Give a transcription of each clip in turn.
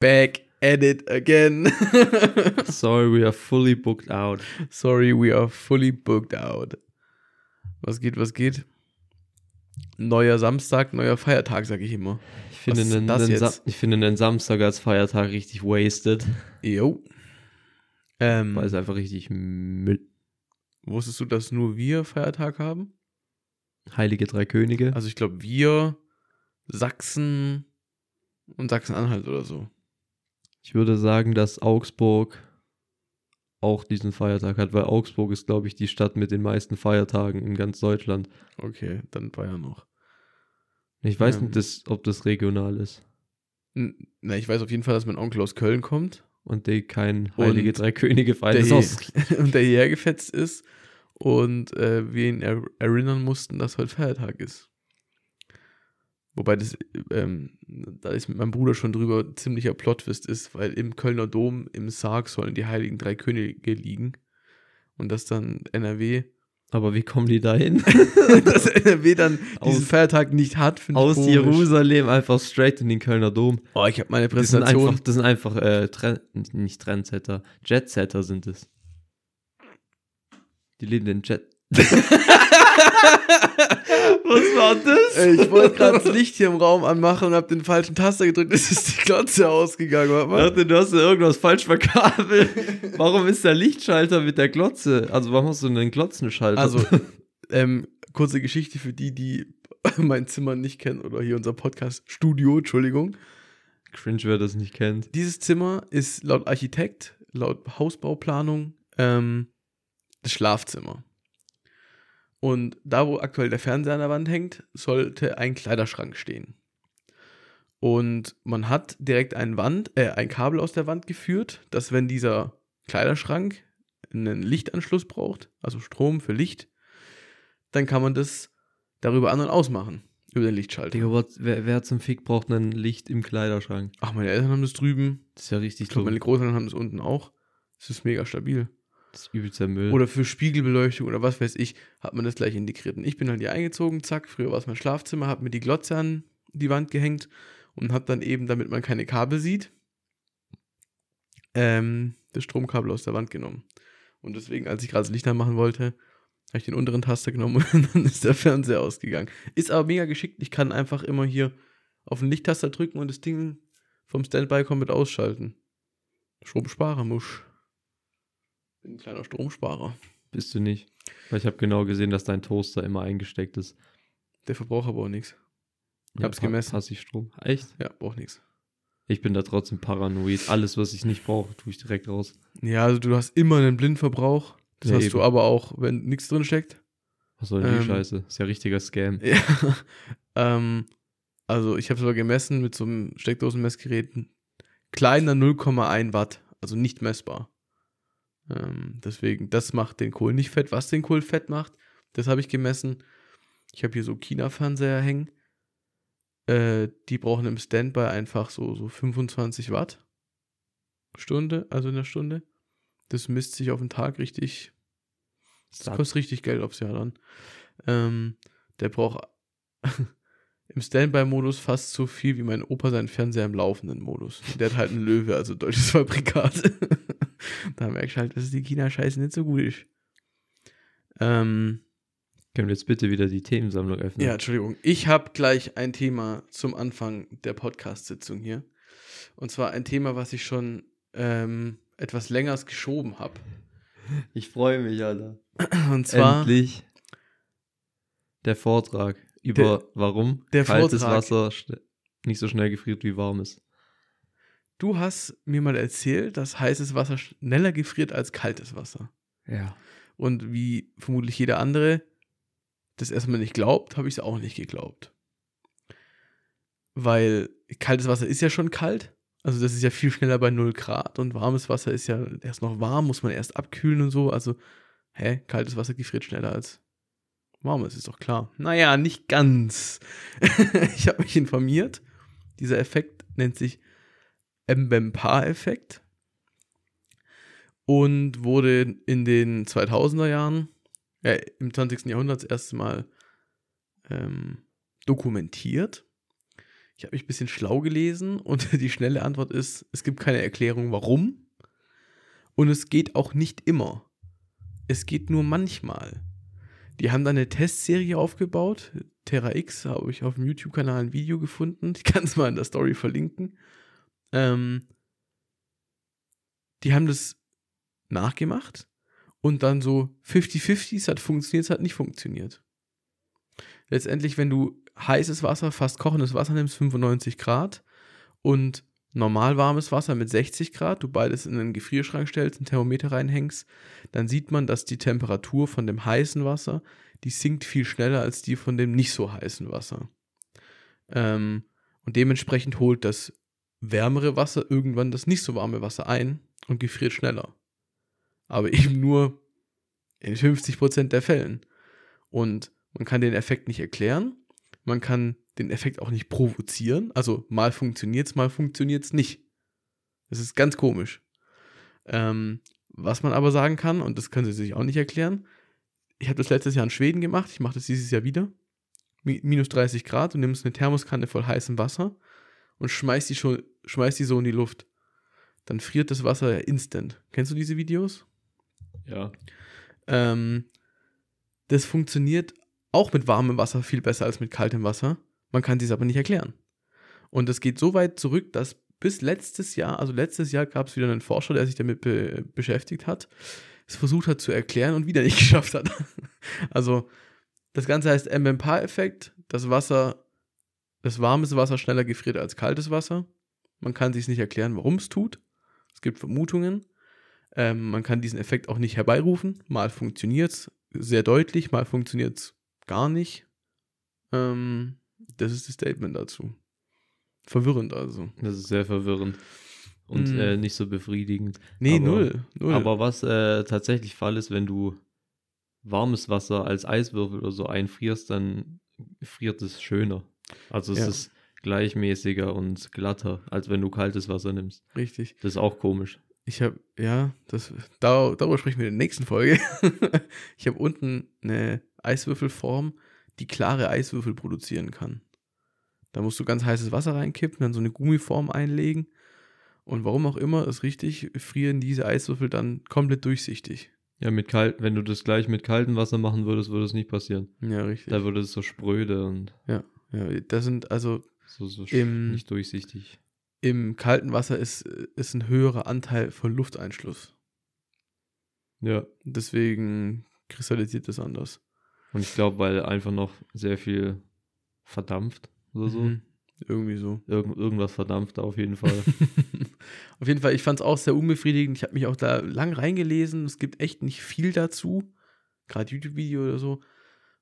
Back at it again. Sorry, we are fully booked out. Sorry, we are fully booked out. Was geht, was geht? Neuer Samstag, neuer Feiertag, sag ich immer. Ich finde, einen, einen? Sa ich finde einen Samstag als Feiertag richtig wasted, Jo. Ähm, weil es einfach richtig Müll. wusstest du, dass nur wir Feiertag haben? Heilige Drei Könige. Also ich glaube, wir, Sachsen und Sachsen-Anhalt oder so. Ich würde sagen, dass Augsburg auch diesen Feiertag hat, weil Augsburg ist, glaube ich, die Stadt mit den meisten Feiertagen in ganz Deutschland. Okay, dann Bayern noch. Ich weiß Ähm. nicht, das, ob das regional ist Na, ich weiß auf jeden Fall, dass mein Onkel aus Köln kommt und die kein Heilige Und Drei Könige der, auch- und der hierher gefetzt ist und äh, wir ihn er erinnern mussten, dass heute Feiertag ist. Wobei das, ähm, da ist mit meinem Bruder schon drüber ziemlicher Plotwist ist, weil im Kölner Dom im Sarg sollen die Heiligen Drei Könige liegen und dass dann NRW, Aber wie kommen die da hin? dass NRW dann diesen Aus- Feiertag nicht hat, finde ich Aus komisch. Jerusalem einfach straight in den Kölner Dom. Oh, ich habe meine Das sind Präsentation. einfach, das sind einfach äh, Tren nicht Trendsetter, Jetsetter sind es. Die leben den Jet. Was war das? Ich wollte gerade das Licht hier im Raum anmachen und habe den falschen Taster gedrückt. Es ist die Glotze ausgegangen. Warte Ich mal. dachte, du hast ja irgendwas falsch verkabelt. Warum ist der Lichtschalter mit der Glotze? Also warum hast du einen Glotzenschalter? Also, ähm, kurze Geschichte für die, die mein Zimmer nicht kennen oder hier unser Podcast Studio, Entschuldigung. cringe, wer das nicht kennt. Dieses Zimmer ist laut Architekt, laut Hausbauplanung, ähm, das Schlafzimmer. Und da, wo aktuell der Fernseher an der Wand hängt, sollte ein Kleiderschrank stehen. Und man hat direkt ein, Wand, äh, ein Kabel aus der Wand geführt, dass wenn dieser Kleiderschrank einen Lichtanschluss braucht, also Strom für Licht, dann kann man das darüber an- und ausmachen, über den Lichtschalter. Digga, what, wer, wer zum Fick braucht ein Licht im Kleiderschrank? Ach, meine Eltern haben das drüben, Das ist ja richtig ich dumm. meine Großeltern haben das unten auch. Das ist mega stabil. Das ist übelster Müll. Oder für Spiegelbeleuchtung oder was weiß ich, hat man das gleich integriert. Und ich bin halt hier eingezogen, zack, früher war es mein Schlafzimmer, hab mir die Glotze an die Wand gehängt und hab dann eben, damit man keine Kabel sieht, ähm, das Stromkabel aus der Wand genommen. Und deswegen, als ich gerade das Licht anmachen wollte, habe ich den unteren Taster genommen und dann ist der Fernseher ausgegangen. Ist aber mega geschickt. Ich kann einfach immer hier auf den Lichttaster drücken und das Ding vom Standby komplett ausschalten. Stromsparer, Musch. Bin ein kleiner Stromsparer. Bist du nicht. Weil ich habe genau gesehen, dass dein Toaster immer eingesteckt ist. Der verbraucht aber auch nichts. Ich hab's pa- gemessen. Passivstrom. Echt? Ja, braucht nichts. Ich bin da trotzdem paranoid. Alles, was ich nicht brauche, tue ich direkt raus. Ja, also du hast immer einen Blindverbrauch. Das Ja, hast eben. du aber auch, wenn nichts drin steckt. Was soll denn die Ähm, Scheiße? Ist ja richtiger Scam. Ja. ähm, also ich habe sogar gemessen mit so einem Steckdosenmessgerät. Kleiner 0,1 Watt. Also nicht messbar. Ähm, deswegen, das macht den Kohl nicht fett. Was den Kohl fett macht, das habe ich gemessen. Ich habe hier so China-Fernseher hängen. Äh, die brauchen im Standby einfach so, so 25 Watt. Stunde, also in der Stunde. Das misst sich auf den Tag richtig. Das Satt. kostet richtig Geld aufs Jahr dann. Ähm, der braucht im Standby-Modus fast so viel wie mein Opa seinen Fernseher im laufenden Modus. Der hat halt einen Löwe, also deutsches Fabrikat. da merkst du halt, dass die China-Scheiße nicht so gut ist. Ähm, Können wir jetzt bitte wieder die Themensammlung öffnen? ja, Entschuldigung. Ich habe gleich ein Thema zum Anfang der Podcast-Sitzung hier. Und zwar ein Thema, was ich schon ähm, etwas länger geschoben habe. Ich freue mich, Alter. Und zwar, Endlich der Vortrag über Der- warum der kaltes Vortrag. Wasser nicht so schnell gefriert wie warmes. Du hast mir mal erzählt, dass heißes Wasser schneller gefriert als kaltes Wasser. Ja. Und wie vermutlich jeder andere das erstmal nicht glaubt, habe ich es auch nicht geglaubt. Weil kaltes Wasser ist ja schon kalt. Also das ist ja viel schneller bei 0 Grad und warmes Wasser ist ja erst noch warm, muss man erst abkühlen und so. Also, hä, kaltes Wasser gefriert schneller als warmes, ist doch klar. Naja, nicht ganz. ich habe mich informiert. Dieser Effekt nennt sich Mbempa-Effekt und wurde in den 2000er Jahren, äh, im 20. Jahrhundert das erste Mal ähm, dokumentiert. Ich habe mich ein bisschen schlau gelesen und die schnelle Antwort ist, es gibt keine Erklärung, warum. Und es geht auch nicht immer. Es geht nur manchmal. Die haben dann eine Testserie aufgebaut. Terra X habe ich auf dem YouTube-Kanal ein Video gefunden. Ich kann es mal in der Story verlinken. Ähm, die haben das nachgemacht und dann so 50-50, es hat funktioniert, es hat nicht funktioniert. Letztendlich, wenn du heißes Wasser, fast kochendes Wasser nimmst, 95 Grad und normal warmes Wasser mit 60 Grad, du beides in einen Gefrierschrank stellst, ein Thermometer reinhängst, dann sieht man, dass die Temperatur von dem heißen Wasser, die sinkt viel schneller als die von dem nicht so heißen Wasser. Ähm, und dementsprechend holt das wärmere Wasser irgendwann das nicht so warme Wasser ein und gefriert schneller. Aber eben nur in 50% der Fällen. Und man kann den Effekt nicht erklären. Man kann den Effekt auch nicht provozieren. Also mal funktioniert es, mal funktioniert es nicht. Das ist ganz komisch. Ähm, was man aber sagen kann, und das können sie sich auch nicht erklären, ich habe das letztes Jahr in Schweden gemacht, ich mache das dieses Jahr wieder. Minus 30 Grad, du nimmst eine Thermoskanne voll heißem Wasser und schmeißt die, schon, schmeißt die so in die Luft. Dann friert das Wasser instant. Kennst du diese Videos? Ja. Ähm, das funktioniert auch mit warmem Wasser viel besser als mit kaltem Wasser. Man kann dies aber nicht erklären. Und es geht so weit zurück, dass bis letztes Jahr, also letztes Jahr gab es wieder einen Forscher, der sich damit be beschäftigt hat, es versucht hat zu erklären und wieder nicht geschafft hat. also das Ganze heißt MMPA-Effekt, das Wasser, das warmes Wasser schneller gefriert als kaltes Wasser. Man kann sich nicht erklären, warum es tut. Es gibt Vermutungen. Ähm, man kann diesen Effekt auch nicht herbeirufen. Mal funktioniert es sehr deutlich, mal funktioniert es gar nicht. Ähm, das ist das Statement dazu. Verwirrend also. Das ist sehr verwirrend und Mm. äh, nicht so befriedigend. Nee, Aber- null. null. Aber was äh, tatsächlich Fall ist, wenn du warmes Wasser als Eiswürfel oder so einfrierst, dann friert es schöner. Also es Ja. ist gleichmäßiger und glatter, als wenn du kaltes Wasser nimmst. Richtig. Das ist auch komisch. Ich habe, ja, das, dar, darüber sprechen wir in der nächsten Folge. ich habe unten eine Eiswürfelform, die klare Eiswürfel produzieren kann. Da musst du ganz heißes Wasser reinkippen, dann so eine Gummiform einlegen. Und warum auch immer, ist richtig, frieren diese Eiswürfel dann komplett durchsichtig. Ja, mit kalt, wenn du das gleich mit kaltem Wasser machen würdest, würde es nicht passieren. Ja, richtig. Da würde es so spröde und ja, das sind also so, so Im- nicht durchsichtig. im kalten Wasser ist, ist ein höherer Anteil von Lufteinschluss. Ja. Deswegen kristallisiert das anders. Und ich glaube, weil einfach noch sehr viel verdampft oder so. Mhm. Irgendwie so. Irgend, irgendwas verdampft da auf jeden Fall. Auf jeden Fall, ich fand es auch sehr unbefriedigend. Ich habe mich auch da lang reingelesen. Es gibt echt nicht viel dazu. Gerade YouTube-Video oder so.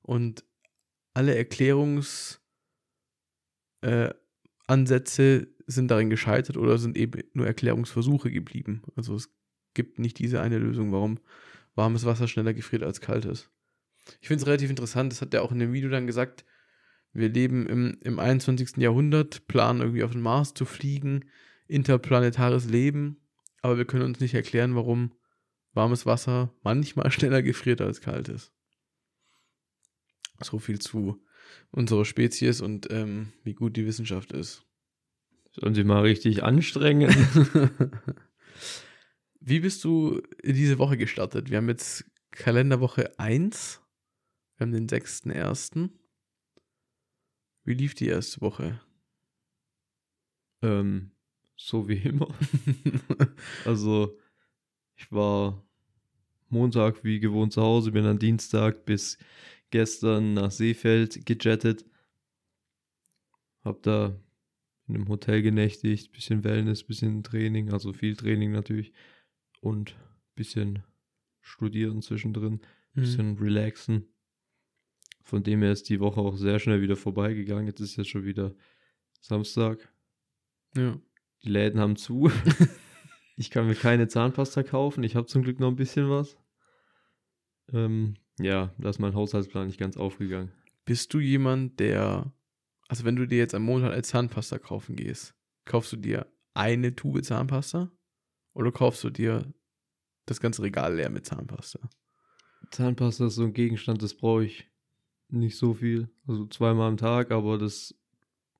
Und alle Erklärungsansätze äh, Ansätze sind darin gescheitert oder sind eben nur Erklärungsversuche geblieben. Also es gibt nicht diese eine Lösung, warum warmes Wasser schneller gefriert als kaltes. Ich finde es relativ interessant. Das hat er auch in dem Video dann gesagt. Wir leben im, im 21. Jahrhundert, planen irgendwie auf den Mars zu fliegen, interplanetares Leben, aber wir können uns nicht erklären, warum warmes Wasser manchmal schneller gefriert als kaltes. So viel zu unserer Spezies und ähm, wie gut die Wissenschaft ist. Sollen sie mal richtig anstrengen? Wie bist du diese Woche gestartet? Wir haben jetzt Kalenderwoche 1. Wir haben den 6.1. Wie lief die erste Woche? ähm, so wie immer. Also, ich war Montag wie gewohnt zu Hause, bin am Dienstag bis gestern nach Seefeld gejettet. Hab da in einem Hotel genächtigt, bisschen Wellness, bisschen Training, also viel Training natürlich und bisschen studieren zwischendrin, Mhm. bisschen relaxen. Von dem her ist die Woche auch sehr schnell wieder vorbeigegangen. Jetzt ist ja schon wieder Samstag. Ja. Die Läden haben zu. ich kann mir keine Zahnpasta kaufen. Ich habe zum Glück noch ein bisschen was. Ähm, ja, da ist mein Haushaltsplan nicht ganz aufgegangen. Bist du jemand, der, also wenn du dir jetzt am Montag als Zahnpasta kaufen gehst, kaufst du dir eine Tube Zahnpasta oder kaufst du dir das ganze Regal leer mit Zahnpasta? Zahnpasta ist so ein Gegenstand, das brauche ich nicht so viel. Also zweimal am Tag, aber das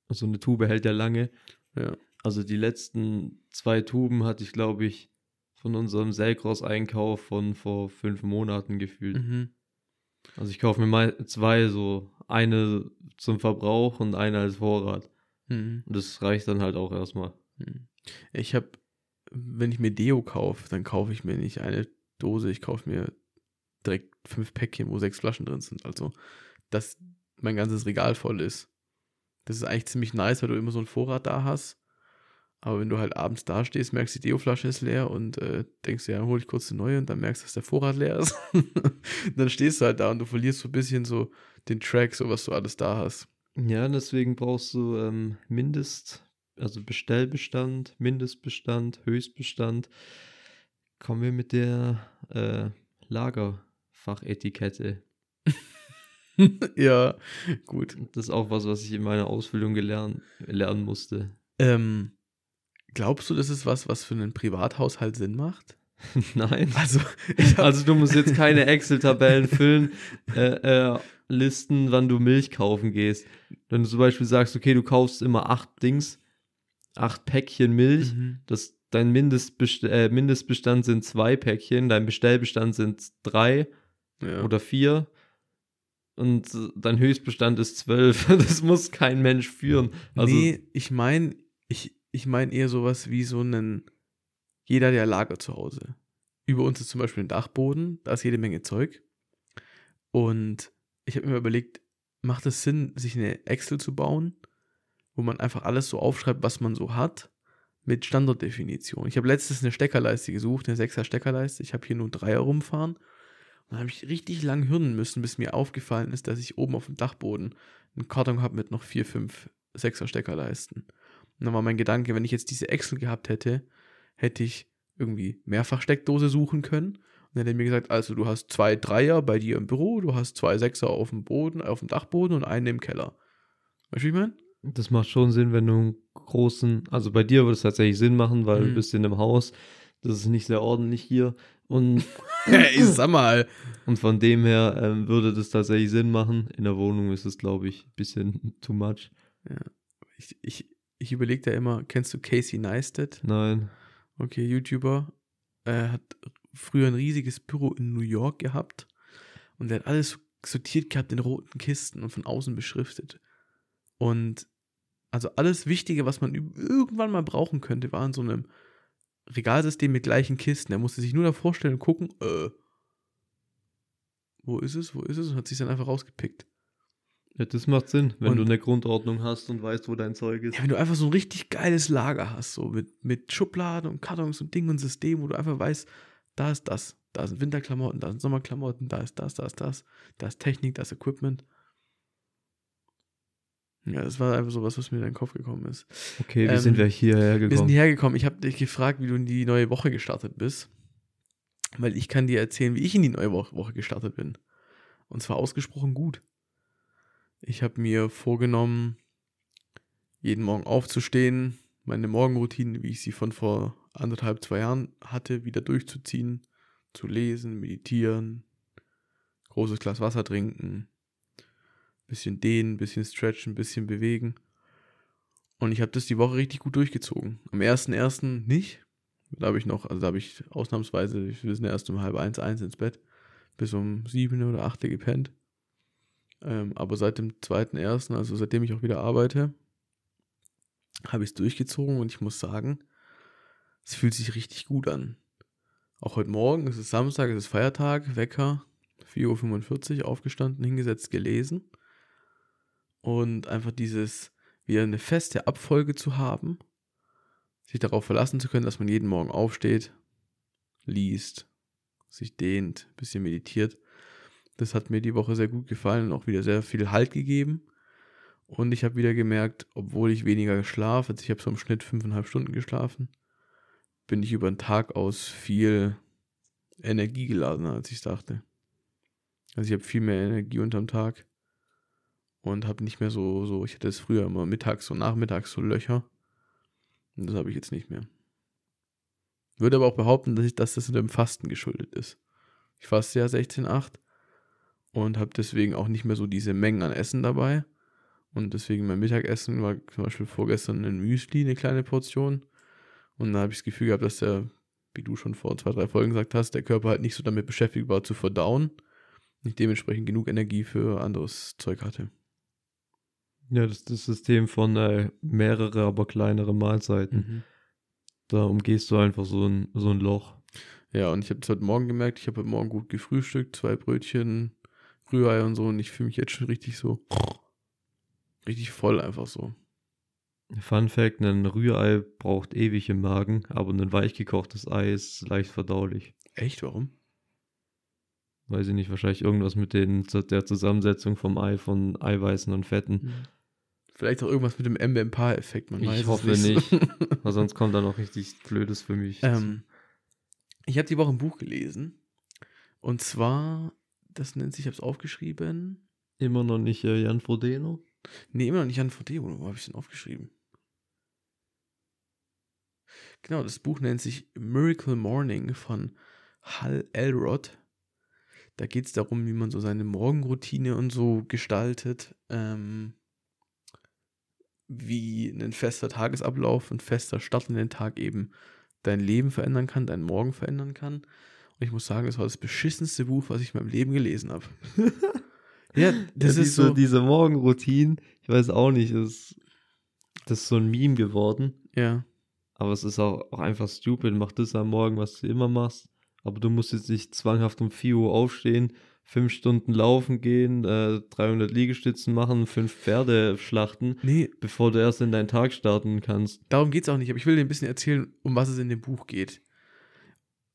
So eine Tube hält ja lange. Ja. Also die letzten zwei Tuben hatte ich, glaube ich, von unserem Selkros-Einkauf von vor fünf Monaten gefühlt. Mhm. Also ich kaufe mir mal zwei, so eine zum Verbrauch und eine als Vorrat. Mhm. Und das reicht dann halt auch erstmal. Mhm. Ich habe, wenn ich mir Deo kaufe, dann kaufe ich mir nicht eine Dose, ich kaufe mir direkt fünf Päckchen, wo sechs Flaschen drin sind. Also, dass mein ganzes Regal voll ist. Das ist eigentlich ziemlich nice, weil du immer so einen Vorrat da hast. Aber wenn du halt abends da stehst, merkst die Deo-Flasche ist leer und äh, denkst, ja, hol ich kurz eine neue und dann merkst, dass der Vorrat leer ist. dann stehst du halt da und du verlierst so ein bisschen so den Track, so was du alles da hast. Ja, deswegen brauchst du ähm, Mindest, also Bestellbestand, Mindestbestand, Höchstbestand. Kommen wir mit der äh, Lagerfachetikette. ja, gut. Das ist auch was, was ich in meiner Ausbildung gelernt, lernen musste. Ähm, glaubst du, das ist was, was für einen Privathaushalt Sinn macht? Nein. Also, also du musst jetzt keine Excel-Tabellen füllen, äh, äh, Listen, wann du Milch kaufen gehst. Wenn du zum Beispiel sagst, okay, du kaufst immer acht Dings, acht Päckchen Milch, Mhm. das, dein Mindestbest äh, Mindestbestand sind zwei Päckchen, dein Bestellbestand sind drei ja. oder vier und dein Höchstbestand ist zwölf. Das muss kein Mensch führen. Also, nee, ich meine, ich, ich meine eher sowas wie so einen, jeder ja Lager zu Hause. Über uns ist zum Beispiel ein Dachboden, da ist jede Menge Zeug. Und ich habe mir überlegt, macht es Sinn, sich eine Excel zu bauen, wo man einfach alles so aufschreibt, was man so hat, mit Standortdefinition. Ich habe letztens eine Steckerleiste gesucht, eine 6er Steckerleiste. Ich habe hier nur einen Dreier rumfahren. Und dann habe ich richtig lang hirnen müssen, bis mir aufgefallen ist, dass ich oben auf dem Dachboden einen Karton habe mit noch vier, fünf 6er Steckerleisten. Und dann war mein Gedanke, wenn ich jetzt diese Excel gehabt hätte, hätte ich irgendwie mehrfach Steckdose suchen können. Und dann hätte er mir gesagt, also du hast zwei Dreier bei dir im Büro, du hast zwei Sechser auf dem Boden, auf dem Dachboden und einen im Keller. Weißt du, wie ich meine? Das macht schon Sinn, wenn du einen großen, also bei dir würde es tatsächlich Sinn machen, weil Mhm. du bist in einem Haus, das ist nicht sehr ordentlich hier und, Ey, sag mal. und von dem her ähm, würde das tatsächlich Sinn machen. In der Wohnung ist es, glaube ich, ein bisschen too much. Ich, ich, ich überlege da immer, kennst du Casey Neistat? Nein. Okay, YouTuber. Er hat früher ein riesiges Büro in New York gehabt und der hat alles sortiert gehabt in roten Kisten und von außen beschriftet. Und also alles Wichtige, was man irgendwann mal brauchen könnte, war in so einem Regalsystem mit gleichen Kisten. Er musste sich nur da vorstellen und gucken, äh, wo ist es, wo ist es? Und hat sich dann einfach rausgepickt. Ja, das macht Sinn, wenn Und- du eine Grundordnung hast und weißt, wo dein Zeug ist. Ja, wenn du einfach so ein richtig geiles Lager hast, so mit, mit Schubladen und Kartons und Dingen und System, wo du einfach weißt, da ist das, da sind Winterklamotten, da sind Sommerklamotten, da ist das, da ist das, da ist Technik, da ist Equipment. Ja, das war einfach so was, was mir in den Kopf gekommen ist. Okay, wie Ähm, sind wir hierher Wir sind gekommen? hierher gekommen. Ich habe dich gefragt, wie du in die neue Woche gestartet bist. Weil ich kann dir erzählen, wie ich in die neue Woche gestartet bin. Und zwar ausgesprochen gut. Ich habe mir vorgenommen, jeden Morgen aufzustehen, meine Morgenroutine, wie ich sie von vor anderthalb, zwei Jahren hatte, wieder durchzuziehen, zu lesen, meditieren, großes Glas Wasser trinken, bisschen dehnen, bisschen stretchen, bisschen bewegen. Und ich habe das die Woche richtig gut durchgezogen. Am 1.1. nicht. Da habe ich noch, also da habe ich ausnahmsweise, wir sind erst um halb eins, eins ins Bett, bis um sieben oder acht gepennt. Ähm, aber seit dem 2.1., also seitdem ich auch wieder arbeite, habe ich es durchgezogen und ich muss sagen, es fühlt sich richtig gut an. Auch heute Morgen, es ist Samstag, es ist Feiertag, Wecker, 4.45 Uhr aufgestanden, hingesetzt, gelesen. Und einfach dieses, wieder eine feste Abfolge zu haben, sich darauf verlassen zu können, dass man jeden Morgen aufsteht, liest, sich dehnt, ein bisschen meditiert. Das hat mir die Woche sehr gut gefallen und auch wieder sehr viel Halt gegeben. Und ich habe wieder gemerkt, obwohl ich weniger schlafe, also ich habe so im Schnitt fünfeinhalb Stunden geschlafen, bin ich über den Tag aus viel Energie geladener, als ich dachte. Also ich habe viel mehr Energie unterm Tag und habe nicht mehr so, so, ich hatte es früher immer mittags und nachmittags so Löcher. Und das habe ich jetzt nicht mehr. Würde aber auch behaupten, dass, ich, dass das dem Fasten geschuldet ist. Ich faste ja 16,8 und habe deswegen auch nicht mehr so diese Mengen an Essen dabei. Und deswegen mein Mittagessen war zum Beispiel vorgestern ein Müsli, eine kleine Portion. Und da habe ich das Gefühl gehabt, dass der, wie du schon vor zwei, drei Folgen gesagt hast, der Körper halt nicht so damit beschäftigt war zu verdauen. Nicht dementsprechend genug Energie für anderes Zeug hatte. Ja, das ist das System von äh, mehrere, aber kleinere Mahlzeiten. Mhm. Da umgehst du einfach so ein, so ein Loch. Ja, und ich habe es heute Morgen gemerkt, ich habe heute Morgen gut gefrühstückt, zwei Brötchen, Rührei und so, und ich fühle mich jetzt schon richtig so, richtig voll einfach so. Fun Fact: Ein Rührei braucht ewig im Magen, aber ein weichgekochtes Ei ist leicht verdaulich. Echt, warum? Weiß ich nicht, wahrscheinlich irgendwas mit den, der Zusammensetzung vom Ei von Eiweißen und Fetten. Vielleicht auch irgendwas mit dem MMPA-Effekt, man weiß Ich es hoffe nicht, weil sonst kommt da noch richtig Blödes für mich. ähm, ich habe die Woche ein Buch gelesen. Und zwar, das nennt sich, ich habe es aufgeschrieben. Immer noch nicht äh, Jan Frodeno? Nee, immer noch nicht an VD, wo habe ich es denn aufgeschrieben? Genau, das Buch nennt sich Miracle Morning von Hal Elrod. Da geht es darum, wie man so seine Morgenroutine und so gestaltet. Ähm, wie ein fester Tagesablauf, ein fester Start in den Tag eben dein Leben verändern kann, deinen Morgen verändern kann. Ich muss sagen, das war das beschissenste Buch, was ich in meinem Leben gelesen habe. ja, das ja, ist diese, so. diese Morgenroutine, ich weiß auch nicht, das, das ist so ein Meme geworden. Ja. Aber es ist auch, auch einfach stupid. Mach das am Morgen, was du immer machst. Aber du musst jetzt nicht zwanghaft um 4 Uhr aufstehen, fünf Stunden laufen gehen, äh, 300 Liegestützen machen, fünf Pferde schlachten, Nee, bevor du erst in deinen Tag starten kannst. darum geht es auch nicht, aber ich will dir ein bisschen erzählen, um was es in dem Buch geht.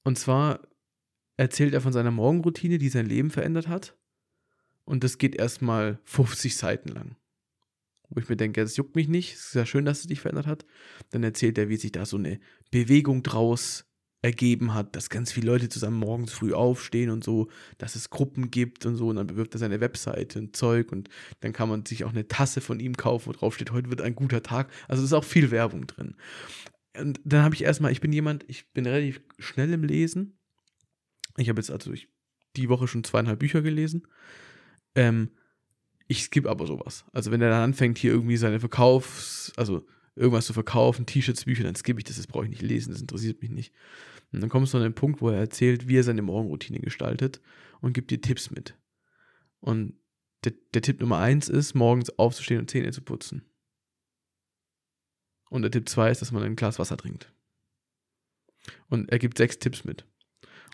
Und zwar erzählt er von seiner Morgenroutine, die sein Leben verändert hat. Und das geht erstmal 50 Seiten lang. Wo ich mir denke, das juckt mich nicht, es ist ja schön, dass es dich verändert hat. Dann erzählt er, wie sich da so eine Bewegung draus ergeben hat, dass ganz viele Leute zusammen morgens früh aufstehen und so, dass es Gruppen gibt und so. Und dann bewirbt er seine Webseite und Zeug und dann kann man sich auch eine Tasse von ihm kaufen, wo drauf steht, heute wird ein guter Tag. Also ist auch viel Werbung drin. Und dann habe ich erstmal, ich bin jemand, ich bin relativ schnell im Lesen. Ich habe jetzt also ich, die Woche schon zweieinhalb Bücher gelesen. Ähm, ich skippe aber sowas. Also wenn er dann anfängt, hier irgendwie seine Verkaufs-, also irgendwas zu verkaufen, T-Shirts, Bücher, dann skippe ich das, das brauche ich nicht lesen, das interessiert mich nicht. Und dann kommst du an den Punkt, wo er erzählt, wie er seine Morgenroutine gestaltet und gibt dir Tipps mit. Und der, der Tipp Nummer eins ist, morgens aufzustehen und Zähne zu putzen. Und der Tipp zwei ist, dass man ein Glas Wasser trinkt. Und er gibt sechs Tipps mit.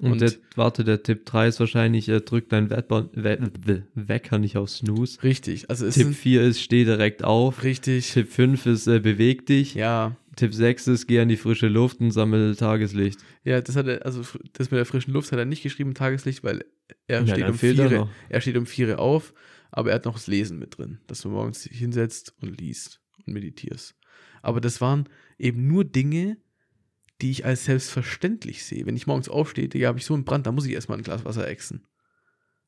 Und, Und- der, warte, der Tipp 3 ist wahrscheinlich, äh, drück dein Wetter, We We Wecker nicht auf Snooze. Richtig. Also es Tipp sind 4 ist, steh direkt auf. richtig. Tipp 5 ist, äh, beweg dich. Ja, Tipp 6 ist, geh an die frische Luft und sammel Tageslicht. ja, das hat er, also das mit der frischen Luft hat er nicht geschrieben, Tageslicht, weil er Ja, steht um er vier, er steht um vier auf, aber er hat noch das Lesen mit drin, dass du morgens dich hinsetzt und liest und meditierst. Aber das waren eben nur Dinge, die ich als selbstverständlich sehe. Wenn ich morgens aufstehe, Digga, habe ich so einen Brand, da muss ich erstmal ein Glas Wasser exen.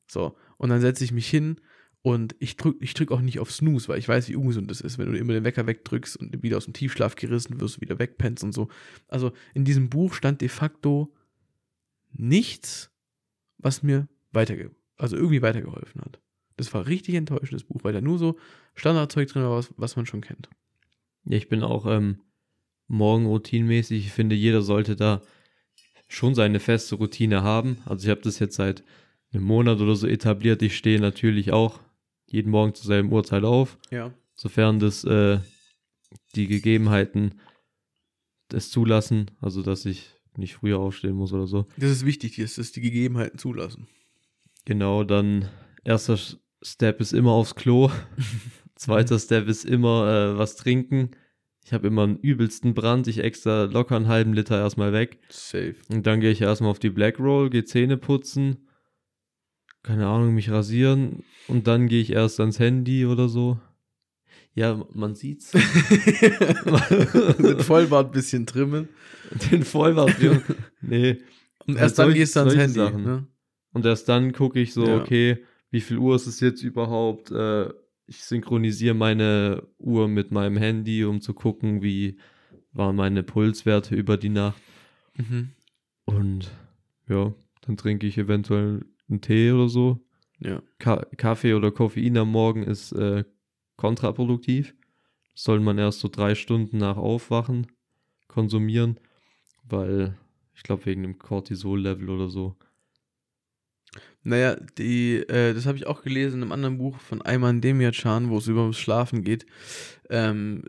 So, und dann setze ich mich hin und ich drücke ich drück auch nicht auf Snooze, weil ich weiß, wie ungesund das ist, wenn du immer den Wecker wegdrückst und wieder aus dem Tiefschlaf gerissen wirst, wieder wegpennst und so. Also in diesem Buch stand de facto nichts, was mir weiterge also irgendwie weitergeholfen hat. Das war richtig enttäuschendes Buch, weil da nur so Standardzeug drin war, was, was man schon kennt. Ja, ich bin auch ähm, morgen routinmäßig. Ich finde, jeder sollte da schon seine feste Routine haben. Also ich habe das jetzt seit einem Monat oder so etabliert. Ich stehe natürlich auch jeden Morgen zur selben Uhrzeit auf, Ja. sofern das äh, die Gegebenheiten es zulassen. Also dass ich nicht früher aufstehen muss oder so. Das ist wichtig, dass das die Gegebenheiten zulassen. Genau, dann erster Step ist immer aufs Klo. Zweiter Step ist immer äh, was trinken. Ich habe immer einen übelsten Brand. Ich extra locker einen halben Liter erstmal weg. Safe. Und dann gehe ich erstmal auf die Black Roll, gehe Zähne putzen. Keine Ahnung, mich rasieren. Und dann gehe ich erst ans Handy oder so. Ja, man sieht's. Den Vollbart ein bisschen trimmen. Den Vollbart. ja. nee. Und Halt erst dann gehst du ans Handy. Ne? Und erst dann gucke ich so, Ja. okay, wie viel Uhr ist es jetzt überhaupt? Äh, ich synchronisiere meine Uhr mit meinem Handy, um zu gucken, wie waren meine Pulswerte über die Nacht. Mhm. Und ja, dann trinke ich eventuell einen Tee oder so. Ja. Ka Kaffee oder Koffein am Morgen ist äh, kontraproduktiv. Soll man erst so drei Stunden nach Aufwachen konsumieren, weil ich glaube wegen dem Cortisol-Level oder so. Naja, die, äh, das habe ich auch gelesen in einem anderen Buch von Ayman Demiachan, wo es über das Schlafen geht. Ähm,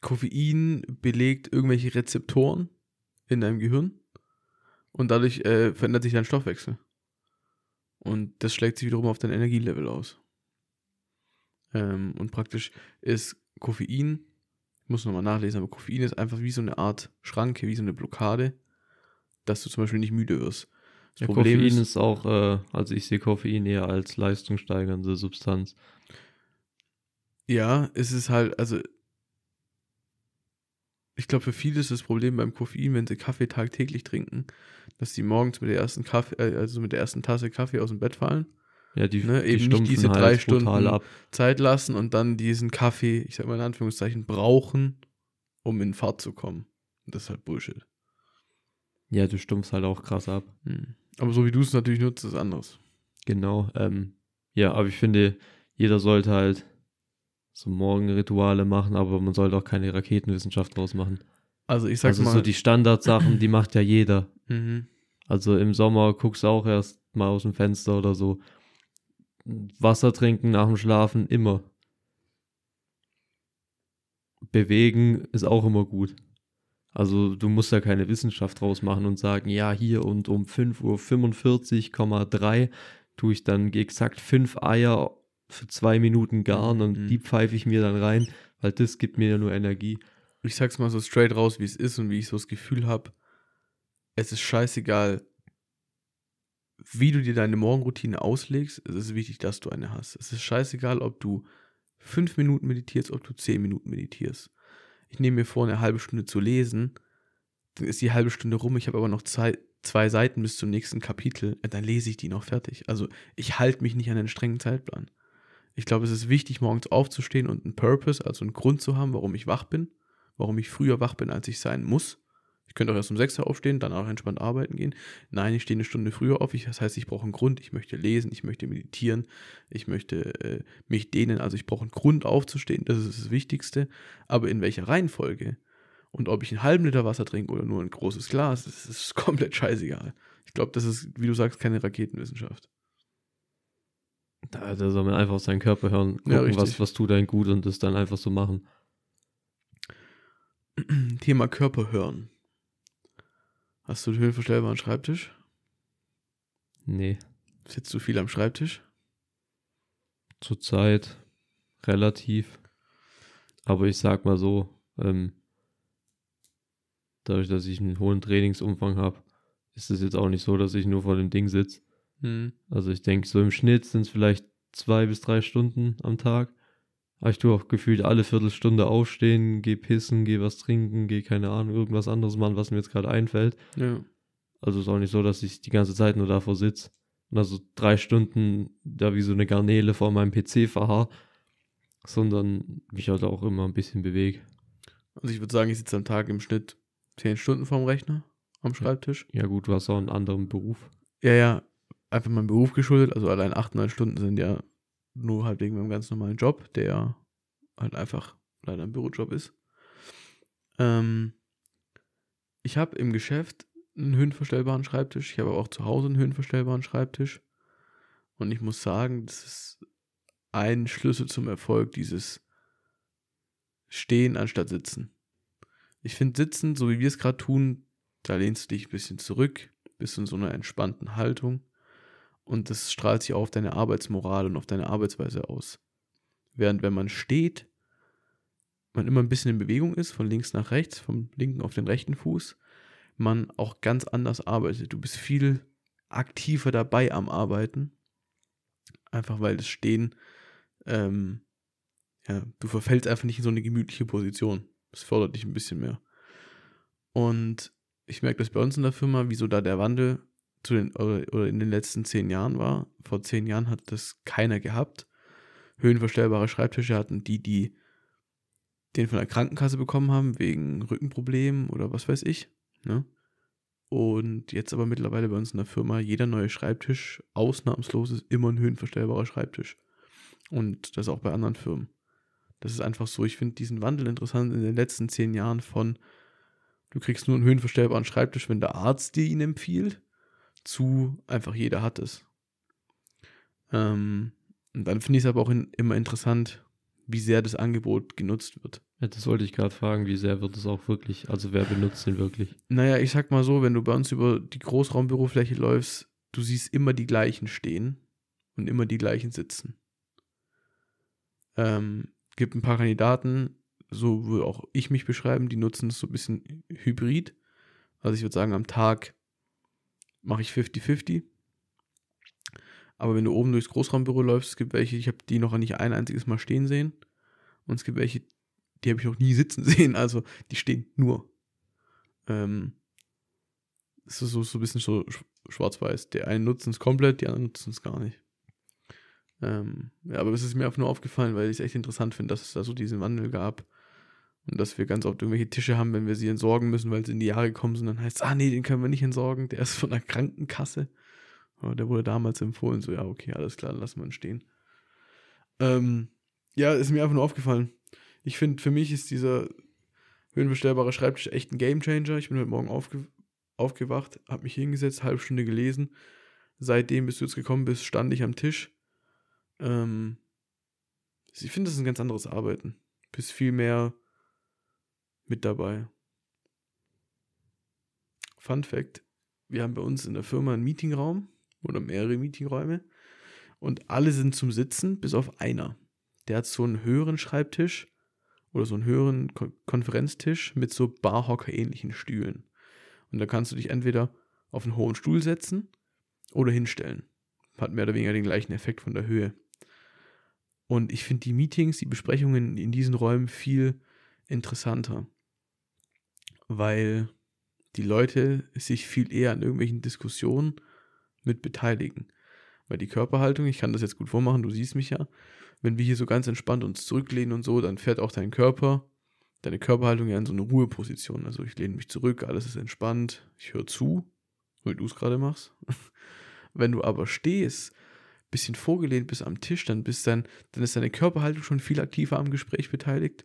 Koffein belegt irgendwelche Rezeptoren in deinem Gehirn und dadurch äh, verändert sich dein Stoffwechsel. Und das schlägt sich wiederum auf dein Energielevel aus. Ähm, und praktisch ist Koffein, ich muss nochmal nachlesen, aber Koffein ist einfach wie so eine Art Schranke, wie so eine Blockade, dass du zum Beispiel nicht müde wirst. Das ja, Problem Koffein ist, ist auch, äh, also ich sehe Koffein eher als leistungssteigernde Substanz. Ja, es ist halt, also ich glaube, für viele ist das Problem beim Koffein, wenn sie Kaffee tagtäglich trinken, dass sie morgens mit der ersten Kaffee, äh, also mit der ersten Tasse Kaffee aus dem Bett fallen. Ja, die, ne, die eben nicht diese halt drei Stunden ab. Zeit lassen und dann diesen Kaffee, ich sag mal in Anführungszeichen, brauchen, um in Fahrt zu kommen. Das ist halt Bullshit. Ja, du stumpfst halt auch krass ab. Hm. Aber so wie du es natürlich nutzt, ist anders. Genau. Ähm, ja, aber ich finde, jeder sollte halt so Morgenrituale machen, aber man sollte auch keine Raketenwissenschaft draus machen. Also ich sag also mal. so die Standardsachen, die macht ja jeder. Mhm. Also im Sommer guckst du auch erst mal aus dem Fenster oder so. Wasser trinken nach dem Schlafen immer. Bewegen ist auch immer gut. Also du musst ja keine Wissenschaft draus machen und sagen, ja, hier und um 5.45,3 Uhr tue ich dann exakt fünf Eier für zwei Minuten garen und mhm. die pfeife ich mir dann rein, weil das gibt mir ja nur Energie. Ich sag's mal so straight raus, wie es ist und wie ich so das Gefühl habe. Es ist scheißegal, wie du dir deine Morgenroutine auslegst. Es ist wichtig, dass du eine hast. Es ist scheißegal, ob du fünf Minuten meditierst, ob du zehn Minuten meditierst. Ich nehme mir vor, eine halbe Stunde zu lesen, dann ist die halbe Stunde rum, ich habe aber noch zwei, zwei Seiten bis zum nächsten Kapitel, dann lese ich die noch fertig. Also ich halte mich nicht an einen strengen Zeitplan. Ich glaube, es ist wichtig, morgens aufzustehen und einen Purpose, also einen Grund zu haben, warum ich wach bin, warum ich früher wach bin, als ich sein muss. Ich könnte auch erst um 6 Uhr aufstehen, dann auch entspannt arbeiten gehen. Nein, ich stehe eine Stunde früher auf. Ich, das heißt, ich brauche einen Grund. Ich möchte lesen, ich möchte meditieren, ich möchte äh, mich dehnen. Also ich brauche einen Grund aufzustehen. Das ist das Wichtigste. Aber in welcher Reihenfolge und ob ich einen halben Liter Wasser trinke oder nur ein großes Glas, das ist komplett scheißegal. Ich glaube, das ist, wie du sagst, keine Raketenwissenschaft. Da, da soll man einfach auf seinen Körper hören, gucken, ja, was, was tut einem gut und das dann einfach so machen. Thema Körper hören. Hast du einen höhenverstellbaren Schreibtisch? Nee. Sitzt du viel am Schreibtisch? Zurzeit relativ. Aber ich sag mal so, ähm, dadurch, dass ich einen hohen Trainingsumfang habe, ist es jetzt auch nicht so, dass ich nur vor dem Ding sitze. Mhm. Also ich denke, so im Schnitt sind es vielleicht zwei bis drei Stunden am Tag. Aber ich tue auch gefühlt alle Viertelstunde aufstehen, geh pissen, geh was trinken, geh keine Ahnung, irgendwas anderes machen, was mir jetzt gerade einfällt. Ja. Also es ist auch nicht so, dass ich die ganze Zeit nur davor sitze und also drei Stunden da wie so eine Garnele vor meinem PC verharr, sondern mich halt auch immer ein bisschen bewege. Also ich würde sagen, ich sitze am Tag im Schnitt zehn Stunden vorm Rechner am Schreibtisch. Ja gut, du hast auch einen anderen Beruf. Ja, ja, einfach meinem Beruf geschuldet. Also allein 8, 9 Stunden sind ja nur halt wegen meinem ganz normalen Job, der halt einfach leider ein Bürojob ist. Ähm, ich habe im Geschäft einen höhenverstellbaren Schreibtisch. Ich habe auch zu Hause einen höhenverstellbaren Schreibtisch. Und ich muss sagen, das ist ein Schlüssel zum Erfolg, dieses Stehen anstatt Sitzen. Ich finde Sitzen, so wie wir es gerade tun, da lehnst du dich ein bisschen zurück, bist in so einer entspannten Haltung und das strahlt sich auch auf deine Arbeitsmoral und auf deine Arbeitsweise aus. Während wenn man steht, man immer ein bisschen in Bewegung ist, von links nach rechts, vom linken auf den rechten Fuß, man auch ganz anders arbeitet. Du bist viel aktiver dabei am Arbeiten. Einfach weil das Stehen, ähm, ja, du verfällst einfach nicht in so eine gemütliche Position. Das fördert dich ein bisschen mehr. Und ich merke das bei uns in der Firma, wieso da der Wandel zu den, oder, in den letzten zehn Jahren war. Vor zehn Jahren hat das keiner gehabt. Höhenverstellbare Schreibtische hatten die, die den von der Krankenkasse bekommen haben, wegen Rückenproblemen oder was weiß ich. Ne? Und jetzt aber mittlerweile bei uns in der Firma, jeder neue Schreibtisch, ausnahmslos ist immer ein höhenverstellbarer Schreibtisch. Und das auch bei anderen Firmen. Das ist einfach so, ich finde diesen Wandel interessant in den letzten zehn Jahren von, du kriegst nur einen höhenverstellbaren Schreibtisch, wenn der Arzt dir ihn empfiehlt, zu einfach jeder hat es. Ähm, und dann finde ich es aber auch in, immer interessant, wie sehr das Angebot genutzt wird. Ja, das wollte ich gerade fragen, wie sehr wird es auch wirklich, also wer benutzt den wirklich? Naja, ich sag mal so, wenn du bei uns über die Großraumbürofläche läufst, du siehst immer die gleichen stehen und immer die gleichen sitzen. Ähm, gibt ein paar Kandidaten, so würde auch ich mich beschreiben, die nutzen es so ein bisschen hybrid. Also ich würde sagen, am Tag mache ich 50-50. Aber wenn du oben durchs Großraumbüro läufst, es gibt welche, ich habe die noch nicht ein einziges Mal stehen sehen. Und es gibt welche, die habe ich noch nie sitzen sehen. Also die stehen nur. Ähm, es ist so, so ein bisschen so schwarz-weiß. Der einen nutzen es komplett, die anderen nutzen es gar nicht. Ähm, ja, aber es ist mir einfach nur aufgefallen, weil ich es echt interessant finde, dass es da so diesen Wandel gab. Und dass wir ganz oft irgendwelche Tische haben, wenn wir sie entsorgen müssen, weil sie in die Jahre gekommen sind, dann heißt es, ah nee, den können wir nicht entsorgen, der ist von der Krankenkasse. Aber der wurde damals empfohlen, so ja, okay, alles klar, dann lassen wir ihn stehen. Ähm, ja, ist mir einfach nur aufgefallen. Ich finde, für mich ist dieser höhenverstellbare Schreibtisch echt ein Gamechanger. Ich bin heute Morgen aufge aufgewacht, habe mich hingesetzt, halbe Stunde gelesen. Seitdem, bis du jetzt gekommen bist, stand ich am Tisch. Ähm, ich finde, das ist ein ganz anderes Arbeiten. Bist viel mehr mit dabei. Fun Fact: Wir haben bei uns in der Firma einen Meetingraum oder mehrere Meetingräume und alle sind zum Sitzen, bis auf einer. Der hat so einen höheren Schreibtisch oder so einen höheren Kon Konferenztisch mit so Barhocker-ähnlichen Stühlen. Und da kannst du dich entweder auf einen hohen Stuhl setzen oder hinstellen. Hat mehr oder weniger den gleichen Effekt von der Höhe. Und ich finde die Meetings, die Besprechungen in diesen Räumen viel interessanter, weil die Leute sich viel eher an irgendwelchen Diskussionen mit beteiligen. Weil die Körperhaltung, ich kann das jetzt gut vormachen, du siehst mich ja, wenn wir hier so ganz entspannt uns zurücklehnen und so, dann fährt auch dein Körper, deine Körperhaltung ja in so eine Ruheposition. Also ich lehne mich zurück, alles ist entspannt, ich höre zu, wie du es gerade machst. wenn du aber stehst bisschen vorgelehnt bist am Tisch, dann bist dann, dann ist deine Körperhaltung schon viel aktiver am Gespräch beteiligt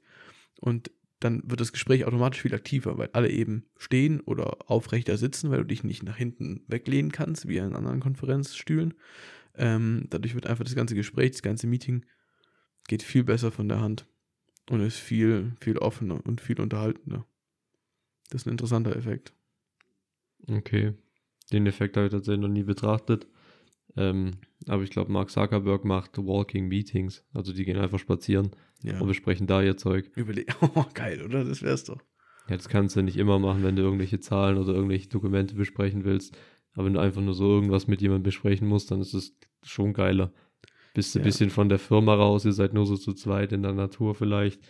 und dann wird das Gespräch automatisch viel aktiver, weil alle eben stehen oder aufrechter sitzen, weil du dich nicht nach hinten weglehnen kannst, wie in anderen Konferenzstühlen. Ähm, dadurch wird einfach das ganze Gespräch, das ganze Meeting geht viel besser von der Hand und ist viel, viel offener und viel unterhaltender. Das ist ein interessanter Effekt. Okay. Den Effekt habe ich tatsächlich noch nie betrachtet. Ähm, aber ich glaube, Mark Zuckerberg macht Walking Meetings. Also die gehen einfach spazieren ja. und besprechen da ihr Zeug. Überle oh, geil, oder? Das wär's doch. Ja, das kannst du nicht immer machen, wenn du irgendwelche Zahlen oder irgendwelche Dokumente besprechen willst. Aber wenn du einfach nur so irgendwas mit jemandem besprechen musst, dann ist es schon geiler. Bist du ja. ein bisschen von der Firma raus, ihr seid nur so zu zweit in der Natur vielleicht.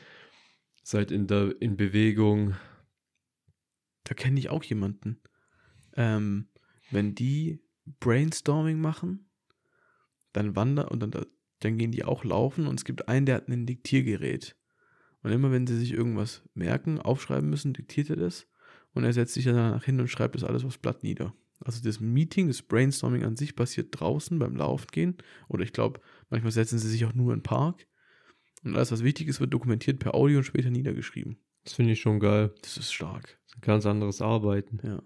Seid in der in Bewegung. Da kenne ich auch jemanden. Ähm, wenn die Brainstorming machen, dann wandern und dann, dann gehen die auch laufen und es gibt einen, der hat ein Diktiergerät. Und immer wenn sie sich irgendwas merken, aufschreiben müssen, diktiert er das und er setzt sich dann danach hin und schreibt das alles aufs Blatt nieder. Also das Meeting, das Brainstorming an sich passiert draußen beim Laufen gehen oder ich glaube, manchmal setzen sie sich auch nur in den Park und alles, was wichtig ist, wird dokumentiert per Audio und später niedergeschrieben. Das finde ich schon geil. Das ist stark. Das ist ein ganz anderes Arbeiten. Ja.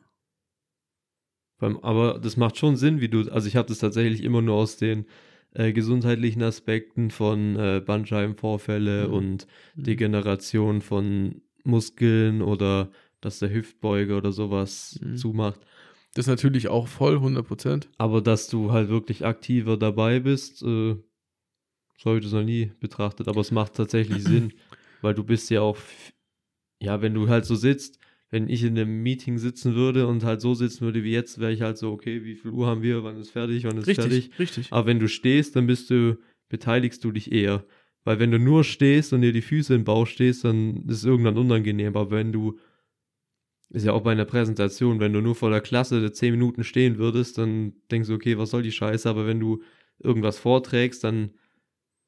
Aber das macht schon Sinn, wie du, also ich habe das tatsächlich immer nur aus den äh, gesundheitlichen Aspekten von äh, Bandscheibenvorfälle mhm. und mhm. Degeneration von Muskeln oder dass der Hüftbeuger oder sowas mhm. zumacht. Das ist natürlich auch voll, 100%. Aber dass du halt wirklich aktiver dabei bist, äh, so habe ich das noch nie betrachtet. Aber es macht tatsächlich Sinn, weil du bist ja auch, ja, wenn du halt so sitzt, wenn ich in einem Meeting sitzen würde und halt so sitzen würde wie jetzt, wäre ich halt so, okay, wie viel Uhr haben wir, wann ist fertig, wann ist richtig, fertig. Richtig. Aber wenn du stehst, dann bist du, beteiligst du dich eher. Weil wenn du nur stehst und dir die Füße im Bauch stehst, dann ist es irgendwann unangenehm. Aber wenn du, ist ja auch bei einer Präsentation, wenn du nur vor der Klasse zehn Minuten stehen würdest, dann denkst du, okay, was soll die Scheiße? Aber wenn du irgendwas vorträgst, dann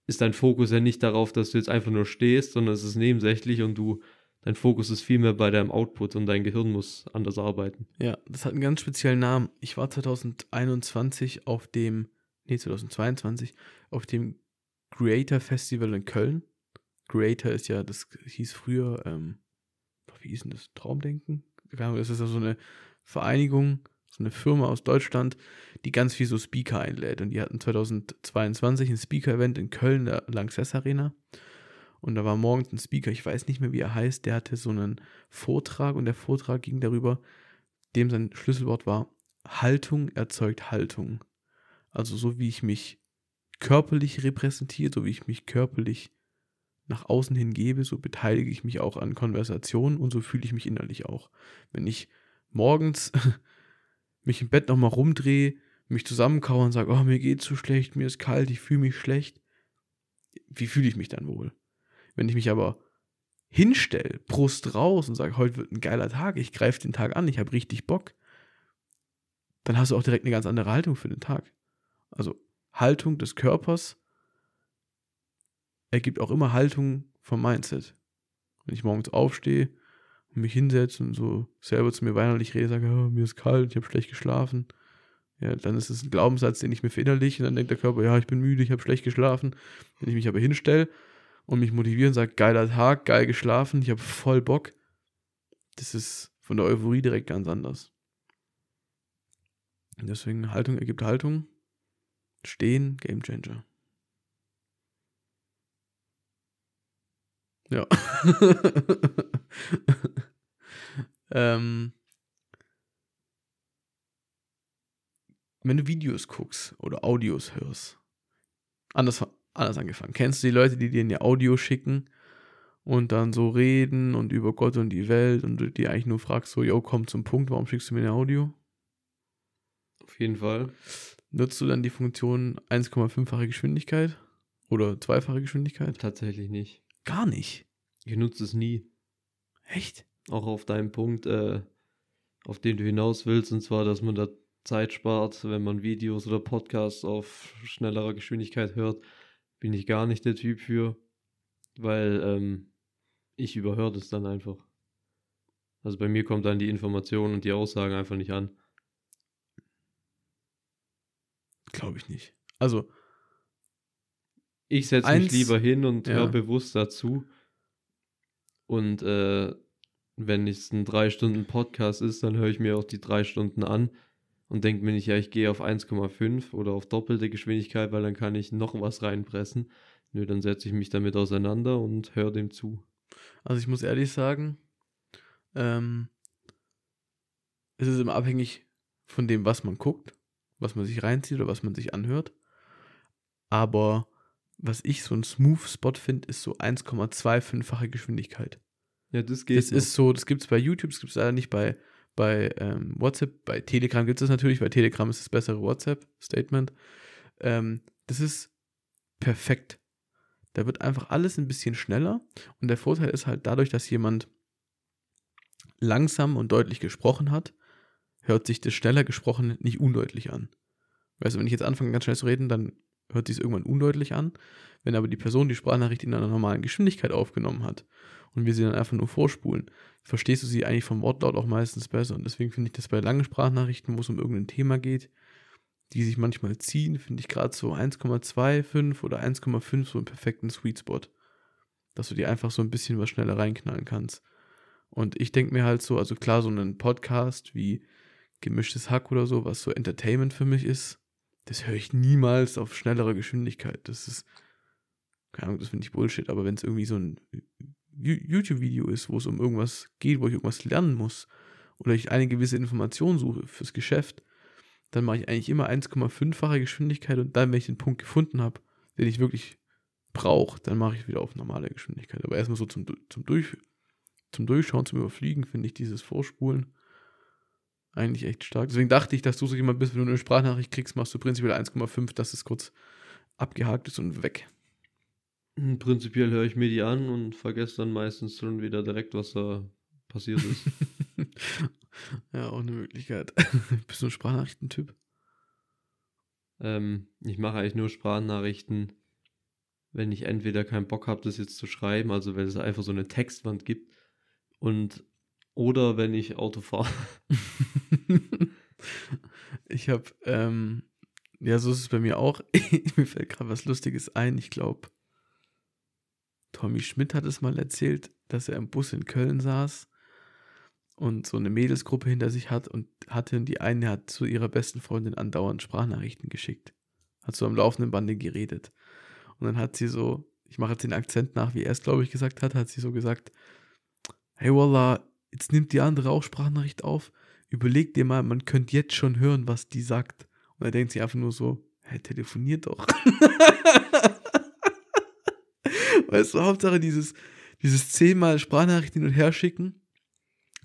ist dein Fokus ja nicht darauf, dass du jetzt einfach nur stehst, sondern es ist nebensächlich und du dein Fokus ist viel mehr bei deinem Output und dein Gehirn muss anders arbeiten. Ja, das hat einen ganz speziellen Namen. Ich war 2021 auf dem, nee, 2022, auf dem Creator Festival in Köln. Creator ist ja, das hieß früher, ähm, wie hieß denn das? Traumdenken? Das ist ja so eine Vereinigung, so eine Firma aus Deutschland, die ganz viel so Speaker einlädt. Und die hatten 2022 ein Speaker-Event in Köln, der Lanxess Arena. Und da war morgens ein Speaker, ich weiß nicht mehr, wie er heißt, der hatte so einen Vortrag und der Vortrag ging darüber, dem sein Schlüsselwort war, Haltung erzeugt Haltung. Also so wie ich mich körperlich repräsentiere, so wie ich mich körperlich nach außen hin gebe, so beteilige ich mich auch an Konversationen und so fühle ich mich innerlich auch. Wenn ich morgens mich im Bett nochmal rumdrehe, mich zusammenkauere und sage, oh, mir geht's so schlecht, mir ist kalt, ich fühle mich schlecht, wie fühle ich mich dann wohl? Wenn ich mich aber hinstelle, Brust raus und sage, heute wird ein geiler Tag, ich greife den Tag an, ich habe richtig Bock, dann hast du auch direkt eine ganz andere Haltung für den Tag. Also Haltung des Körpers ergibt auch immer Haltung vom Mindset. Wenn ich morgens aufstehe und mich hinsetze und so selber zu mir weinerlich rede, sage, oh, mir ist kalt, ich habe schlecht geschlafen, ja, dann ist es ein Glaubenssatz, den ich mir verinnerliche und dann denkt der Körper, ja, ich bin müde, ich habe schlecht geschlafen. Wenn ich mich aber hinstelle und mich motiviere und sage, geiler Tag, geil geschlafen, ich habe voll Bock, das ist von der Euphorie direkt ganz anders. Deswegen Haltung ergibt Haltung. Stehen, Game Changer. Ja. ähm, wenn du Videos guckst oder Audios hörst, anders, anders angefangen. Kennst du die Leute, die dir ein Audio schicken und dann so reden und über Gott und die Welt und du dir eigentlich nur fragst, so, yo, komm zum Punkt, warum schickst du mir ein Audio? Auf jeden Fall. Nutzt du dann die Funktion 1,5-fache Geschwindigkeit oder zweifache Geschwindigkeit? Tatsächlich nicht. Gar nicht. Ich nutze es nie. Echt? Auch auf deinen Punkt, äh, auf den du hinaus willst, und zwar, dass man da Zeit spart, wenn man Videos oder Podcasts auf schnellerer Geschwindigkeit hört, bin ich gar nicht der Typ für, weil ähm, ich überhöre das dann einfach. Also bei mir kommt dann die Information und die Aussagen einfach nicht an. Glaube ich nicht. Also. Ich setze mich lieber hin und ja. höre bewusst dazu. Und äh, wenn es ein drei Stunden Podcast ist, dann höre ich mir auch die drei Stunden an und denke mir nicht, ja, ich gehe auf 1,5 oder auf doppelte Geschwindigkeit, weil dann kann ich noch was reinpressen. Nö, dann setze ich mich damit auseinander und höre dem zu. Also ich muss ehrlich sagen, ähm, es ist immer abhängig von dem, was man guckt was man sich reinzieht oder was man sich anhört. Aber was ich so ein Smooth Spot finde, ist so 1,25-fache Geschwindigkeit. Ja, das geht. Das noch. ist so, das gibt es bei YouTube, das gibt es leider nicht bei, bei ähm, WhatsApp. Bei Telegram gibt es das natürlich, weil Telegram ist das bessere WhatsApp-Statement. Ähm, das ist perfekt. Da wird einfach alles ein bisschen schneller. Und der Vorteil ist halt dadurch, dass jemand langsam und deutlich gesprochen hat, hört sich das schneller gesprochen nicht undeutlich an. Weißt du, wenn ich jetzt anfange, ganz schnell zu reden, dann hört sich es irgendwann undeutlich an. Wenn aber die Person die Sprachnachricht in einer normalen Geschwindigkeit aufgenommen hat und wir sie dann einfach nur vorspulen, verstehst du sie eigentlich vom Wortlaut auch meistens besser. Und deswegen finde ich das bei langen Sprachnachrichten, wo es um irgendein Thema geht, die sich manchmal ziehen, finde ich gerade so 1,25 oder 1,5 so einen perfekten Sweet Spot. Dass du dir einfach so ein bisschen was schneller reinknallen kannst. Und ich denke mir halt so, also klar, so einen Podcast wie gemischtes Hack oder so, was so Entertainment für mich ist, das höre ich niemals auf schnellere Geschwindigkeit. Das ist, keine Ahnung, das finde ich Bullshit, aber wenn es irgendwie so ein YouTube-Video ist, wo es um irgendwas geht, wo ich irgendwas lernen muss oder ich eine gewisse Information suche fürs Geschäft, dann mache ich eigentlich immer 1,5-fache Geschwindigkeit und dann, wenn ich den Punkt gefunden habe, den ich wirklich brauche, dann mache ich wieder auf normale Geschwindigkeit. Aber erstmal so zum, zum, Durch, zum Durchschauen, zum Überfliegen, finde ich dieses Vorspulen eigentlich echt stark. Deswegen dachte ich, dass du so jemand bist, wenn du eine Sprachnachricht kriegst, machst du prinzipiell 1,5, dass es kurz abgehakt ist und weg. Prinzipiell höre ich mir die an und vergesse dann meistens schon wieder direkt, was da passiert ist. ja, auch eine Möglichkeit. bist du ein Sprachnachrichtentyp? Ähm, ich mache eigentlich nur Sprachnachrichten, wenn ich entweder keinen Bock habe, das jetzt zu schreiben, also wenn es einfach so eine Textwand gibt und oder wenn ich Auto fahre. ich habe ähm, Ja, so ist es bei mir auch. mir fällt gerade was Lustiges ein. Ich glaube, Tommy Schmidt hat es mal erzählt, dass er im Bus in Köln saß und so eine Mädelsgruppe hinter sich hat und hatte und die eine hat zu ihrer besten Freundin andauernd Sprachnachrichten geschickt. Hat so am laufenden Bande geredet. Und dann hat sie so, ich mache jetzt den Akzent nach, wie er es, glaube ich, gesagt hat, hat sie so gesagt, hey Wallah, jetzt nimmt die andere auch Sprachnachricht auf. Überleg dir mal, man könnte jetzt schon hören, was die sagt. Und er denkt sich einfach nur so, hey, telefoniert doch. weißt du, Hauptsache dieses, dieses zehnmal Sprachnachrichten hin und her schicken,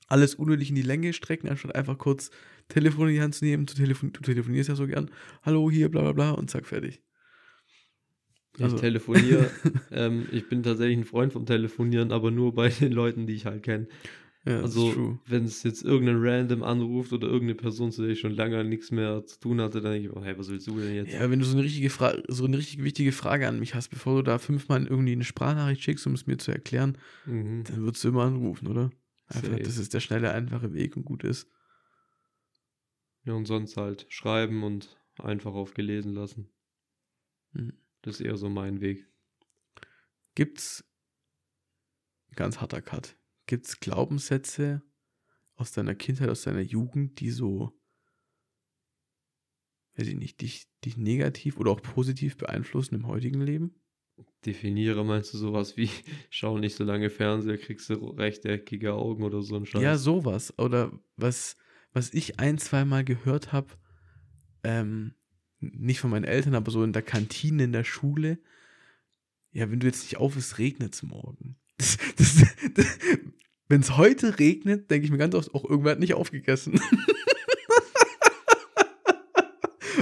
alles unnötig in die Länge strecken, anstatt einfach kurz Telefon in die Hand zu nehmen, zu telefon du telefonierst ja so gern, hallo hier, bla bla bla und zack, fertig. Also. Ich telefoniere, ähm, ich bin tatsächlich ein Freund vom Telefonieren, aber nur bei den Leuten, die ich halt kenne. Ja, also, wenn es jetzt irgendein Random anruft oder irgendeine Person, zu der ich schon lange nichts mehr zu tun hatte, dann denke ich, oh, hey, was willst du denn jetzt? Ja, wenn du so eine richtige Frage, so eine richtig wichtige Frage an mich hast, bevor du da fünfmal irgendwie eine Sprachnachricht schickst, um es mir zu erklären, mhm. dann würdest du immer anrufen, oder? Einfach, das ist der schnelle, einfache Weg und gut ist. Ja, und sonst halt schreiben und einfach auf gelesen lassen. Mhm. Das ist eher so mein Weg. Gibt's, ganz harter Cut, gibt's Glaubenssätze aus deiner Kindheit, aus deiner Jugend, die so, weiß ich nicht, dich, dich negativ oder auch positiv beeinflussen im heutigen Leben? Definiere, meinst du sowas wie, schau nicht so lange Fernseher, kriegst du rechteckige Augen oder so ein Scheiß? Ja, sowas. Oder was, was ich ein, zweimal gehört habe, ähm, nicht von meinen Eltern, aber so in der Kantine in der Schule. Ja, wenn du jetzt nicht auf ist, regnet es morgen. wenn es heute regnet, denke ich mir ganz oft, auch irgendwer hat nicht aufgegessen.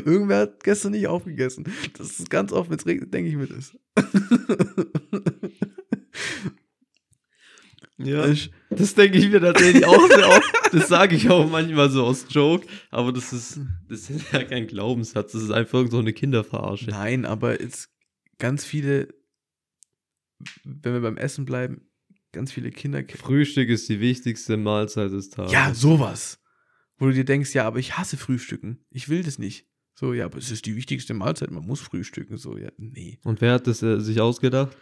irgendwer hat gestern nicht aufgegessen. Das ist ganz oft, wenn es regnet, denke ich mir das. Ja, das denke ich mir tatsächlich auch sehr oft. Das sage ich auch manchmal so aus Joke, aber das ist, das ist ja kein Glaubenssatz, das ist einfach so eine Kinderverarsche. Nein, aber jetzt ganz viele, wenn wir beim Essen bleiben, ganz viele Kinder. Frühstück ist die wichtigste Mahlzeit des Tages. Ja, sowas. Wo du dir denkst, ja, aber ich hasse Frühstücken. Ich will das nicht. So, ja, aber es ist die wichtigste Mahlzeit, man muss frühstücken. So, ja, nee. Und wer hat das äh, sich ausgedacht?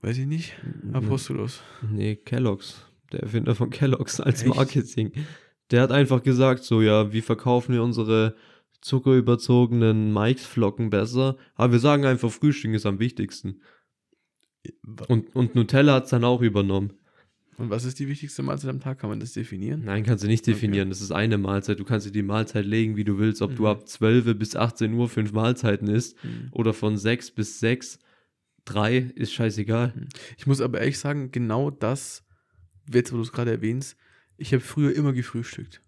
Weiß ich nicht. Apostolos. Nee, Kellogg's. Der Erfinder von Kellogg's als Echt? Marketing. Der hat einfach gesagt, so, ja, wie verkaufen wir unsere zuckerüberzogenen Maisflocken besser? Aber wir sagen einfach, Frühstück ist am wichtigsten. Und, und Nutella hat es dann auch übernommen. Und was ist die wichtigste Mahlzeit am Tag? Kann man das definieren? Nein, kannst du nicht definieren. Okay. Das ist eine Mahlzeit. Du kannst dir die Mahlzeit legen, wie du willst. Ob mhm. du ab 12 bis 18 Uhr fünf Mahlzeiten isst mhm. oder von 6 bis 6 drei ist scheißegal. Hm. Ich muss aber ehrlich sagen, genau das, jetzt wo du es gerade erwähnst, ich habe früher immer gefrühstückt.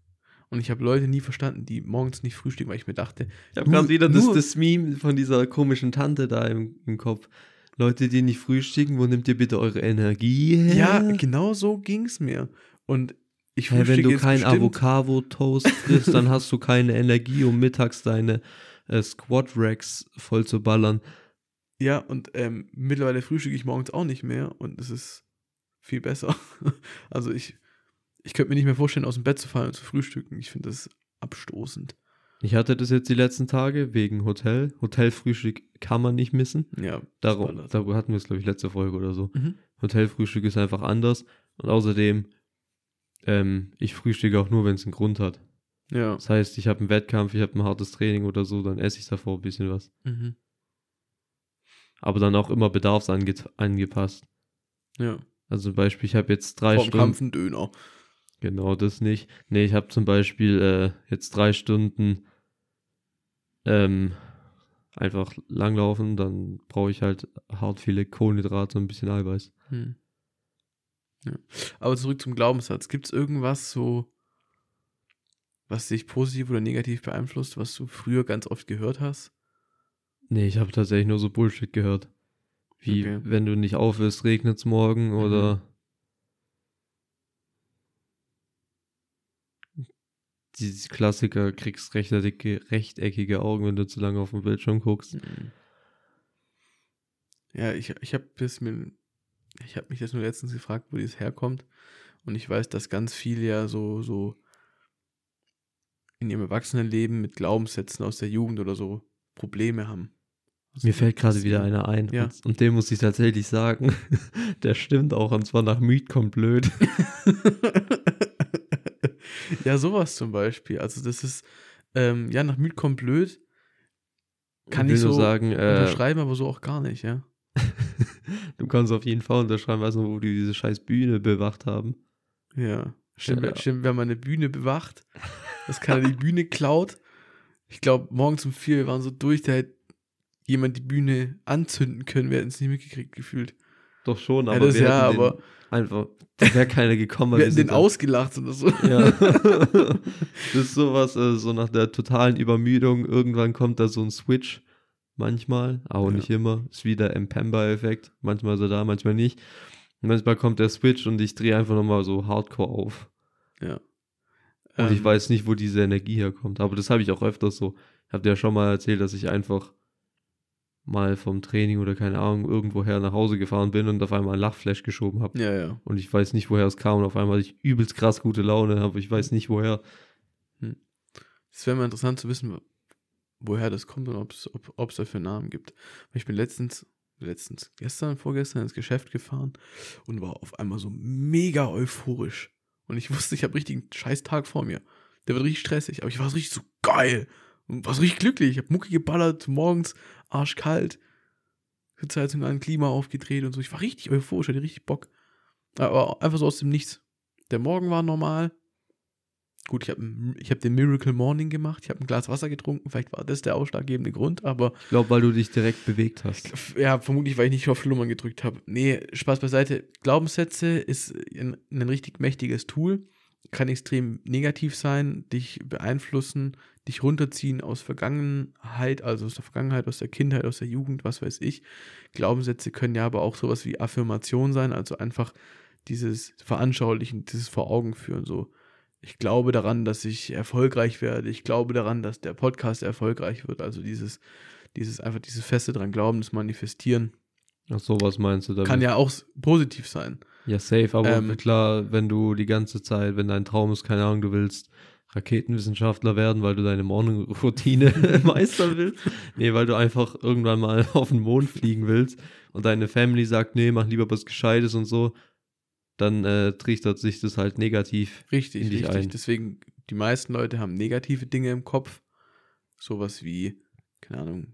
Und ich habe Leute nie verstanden, die morgens nicht frühstücken, weil ich mir dachte. Ich habe gerade wieder das, das Meme von dieser komischen Tante da im, im Kopf. Leute, die nicht frühstücken, wo nehmt ihr bitte eure Energie her? Ja, genau so ging es mir. Und ich hey, Wenn du kein Avocado-Toast frisst, dann hast du keine Energie, um mittags deine äh, Squat-Racks voll zu ballern. Ja, und ähm, mittlerweile frühstücke ich morgens auch nicht mehr und es ist viel besser. also ich, ich könnte mir nicht mehr vorstellen, aus dem Bett zu fallen und zu frühstücken. Ich finde das abstoßend. Ich hatte das jetzt die letzten Tage wegen Hotel. Hotelfrühstück kann man nicht missen. Ja. Darum, darüber hatten wir es, glaube ich, letzte Folge oder so. Mhm. Hotelfrühstück ist einfach anders. Und außerdem, ähm, ich frühstücke auch nur, wenn es einen Grund hat. Ja. Das heißt, ich habe einen Wettkampf, ich habe ein hartes Training oder so, dann esse ich davor ein bisschen was. Mhm aber dann auch immer bedarfsangepasst. Ja. Also zum Beispiel, ich habe jetzt drei Vom Stunden. Kampf ein Döner. Genau, das nicht. Nee, ich habe zum Beispiel äh, jetzt drei Stunden ähm, einfach langlaufen, dann brauche ich halt hart viele Kohlenhydrate und ein bisschen Eiweiß. Hm. Ja. Aber zurück zum Glaubenssatz. Gibt es irgendwas so, was dich positiv oder negativ beeinflusst, was du früher ganz oft gehört hast? Nee, ich habe tatsächlich nur so Bullshit gehört. Wie, okay. wenn du nicht aufhörst, regnet es morgen mhm. oder dieses Klassiker, kriegst rechteckige, rechteckige Augen, wenn du zu lange auf den Bildschirm guckst. Mhm. Ja, ich, ich habe mir, ich habe mich das nur letztens gefragt, wo das herkommt. Und ich weiß, dass ganz viel ja so, so in ihrem Erwachsenenleben mit Glaubenssätzen aus der Jugend oder so Probleme haben. Also Mir fällt gerade wieder einer ein. Ja. Und, und dem muss ich tatsächlich sagen, der stimmt auch. Und zwar nach Müd kommt blöd. ja, sowas zum Beispiel. Also das ist, ähm, ja, nach Müd kommt blöd. Kann ich so sagen, äh, unterschreiben, aber so auch gar nicht, ja. du kannst auf jeden Fall unterschreiben, weißt du, wo die diese scheiß Bühne bewacht haben. Ja. Stimmt, Ja. stimmt, wir haben eine Bühne bewacht, dass keiner die Bühne klaut. Ich glaube, morgens um vier, wir waren so durch, da hätte jemand die Bühne anzünden können, wir hätten es nicht mitgekriegt gefühlt. Doch schon, Ja, aber das wir ja, aber einfach, da wäre keiner gekommen. wir hätten den ausgelacht oder so. Ja. das ist sowas, äh, so nach der totalen Übermüdung, irgendwann kommt da so ein Switch. Manchmal, aber Ja. nicht immer. Ist wie der Mpemba-Effekt. Manchmal ist er da, manchmal nicht. Und manchmal kommt der Switch und ich drehe einfach nochmal so hardcore auf. Ja. Und ich Ähm, weiß nicht, wo diese Energie herkommt. Aber das habe ich auch öfters so. Ich habe dir ja schon mal erzählt, dass ich einfach mal vom Training oder keine Ahnung irgendwoher nach Hause gefahren bin und auf einmal ein Lachflash geschoben habe. Ja, ja. Und ich weiß nicht, woher es kam. Und auf einmal ich übelst krass gute Laune, aber ich weiß nicht, woher. Es wäre mal interessant zu wissen, woher das kommt und ob's, ob es dafür einen Namen gibt. Ich bin letztens, letztens, gestern, vorgestern ins Geschäft gefahren und war auf einmal so mega euphorisch. Und ich wusste, ich habe richtig einen scheiß Tag vor mir. Der wird richtig stressig, aber ich war so richtig so geil und war so richtig glücklich. Ich habe Mucke geballert, morgens arschkalt, Sitzheizung an, Klima aufgedreht und so. Ich war richtig euphorisch, hatte richtig Bock. Aber einfach so aus dem Nichts. Der Morgen war normal. Gut, ich habe ich hab den Miracle Morning gemacht. Ich habe ein Glas Wasser getrunken. Vielleicht war das der ausschlaggebende Grund, aber Ich glaube, weil du dich direkt bewegt hast. ja, vermutlich, weil ich nicht auf Flummern gedrückt habe. Nee, Spaß beiseite. Glaubenssätze ist ein, ein richtig mächtiges Tool. Kann extrem negativ sein, dich beeinflussen, dich runterziehen aus Vergangenheit, also aus der Vergangenheit, aus der Kindheit, aus der Jugend, was weiß ich. Glaubenssätze können ja aber auch sowas wie Affirmation sein, also einfach dieses Veranschaulichen, dieses vor Augen führen, so. Ich glaube daran, dass ich erfolgreich werde. Ich glaube daran, dass der Podcast erfolgreich wird. Also dieses, dieses einfach dieses Feste dran glauben, das Manifestieren Ach so, was meinst du damit? kann ja auch positiv sein. Ja, safe, aber Ähm, klar, wenn du die ganze Zeit, wenn dein Traum ist, keine Ahnung, du willst Raketenwissenschaftler werden, weil du deine Morgenroutine meistern willst. Nee, weil du einfach irgendwann mal auf den Mond fliegen willst und deine Family sagt, nee, mach lieber was Gescheites und so, dann äh, trichtert sich das halt negativ. Richtig, In dich richtig. ein. Deswegen, die meisten Leute haben negative Dinge im Kopf. Sowas wie, keine Ahnung,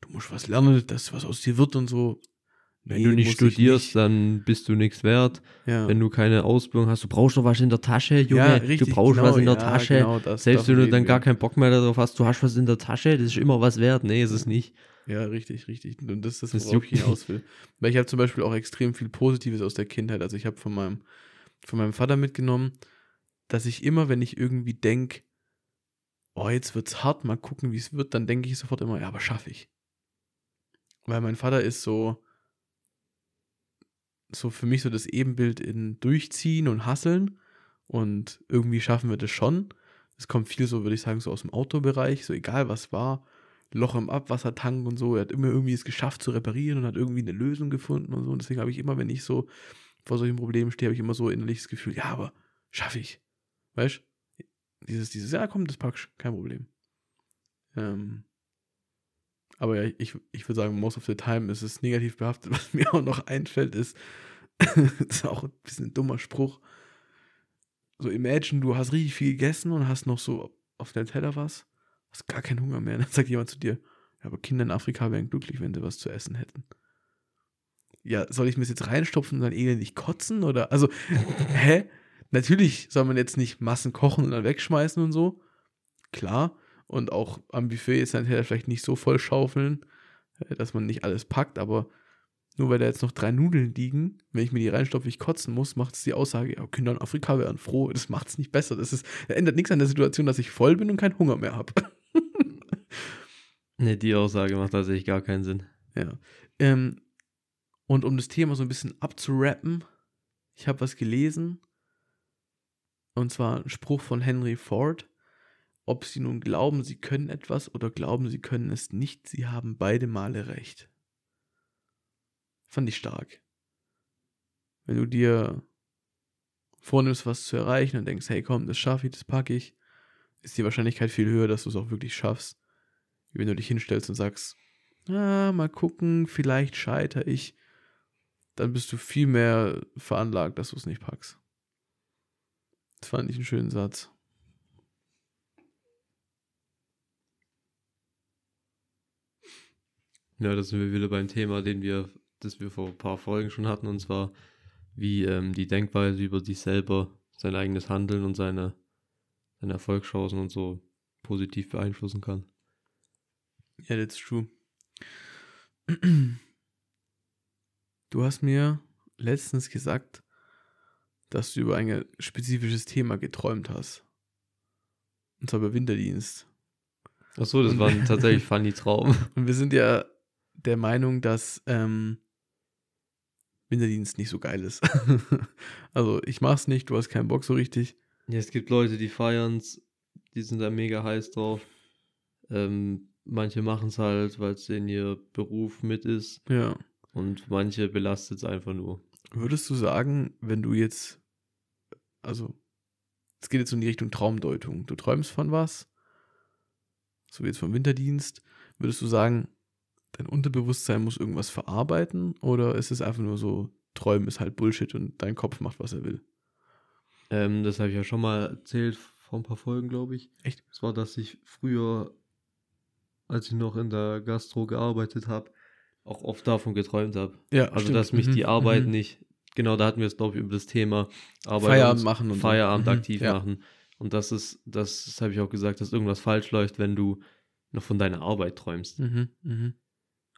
du musst was lernen, dass was aus dir wird und so. Wenn Nee, du nicht ich studierst, nicht. dann bist du nichts wert. Ja, Wenn du keine Ausbildung hast, du brauchst doch was in der Tasche, Junge. ja, du richtig, brauchst genau, was in der ja, Tasche. Genau, das, Selbst wenn du dann gar keinen Bock mehr darauf hast, du hast was in der Tasche, das ist immer was wert. Nee, ist es nicht. Ja, richtig, richtig. Und das ist das, Das worauf ich juckt hinaus will. Weil ich habe zum Beispiel auch extrem viel Positives aus der Kindheit. Also ich habe von meinem, von meinem Vater mitgenommen, dass ich immer, wenn ich irgendwie denke, oh, jetzt wird's hart, mal gucken, wie es wird, dann denke ich sofort immer, ja, aber schaffe ich. Weil mein Vater ist so, so für mich so das Ebenbild in Durchziehen und Hasseln. Und irgendwie schaffen wir das schon. Es kommt viel so, würde ich sagen, so aus dem Autobereich, so egal was war. Loch im Abwassertank und so. Er hat immer irgendwie es geschafft zu reparieren und hat irgendwie eine Lösung gefunden und so. Und deswegen habe ich immer, wenn ich so vor solchen Problemen stehe, habe ich immer so innerliches Gefühl, ja, aber schaffe ich. Weißt du? Dieses, dieses, ja, komm, das packst, kein Problem. Ähm, aber ja, ich, ich würde sagen, most of the time ist es negativ behaftet. Was mir auch noch einfällt, ist, das ist auch ein bisschen ein dummer Spruch. So, imagine, du hast richtig viel gegessen und hast noch so auf deinem Teller was, hast gar keinen Hunger mehr. Dann sagt jemand zu dir, ja, aber Kinder in Afrika wären glücklich, wenn sie was zu essen hätten. Ja, soll ich mir das jetzt reinstopfen und dann elendig kotzen? Oder, also, hä? Natürlich soll man jetzt nicht Massen kochen und dann wegschmeißen und so. Klar. Und auch am Buffet ist dann vielleicht nicht so voll schaufeln, äh, dass man nicht alles packt, aber nur weil da jetzt noch drei Nudeln liegen, wenn ich mir die reinstopfe, ich kotzen muss, macht es die Aussage, ja, Kinder in Afrika wären froh. Das macht es nicht besser. Das ist, das ändert nichts an der Situation, dass ich voll bin und keinen Hunger mehr habe. Nee, die Aussage macht tatsächlich gar keinen Sinn. Ja. Ähm, und um das Thema so ein bisschen abzurappen, ich habe was gelesen. Und zwar ein Spruch von Henry Ford. Ob sie nun glauben, sie können etwas oder glauben, sie können es nicht, sie haben beide Male recht. Fand ich stark. Wenn du dir vornimmst, was zu erreichen und denkst, hey komm, das schaffe ich, das packe ich, ist die Wahrscheinlichkeit viel höher, dass du es auch wirklich schaffst. wie wenn du dich hinstellst und sagst, ah, mal gucken, vielleicht scheitere ich. Dann bist du viel mehr veranlagt, dass du es nicht packst. Das fand ich einen schönen Satz. Ja, da sind wir wieder beim Thema, den wir, das wir vor ein paar Folgen schon hatten, und zwar wie ähm, die Denkweise über sich selber, sein eigenes Handeln und seine, seine Erfolgschancen und so positiv beeinflussen kann. Ja, that's true. Du hast mir letztens gesagt, dass du über ein spezifisches Thema geträumt hast. Und zwar über Winterdienst. Ach so, das war ein tatsächlich funny Traum. Und wir sind ja der Meinung, dass ähm, Winterdienst nicht so geil ist. also ich mach's nicht, du hast keinen Bock so richtig. Ja, es gibt Leute, die feiern's, die sind da mega heiß drauf. Ähm, manche machen es halt, weil es in ihr Beruf mit ist. Ja. Und manche belastet es einfach nur. Würdest du sagen, wenn du jetzt, also es geht jetzt in die Richtung Traumdeutung, du träumst von was, so wie jetzt vom Winterdienst, würdest du sagen, dein Unterbewusstsein muss irgendwas verarbeiten oder ist es einfach nur so, Träumen ist halt Bullshit und dein Kopf macht, was er will? Ähm, das habe ich ja schon mal erzählt vor ein paar Folgen, glaube ich. Echt? Es war, dass ich früher, als ich noch in der Gastro gearbeitet habe, auch oft davon geträumt habe. Ja, Also, stimmt. dass mich Mhm, die Arbeit mhm. nicht, genau, da hatten wir es, glaube ich, über das Thema Arbeit Feierabend und machen und so. Feierabend Mhm, aktiv ja. machen. Und das ist, das, das habe ich auch gesagt, dass irgendwas falsch läuft, wenn du noch von deiner Arbeit träumst. Mhm, mhm.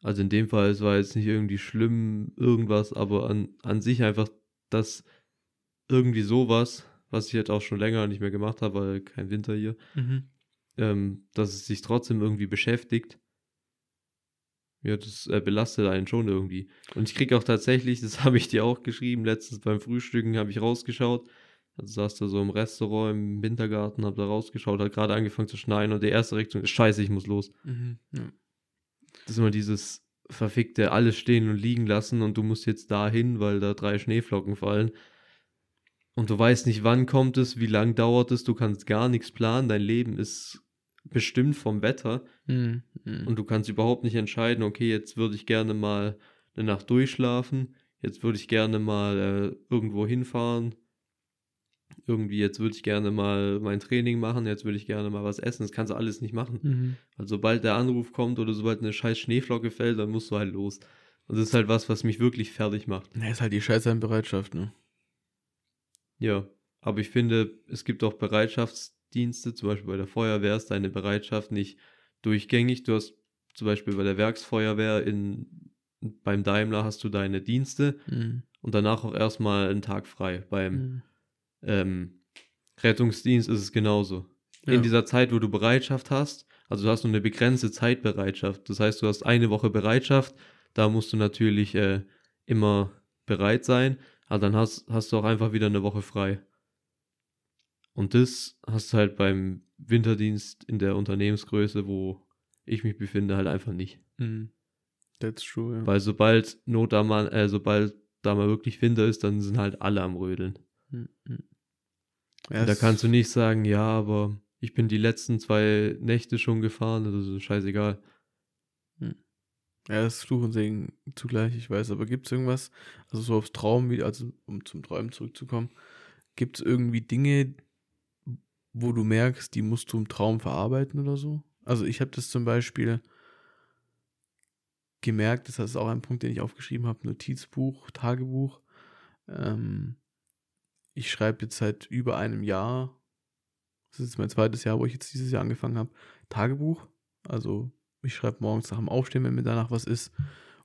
Also in dem Fall, es war jetzt nicht irgendwie schlimm, irgendwas, aber an, an sich einfach, dass irgendwie sowas, was ich jetzt auch schon länger nicht mehr gemacht habe, weil kein Winter hier, Mhm. ähm, dass es sich trotzdem irgendwie beschäftigt. Ja, das äh, belastet einen schon irgendwie. Und ich kriege auch tatsächlich, das habe ich dir auch geschrieben, letztens beim Frühstücken habe ich rausgeschaut. Also saß da so im Restaurant im Wintergarten, habe da rausgeschaut, hat gerade angefangen zu schneien und die erste Reaktion ist, scheiße, ich muss los. Mhm. Ja. Das ist immer dieses verfickte alles stehen und liegen lassen und du musst jetzt dahin, weil da drei Schneeflocken fallen. Und du weißt nicht, wann kommt es, wie lang dauert es, du kannst gar nichts planen, dein Leben ist bestimmt vom Wetter Mhm. Mhm. und du kannst überhaupt nicht entscheiden, okay, jetzt würde ich gerne mal eine Nacht durchschlafen, jetzt würde ich gerne mal äh, irgendwo hinfahren, irgendwie jetzt würde ich gerne mal mein Training machen, jetzt würde ich gerne mal was essen, das kannst du alles nicht machen. Mhm. Also sobald der Anruf kommt oder sobald eine scheiß Schneeflocke fällt, dann musst du halt los. Und das ist halt was, was mich wirklich fertig macht. Ja, ist halt die Scheiße-Bereitschaft, ne? Ja, aber ich finde, es gibt auch Bereitschaftsdienste, zum Beispiel bei der Feuerwehr ist deine Bereitschaft nicht durchgängig. Du hast zum Beispiel bei der Werksfeuerwehr in, beim Daimler hast du deine Dienste Mhm. und danach auch erstmal einen Tag frei. Beim Mhm. Ähm, Rettungsdienst ist es genauso. Ja. In dieser Zeit, wo du Bereitschaft hast, also du hast nur eine begrenzte Zeitbereitschaft. Das heißt, du hast eine Woche Bereitschaft, da musst du natürlich äh, immer bereit sein, aber dann hast, hast du auch einfach wieder eine Woche frei. Und das hast du halt beim Winterdienst in der Unternehmensgröße, wo ich mich befinde, halt einfach nicht. Mhm. That's true, ja. Weil sobald Not am Mann, äh, sobald da mal wirklich Winter ist, dann sind halt alle am Rödeln. Mhm. Mhm. da kannst du nicht sagen, ja, aber ich bin die letzten zwei Nächte schon gefahren, das ist scheißegal. Ja, das ist Fluch und Segen zugleich, ich weiß. Aber gibt es irgendwas, also so aufs Traum, also um zum Träumen zurückzukommen, gibt es irgendwie Dinge, wo du merkst, die musst du im Traum verarbeiten oder so? Also ich habe das zum Beispiel gemerkt, das ist auch ein Punkt, den ich aufgeschrieben habe, Notizbuch, Tagebuch. Ähm, ich schreibe jetzt seit über einem Jahr, das ist jetzt mein zweites Jahr, wo ich jetzt dieses Jahr angefangen habe, Tagebuch. Also ich schreibe morgens nach dem Aufstehen, wenn mir danach was ist.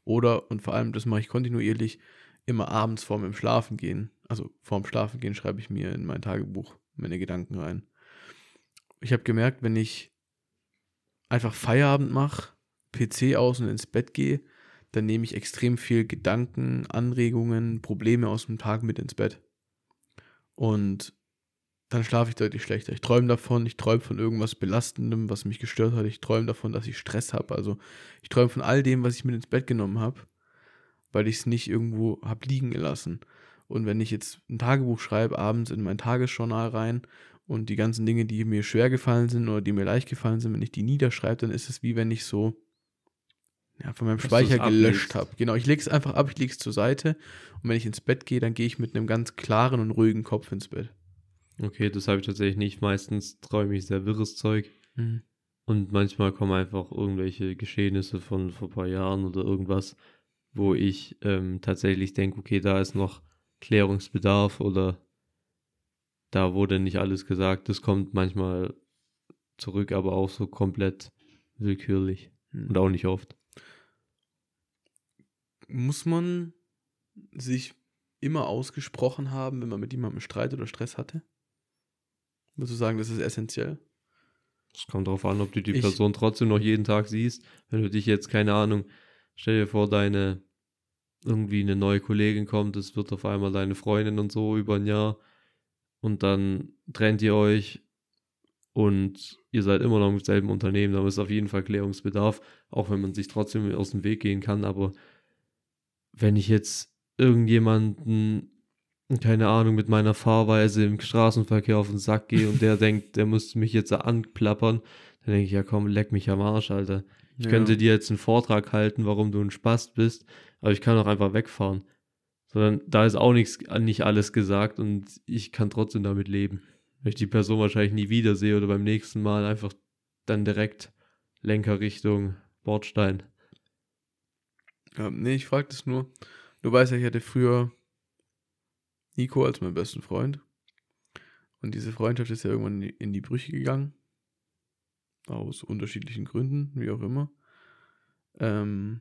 Oder, und vor allem, das mache ich kontinuierlich, immer abends vorm im Schlafen gehen. Also vorm Schlafen gehen schreibe ich mir in mein Tagebuch meine Gedanken rein. Ich habe gemerkt, wenn ich einfach Feierabend mache, PC aus und ins Bett gehe, dann nehme ich extrem viel Gedanken, Anregungen, Probleme aus dem Tag mit ins Bett. Und dann schlafe ich deutlich schlechter. Ich träume davon, ich träume von irgendwas Belastendem, was mich gestört hat. Ich träume davon, dass ich Stress habe. Also ich träume von all dem, was ich mit ins Bett genommen habe, weil ich es nicht irgendwo habe liegen gelassen. Und wenn ich jetzt ein Tagebuch schreibe, abends in mein Tagesjournal rein Und die ganzen Dinge, die mir schwer gefallen sind oder die mir leicht gefallen sind, wenn ich die niederschreibe, dann ist es wie wenn ich so ja, von meinem Dass Speicher gelöscht habe. Genau, ich lege es einfach ab, ich lege es zur Seite. Und wenn ich ins Bett gehe, dann gehe ich mit einem ganz klaren und ruhigen Kopf ins Bett. Okay, das habe ich tatsächlich nicht. Meistens träume ich sehr wirres Zeug. Und manchmal kommen einfach irgendwelche Geschehnisse von vor ein paar Jahren oder irgendwas, wo ich ähm, tatsächlich denke, okay, da ist noch Klärungsbedarf oder da wurde nicht alles gesagt. Das kommt manchmal zurück, aber auch so komplett willkürlich Mhm. und auch nicht oft. Muss man sich immer ausgesprochen haben, wenn man mit jemandem Streit oder Stress hatte? Würdest du sagen, das ist essentiell? Es kommt darauf an, ob du die Ich- Person trotzdem noch jeden Tag siehst. Wenn du dich jetzt, keine Ahnung, stell dir vor, deine irgendwie eine neue Kollegin kommt, es wird auf einmal deine Freundin und so über ein Jahr und dann trennt ihr euch und ihr seid immer noch im selben Unternehmen, dann ist auf jeden Fall Klärungsbedarf, auch wenn man sich trotzdem aus dem Weg gehen kann, aber wenn ich jetzt irgendjemanden keine Ahnung, mit meiner Fahrweise im Straßenverkehr auf den Sack gehe und der denkt, der müsste mich jetzt anplappern, dann denke ich, ja komm, leck mich am Arsch, Alter. Ich Ja. könnte dir jetzt einen Vortrag halten, warum du ein Spast bist, aber ich kann auch einfach wegfahren. Sondern da ist auch nichts, nicht alles gesagt und ich kann trotzdem damit leben. Wenn ich die Person wahrscheinlich nie wiedersehe oder beim nächsten Mal einfach dann direkt Lenker Richtung Bordstein. Ja, nee, ich frage das nur. Du weißt ja, ich hatte früher Nico als meinen besten Freund. Und diese Freundschaft ist ja irgendwann in die, Brüche gegangen. Aus unterschiedlichen Gründen, wie auch immer. Ähm,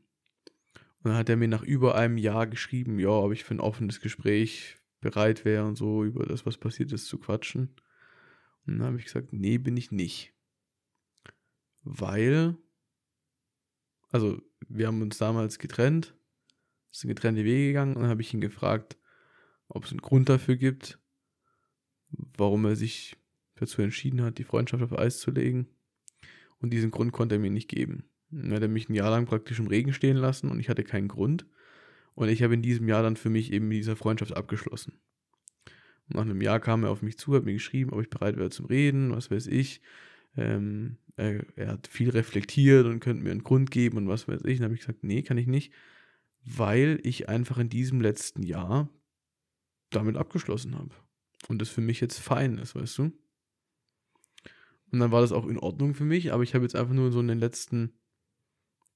und dann hat er mir nach über einem Jahr geschrieben, ja, ob ich für ein offenes Gespräch bereit wäre und so über das, was passiert ist, zu quatschen. Und dann habe ich gesagt, nee, bin ich nicht. Weil, also wir haben uns damals getrennt, sind getrennte Wege gegangen und dann habe ich ihn gefragt, ob es einen Grund dafür gibt, warum er sich dazu entschieden hat, die Freundschaft auf Eis zu legen. Und diesen Grund konnte er mir nicht geben. Dann hat er mich ein Jahr lang praktisch im Regen stehen lassen und ich hatte keinen Grund. Und ich habe in diesem Jahr dann für mich eben mit dieser Freundschaft abgeschlossen. Und nach einem Jahr kam er auf mich zu, hat mir geschrieben, ob ich bereit wäre zum Reden, was weiß ich. Ähm, er, er hat viel reflektiert und könnte mir einen Grund geben und was weiß ich. Und dann habe ich gesagt, nee, kann ich nicht, weil ich einfach in diesem letzten Jahr damit abgeschlossen habe. Und das für mich jetzt fein ist, weißt du? Und dann war das auch in Ordnung für mich, aber ich habe jetzt einfach nur so in den letzten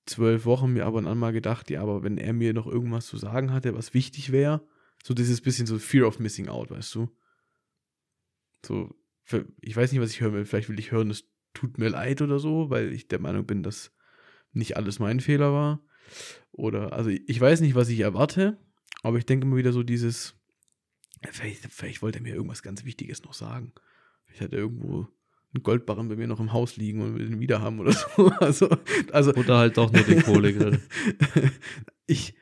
zwölf Wochen mir aber und an mal gedacht, ja, aber wenn er mir noch irgendwas zu sagen hatte, was wichtig wäre, so dieses bisschen so Fear of Missing Out, weißt du? So, ich weiß nicht, was ich hören will. Vielleicht will ich hören, es tut mir leid oder so, weil ich der Meinung bin, dass nicht alles mein Fehler war. Oder, also ich weiß nicht, was ich erwarte, aber ich denke immer wieder so dieses, vielleicht, vielleicht wollte er mir irgendwas ganz Wichtiges noch sagen. Vielleicht hat er irgendwo einen Goldbarren bei mir noch im Haus liegen und will den wieder haben oder so. Also, also Oder halt doch nur den Kohlegrill. ich,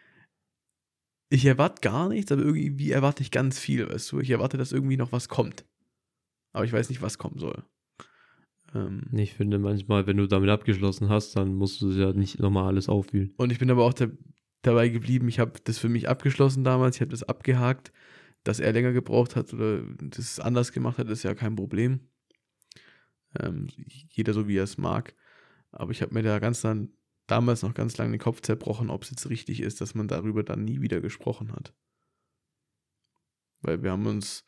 ich erwarte gar nichts, aber irgendwie erwarte ich ganz viel, weißt du. Ich erwarte, dass irgendwie noch was kommt. Aber ich weiß nicht, was kommen soll. Ähm, Ich finde manchmal, wenn du damit abgeschlossen hast, dann musst du ja nicht nochmal alles aufwühlen. Und ich bin aber auch da, dabei geblieben, ich habe das für mich abgeschlossen damals, ich habe das abgehakt, dass er länger gebraucht hat oder das anders gemacht hat, ist ja kein Problem. Ähm, jeder so, wie er es mag. Aber ich habe mir da ganz dann damals noch ganz lange den Kopf zerbrochen, ob es jetzt richtig ist, dass man darüber dann nie wieder gesprochen hat. Weil wir haben uns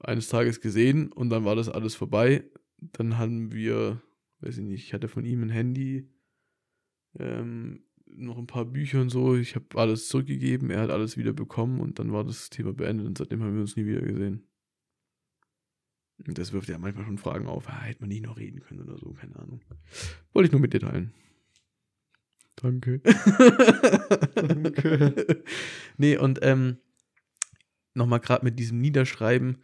eines Tages gesehen und dann war das alles vorbei. Dann haben wir, weiß ich nicht, ich hatte von ihm ein Handy, ähm, noch ein paar Bücher und so. Ich habe alles zurückgegeben, er hat alles wieder bekommen und dann war das Thema beendet und seitdem haben wir uns nie wieder gesehen. Und das wirft ja manchmal schon Fragen auf, ah, hätte man nie noch reden können oder so, keine Ahnung. Wollte ich nur mit dir teilen. Danke. Danke. nee, und ähm, nochmal gerade mit diesem Niederschreiben.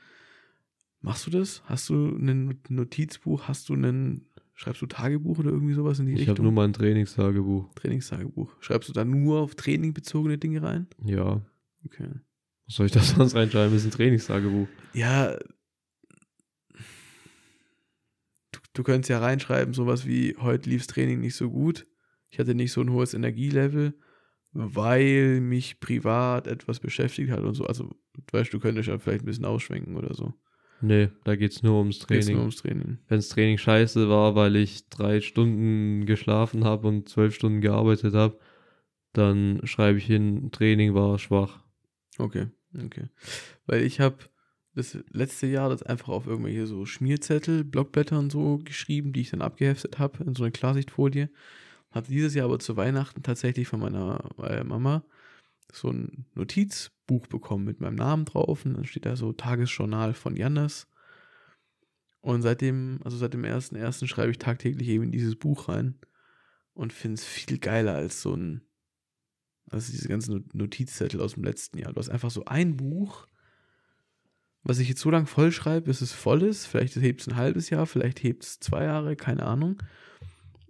Machst du das? Hast du ein Notizbuch? Hast du einen, schreibst du Tagebuch oder irgendwie sowas in die Ich habe Richtung? nur mal ein Trainingstagebuch. Trainingstagebuch. Schreibst du da nur auf Training bezogene Dinge rein? Ja. Okay. Was soll ich da sonst reinschreiben? Das ist ein Trainingstagebuch. Ja. Du, du könntest ja reinschreiben, sowas wie, heute lief's Training nicht so gut. Ich hatte nicht so ein hohes Energielevel, weil mich privat etwas beschäftigt hat und so. Also, du weißt, du könntest ja vielleicht ein bisschen ausschwenken oder so. Nee, da geht es nur ums Geht's Training. nur ums Training. Wenn das Training scheiße war, weil ich drei Stunden geschlafen habe und zwölf Stunden gearbeitet habe, dann schreibe ich hin, Training war schwach. Okay, okay. Weil ich habe das letzte Jahr das einfach auf irgendwelche so Schmierzettel, Blockblätter und so geschrieben, die ich dann abgeheftet habe in so eine Klarsichtfolie. Hatte dieses Jahr aber zu Weihnachten tatsächlich von meiner äh, Mama so ein Notizbuch bekommen mit meinem Namen drauf und dann steht da so Tagesjournal von Jannes. Und seitdem, also seit dem ersten ersten schreibe ich tagtäglich eben in dieses Buch rein und finde es viel geiler als so ein, also diese ganzen Not- Notizzettel aus dem letzten Jahr. Du hast einfach so ein Buch, was ich jetzt so lange voll schreibe, bis es voll ist. Vielleicht hebt es ein halbes Jahr, vielleicht hebt es zwei Jahre, keine Ahnung.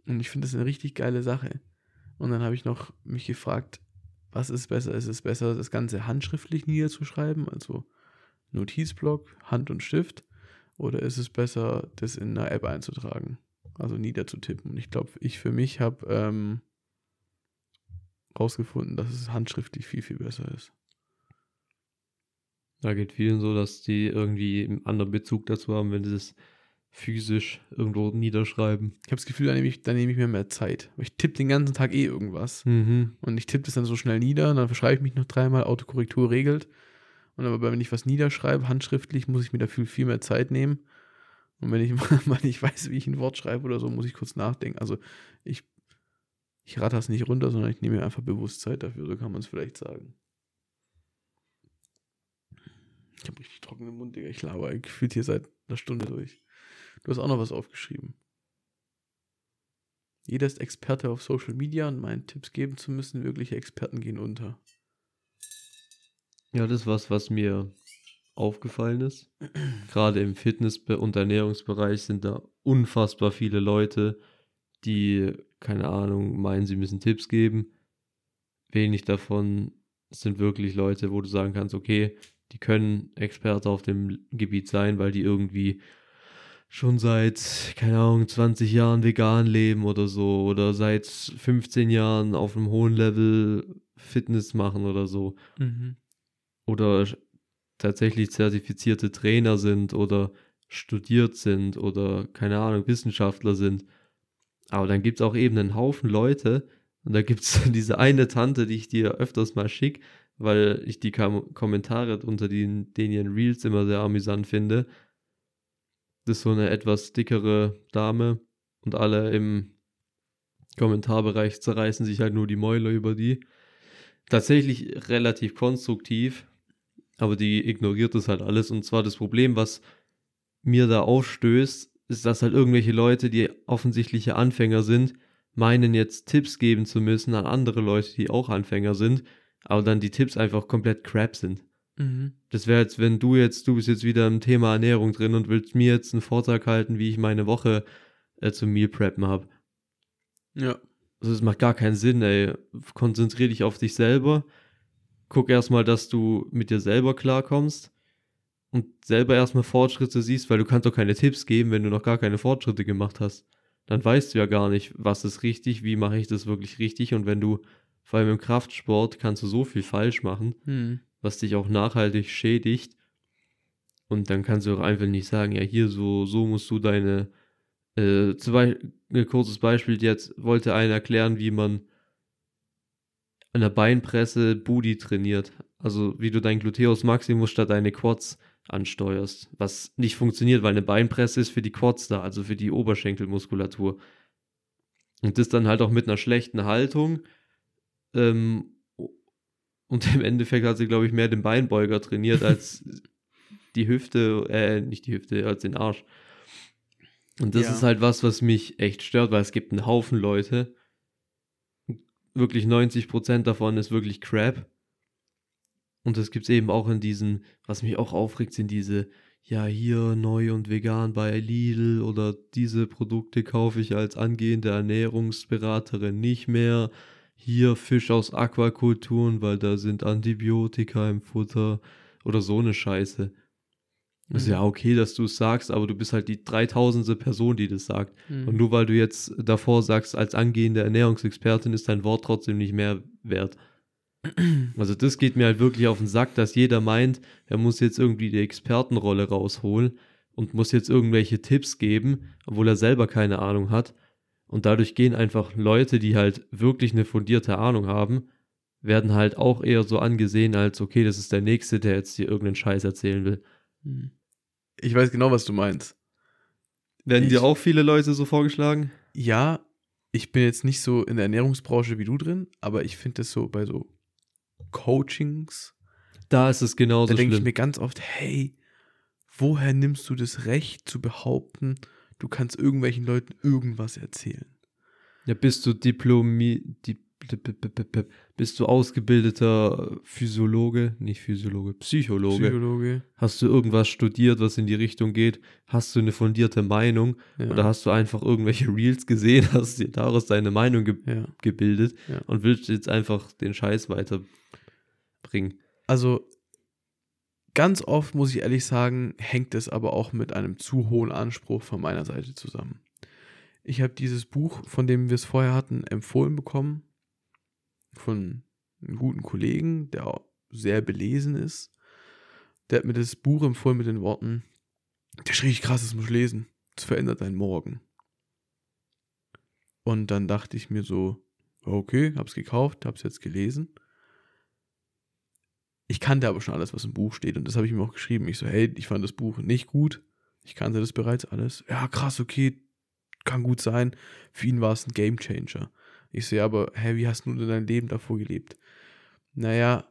Und ich finde das eine richtig geile Sache. Und dann habe ich noch mich gefragt, was ist besser? Ist es besser, das Ganze handschriftlich niederzuschreiben, also Notizblock, Hand und Stift? Oder ist es besser, das in einer App einzutragen, also niederzutippen? Und ich glaube, ich für mich habe ähm, rausgefunden, dass es handschriftlich viel, viel besser ist. Da geht vielen so, dass die irgendwie einen anderen Bezug dazu haben, wenn sie das physisch irgendwo niederschreiben. Ich habe das Gefühl, da nehme ich, da nehme ich mir mehr Zeit. Ich tippe den ganzen Tag eh irgendwas. Mhm. Und ich tippe das dann so schnell nieder, und dann verschreibe ich mich noch dreimal, Autokorrektur regelt. Und aber wenn ich was niederschreibe, handschriftlich, muss ich mir dafür viel mehr Zeit nehmen. Und wenn ich mal nicht weiß, wie ich ein Wort schreibe oder so, muss ich kurz nachdenken. Also ich, ich ratter es nicht runter, sondern ich nehme mir einfach bewusst Zeit dafür, so kann man es vielleicht sagen. Ich habe richtig trockenen Mund, Digga. Ich laber gefühlt hier seit einer Stunde durch. Du hast auch noch was aufgeschrieben. Jeder ist Experte auf Social Media und meint, Tipps geben zu müssen, wirkliche Experten gehen unter. Ja, das ist was, was mir aufgefallen ist. Gerade im Fitness- und Ernährungsbereich sind da unfassbar viele Leute, die, keine Ahnung, meinen, sie müssen Tipps geben. Wenig davon sind wirklich Leute, wo du sagen kannst, okay, die können Experte auf dem Gebiet sein, weil die irgendwie schon seit, keine Ahnung, 20 Jahren vegan leben oder so oder seit 15 Jahren auf einem hohen Level Fitness machen oder so Mhm. oder tatsächlich zertifizierte Trainer sind oder studiert sind oder keine Ahnung, Wissenschaftler sind. Aber dann gibt es auch eben einen Haufen Leute und da gibt es diese eine Tante, die ich dir öfters mal schick, weil ich die Kommentare unter den, den ihren Reels immer sehr amüsant finde. Das ist so eine etwas dickere Dame und alle im Kommentarbereich zerreißen sich halt nur die Mäuler über die. Tatsächlich relativ konstruktiv, aber die ignoriert das halt alles. Und zwar das Problem, was mir da aufstößt, ist, dass halt irgendwelche Leute, die offensichtliche Anfänger sind, meinen jetzt Tipps geben zu müssen an andere Leute, die auch Anfänger sind, aber dann die Tipps einfach komplett crap sind. Mhm. Das wäre jetzt, wenn du jetzt, du bist jetzt wieder im Thema Ernährung drin und willst mir jetzt einen Vortrag halten, wie ich meine Woche äh, zum Meal Preppen habe. Ja. Also es macht gar keinen Sinn, ey. Konzentrier dich auf dich selber. Guck erstmal, dass du mit dir selber klarkommst und selber erstmal Fortschritte siehst, weil du kannst doch keine Tipps geben, wenn du noch gar keine Fortschritte gemacht hast. Dann weißt du ja gar nicht, was ist richtig, wie mache ich das wirklich richtig und wenn du, vor allem im Kraftsport, kannst du so viel falsch machen, Mhm. Was dich auch nachhaltig schädigt. Und dann kannst du auch einfach nicht sagen, ja, hier so, so musst du deine, äh, zum Beispiel, ein kurzes Beispiel, jetzt wollte einer erklären, wie man an der Beinpresse Booty trainiert. Also wie du dein Gluteus Maximus statt deine Quads ansteuerst. Was nicht funktioniert, weil eine Beinpresse ist für die Quads da, also für die Oberschenkelmuskulatur. Und das dann halt auch mit einer schlechten Haltung. Ähm, und im Endeffekt hat sie, glaube ich, mehr den Beinbeuger trainiert als die Hüfte, äh, nicht die Hüfte, als den Arsch. Und das Ja. ist halt was, was mich echt stört, weil es gibt einen Haufen Leute. Wirklich 90% davon ist wirklich Crap. Und das gibt es eben auch in diesen, was mich auch aufregt, sind diese, ja, hier neu und vegan bei Lidl oder diese Produkte kaufe ich als angehende Ernährungsberaterin nicht mehr. Hier Fisch aus Aquakulturen, weil da sind Antibiotika im Futter oder so eine Scheiße. Ist Mhm. ja okay, dass du es sagst, aber du bist halt die 3000. Person, die das sagt. Mhm. Und nur weil du jetzt davor sagst, als angehende Ernährungsexpertin ist dein Wort trotzdem nicht mehr wert. Also das geht mir halt wirklich auf den Sack, dass jeder meint, er muss jetzt irgendwie die Expertenrolle rausholen und muss jetzt irgendwelche Tipps geben, obwohl er selber keine Ahnung hat. Und dadurch gehen einfach Leute, die halt wirklich eine fundierte Ahnung haben, werden halt auch eher so angesehen als, okay, das ist der Nächste, der jetzt hier irgendeinen Scheiß erzählen will. Ich weiß genau, was du meinst. Werden Ich- dir auch viele Leute so vorgeschlagen? Ja, ich bin jetzt nicht so in der Ernährungsbranche wie du drin, aber ich finde das so bei so Coachings, Da ist es genauso da denke ich mir ganz oft, hey, woher nimmst du das Recht zu behaupten, du kannst irgendwelchen Leuten irgendwas erzählen? Ja, bist du Diplomi, Dip, Dip, Dip, Dip, Dip, Dip, bist du ausgebildeter Physiologe, nicht Physiologe, Psychologe? Psychologe. Hast du irgendwas studiert, was in die Richtung geht? Hast du eine fundierte Meinung? Ja. Oder hast du einfach irgendwelche Reels gesehen, hast dir daraus deine Meinung ge ja. gebildet Ja. und willst jetzt einfach den Scheiß weiterbringen? Also ganz oft muss ich ehrlich sagen, hängt es aber auch mit einem zu hohen Anspruch von meiner Seite zusammen. Ich habe dieses Buch, von dem wir es vorher hatten, empfohlen bekommen von einem guten Kollegen, der auch sehr belesen ist. Der hat mir das Buch empfohlen mit den Worten, der ist richtig krass, das muss ich lesen. Das verändert deinen Morgen. Und dann dachte ich mir so, okay, hab's gekauft, hab's jetzt gelesen ich kannte aber schon alles, was im Buch steht. Und das habe ich ihm auch geschrieben. Ich so, hey, ich fand das Buch nicht gut. Ich kannte das bereits alles. Ja, krass, okay, kann gut sein. Für ihn war es ein Game Changer. Ich so, ja, aber, hä, wie hast du denn dein Leben davor gelebt? Naja,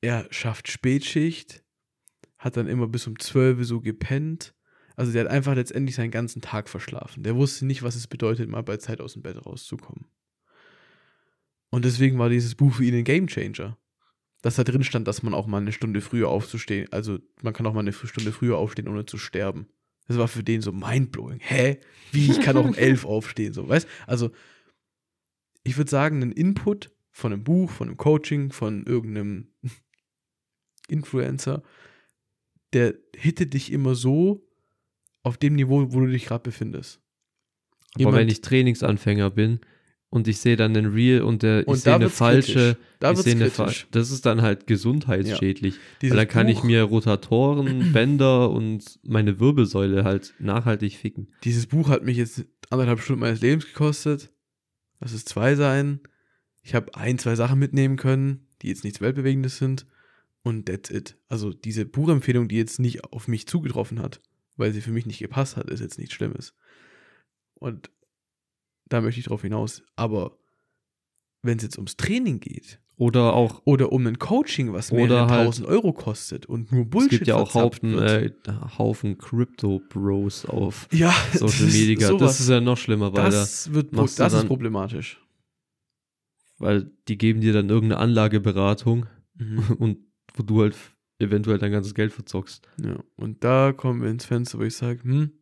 er schafft Spätschicht, hat dann immer bis um 12 Uhr so gepennt. Also der hat einfach letztendlich seinen ganzen Tag verschlafen. Der wusste nicht, was es bedeutet, mal bei Zeit aus dem Bett rauszukommen. Und deswegen war dieses Buch für ihn ein Game Changer dass da drin stand, dass man auch mal eine Stunde früher aufzustehen, also man kann auch mal eine Stunde früher aufstehen, ohne zu sterben. Das war für den so mindblowing. Hä? Wie? Ich kann auch um elf aufstehen, so, weißt? Also, ich würde sagen, ein Input von einem Buch, von einem Coaching, von irgendeinem Influencer, der hittet dich immer so auf dem Niveau, wo du dich gerade befindest. Aber Jemand- wenn ich Trainingsanfänger bin und ich sehe dann einen Reel und der, ich sehe da eine falsche. Da ich sehe eine fa- das ist dann halt gesundheitsschädlich. Dieses Weil dann kann ich Buch- mir Rotatoren, Bänder und meine Wirbelsäule halt nachhaltig ficken. Dieses Buch hat mich jetzt anderthalb Stunden meines Lebens gekostet. Lass es zwei sein. Ich habe ein, zwei Sachen mitnehmen können, die jetzt nichts Weltbewegendes sind. Und that's it. Also diese Buchempfehlung, die jetzt nicht auf mich zugetroffen hat, weil sie für mich nicht gepasst hat, ist jetzt nichts Schlimmes. Und da möchte ich drauf hinaus. Aber wenn es jetzt ums Training geht Oder auch, oder um ein Coaching, was mehrere halt- tausend Euro kostet und nur es Bullshit gibt ja auch Haufen, wird. äh, Haufen Crypto-Bros auf ja, Social ist Media. sowas. Das ist ja noch schlimmer, weil, da, das wird machst du das ist dann- problematisch. weil die geben dir dann irgendeine Anlageberatung und wo du halt eventuell dein ganzes Geld verzockst. Ja, und da kommen wir ins Fenster, wo ich sage, hm,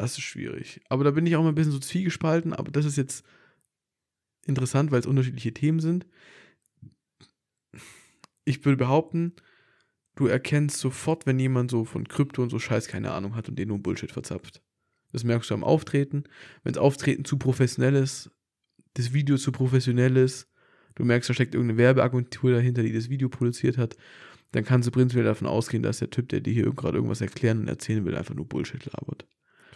das ist schwierig. Aber da bin ich auch mal ein bisschen so zwiegespalten, aber das ist jetzt interessant, weil es unterschiedliche Themen sind. Ich würde behaupten, du erkennst sofort, wenn jemand so von Krypto und so Scheiß keine Ahnung hat und den nur Bullshit verzapft. Das merkst du am Auftreten. Wenn das Auftreten zu professionell ist, das Video zu professionell ist, du merkst, da steckt irgendeine Werbeagentur dahinter, die das Video produziert hat, dann kannst du prinzipiell davon ausgehen, dass der Typ, der dir hier gerade irgendwas erklären und erzählen will, einfach nur Bullshit labert.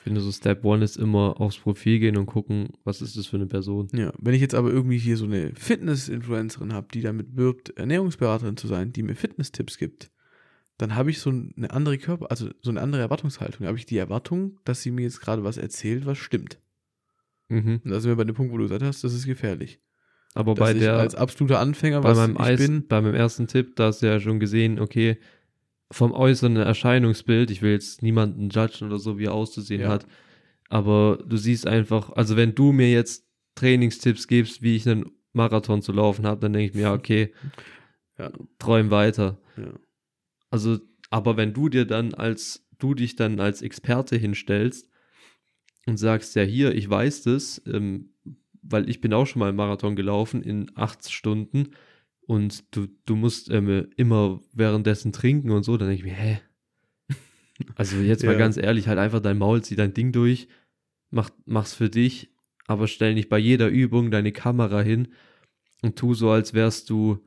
Ich finde so Step One ist immer aufs Profil gehen und gucken, was ist das für eine Person. Ja, wenn ich jetzt aber irgendwie hier so eine Fitness-Influencerin habe, die damit wirbt, Ernährungsberaterin zu sein, die mir Fitness-Tipps gibt, dann habe ich so eine andere Körper, also so eine andere Erwartungshaltung. Da habe ich die Erwartung, dass sie mir jetzt gerade was erzählt, was stimmt. Mhm. Und da sind wir bei dem Punkt, wo du gesagt hast, das ist gefährlich. Aber Dass bei der, als absoluter Anfänger, bei was meinem, ich Eis, bin, bei meinem ersten Tipp, da hast du ja schon gesehen, okay, vom äußeren Erscheinungsbild, ich will jetzt niemanden judgen oder so, wie er auszusehen Ja. hat, aber du siehst einfach, also wenn du mir jetzt Trainingstipps gibst, wie ich einen Marathon zu laufen habe, dann denke ich mir, ja, okay, Ja. träum weiter. Ja. Also, aber wenn du dir dann als, du dich dann als Experte hinstellst und sagst, ja, hier, ich weiß das, ähm, weil ich bin auch schon mal einen Marathon gelaufen in acht Stunden und du, du musst ähm, immer währenddessen trinken und so, dann denke ich mir, hä? Also jetzt mal Ja. ganz ehrlich, halt einfach dein Maul, zieh dein Ding durch, mach, mach's für dich, aber stell nicht bei jeder Übung deine Kamera hin und tu so, als wärst du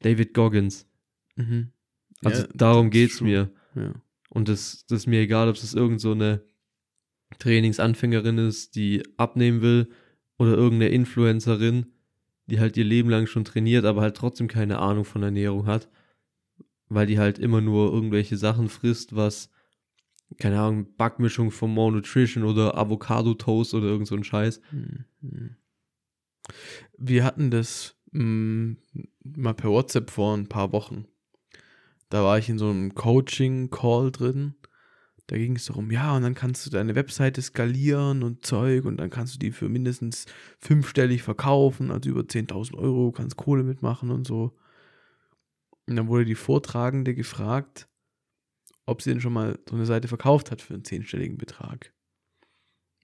David Goggins. Mhm. Also Ja, darum geht's mir. Ja. Und das, das ist mir egal, ob es irgend so eine Trainingsanfängerin ist, die abnehmen will, oder irgendeine Influencerin, die halt ihr Leben lang schon trainiert, aber halt trotzdem keine Ahnung von Ernährung hat, weil die halt immer nur irgendwelche Sachen frisst, was, keine Ahnung, Backmischung von More Nutrition oder Avocado-Toast oder irgend so ein Scheiß. Mhm. Wir hatten das mh, mal per WhatsApp vor ein paar Wochen. Da war ich in so einem Coaching-Call drin. Da ging es darum, ja, und dann kannst du deine Webseite skalieren und Zeug und dann kannst du die für mindestens fünfstellig verkaufen, also über 10.000 Euro, kannst Kohle mitmachen und so. Und dann wurde die Vortragende gefragt, ob sie denn schon mal so eine Seite verkauft hat für einen zehnstelligen Betrag.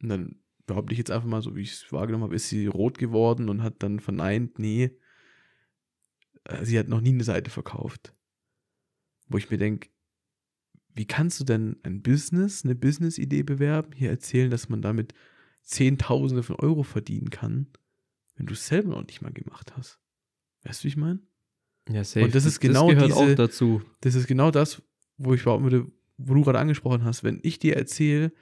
Und dann behaupte ich jetzt einfach mal, so wie ich es wahrgenommen habe, ist sie rot geworden und hat dann verneint, nee, äh, sie hat noch nie eine Seite verkauft. Wo ich mir denke, wie kannst du denn ein Business, eine Business-Idee bewerben, hier erzählen, dass man damit Zehntausende von Euro verdienen kann, wenn du es selber noch nicht mal gemacht hast? Weißt du, wie ich meine? Ja, safe. Und das ist genau das gehört diese- auch dazu. Das ist genau das, wo ich behaupten würde, wo du gerade angesprochen hast. Wenn ich dir erzähle,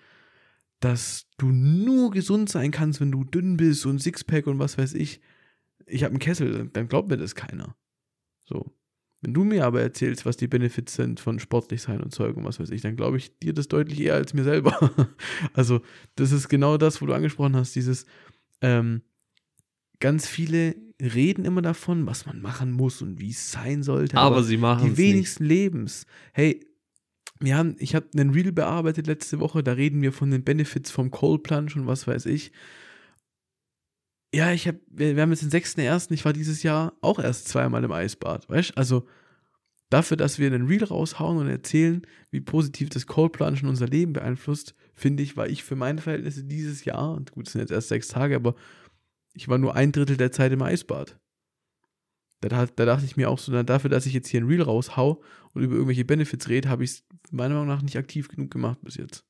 dass du nur gesund sein kannst, wenn du dünn bist und Sixpack und was weiß ich, ich habe einen Kessel, dann- dann glaubt mir das keiner. So. Wenn du mir aber erzählst, was die Benefits sind von sportlich sein und Zeug und was weiß ich, dann glaube ich dir das deutlich eher als mir selber. also, das ist genau das, wo du angesprochen hast, dieses, ähm, ganz viele reden immer davon, was man machen muss und wie es sein sollte. Aber, sie machen die es nicht. wenigsten Lebens. Hey, wir haben, ich habe einen Reel bearbeitet letzte Woche, da reden wir von den Benefits vom Cold Plunge und was weiß ich. Ja, ich habe, wir, wir haben jetzt den 6.1., ich war dieses Jahr auch erst zweimal im Eisbad, weißt du? Also dafür, dass wir einen Reel raushauen und erzählen, wie positiv das Cold Plunge unser Leben beeinflusst, finde ich, war ich für meine Verhältnisse dieses Jahr, und gut, es sind jetzt erst sechs Tage, aber ich war nur ein Drittel der Zeit im Eisbad. Da, da, da dachte ich mir auch so, na, dafür, dass ich jetzt hier ein Reel raushau und über irgendwelche Benefits rede, habe ich es meiner Meinung nach nicht aktiv genug gemacht bis jetzt.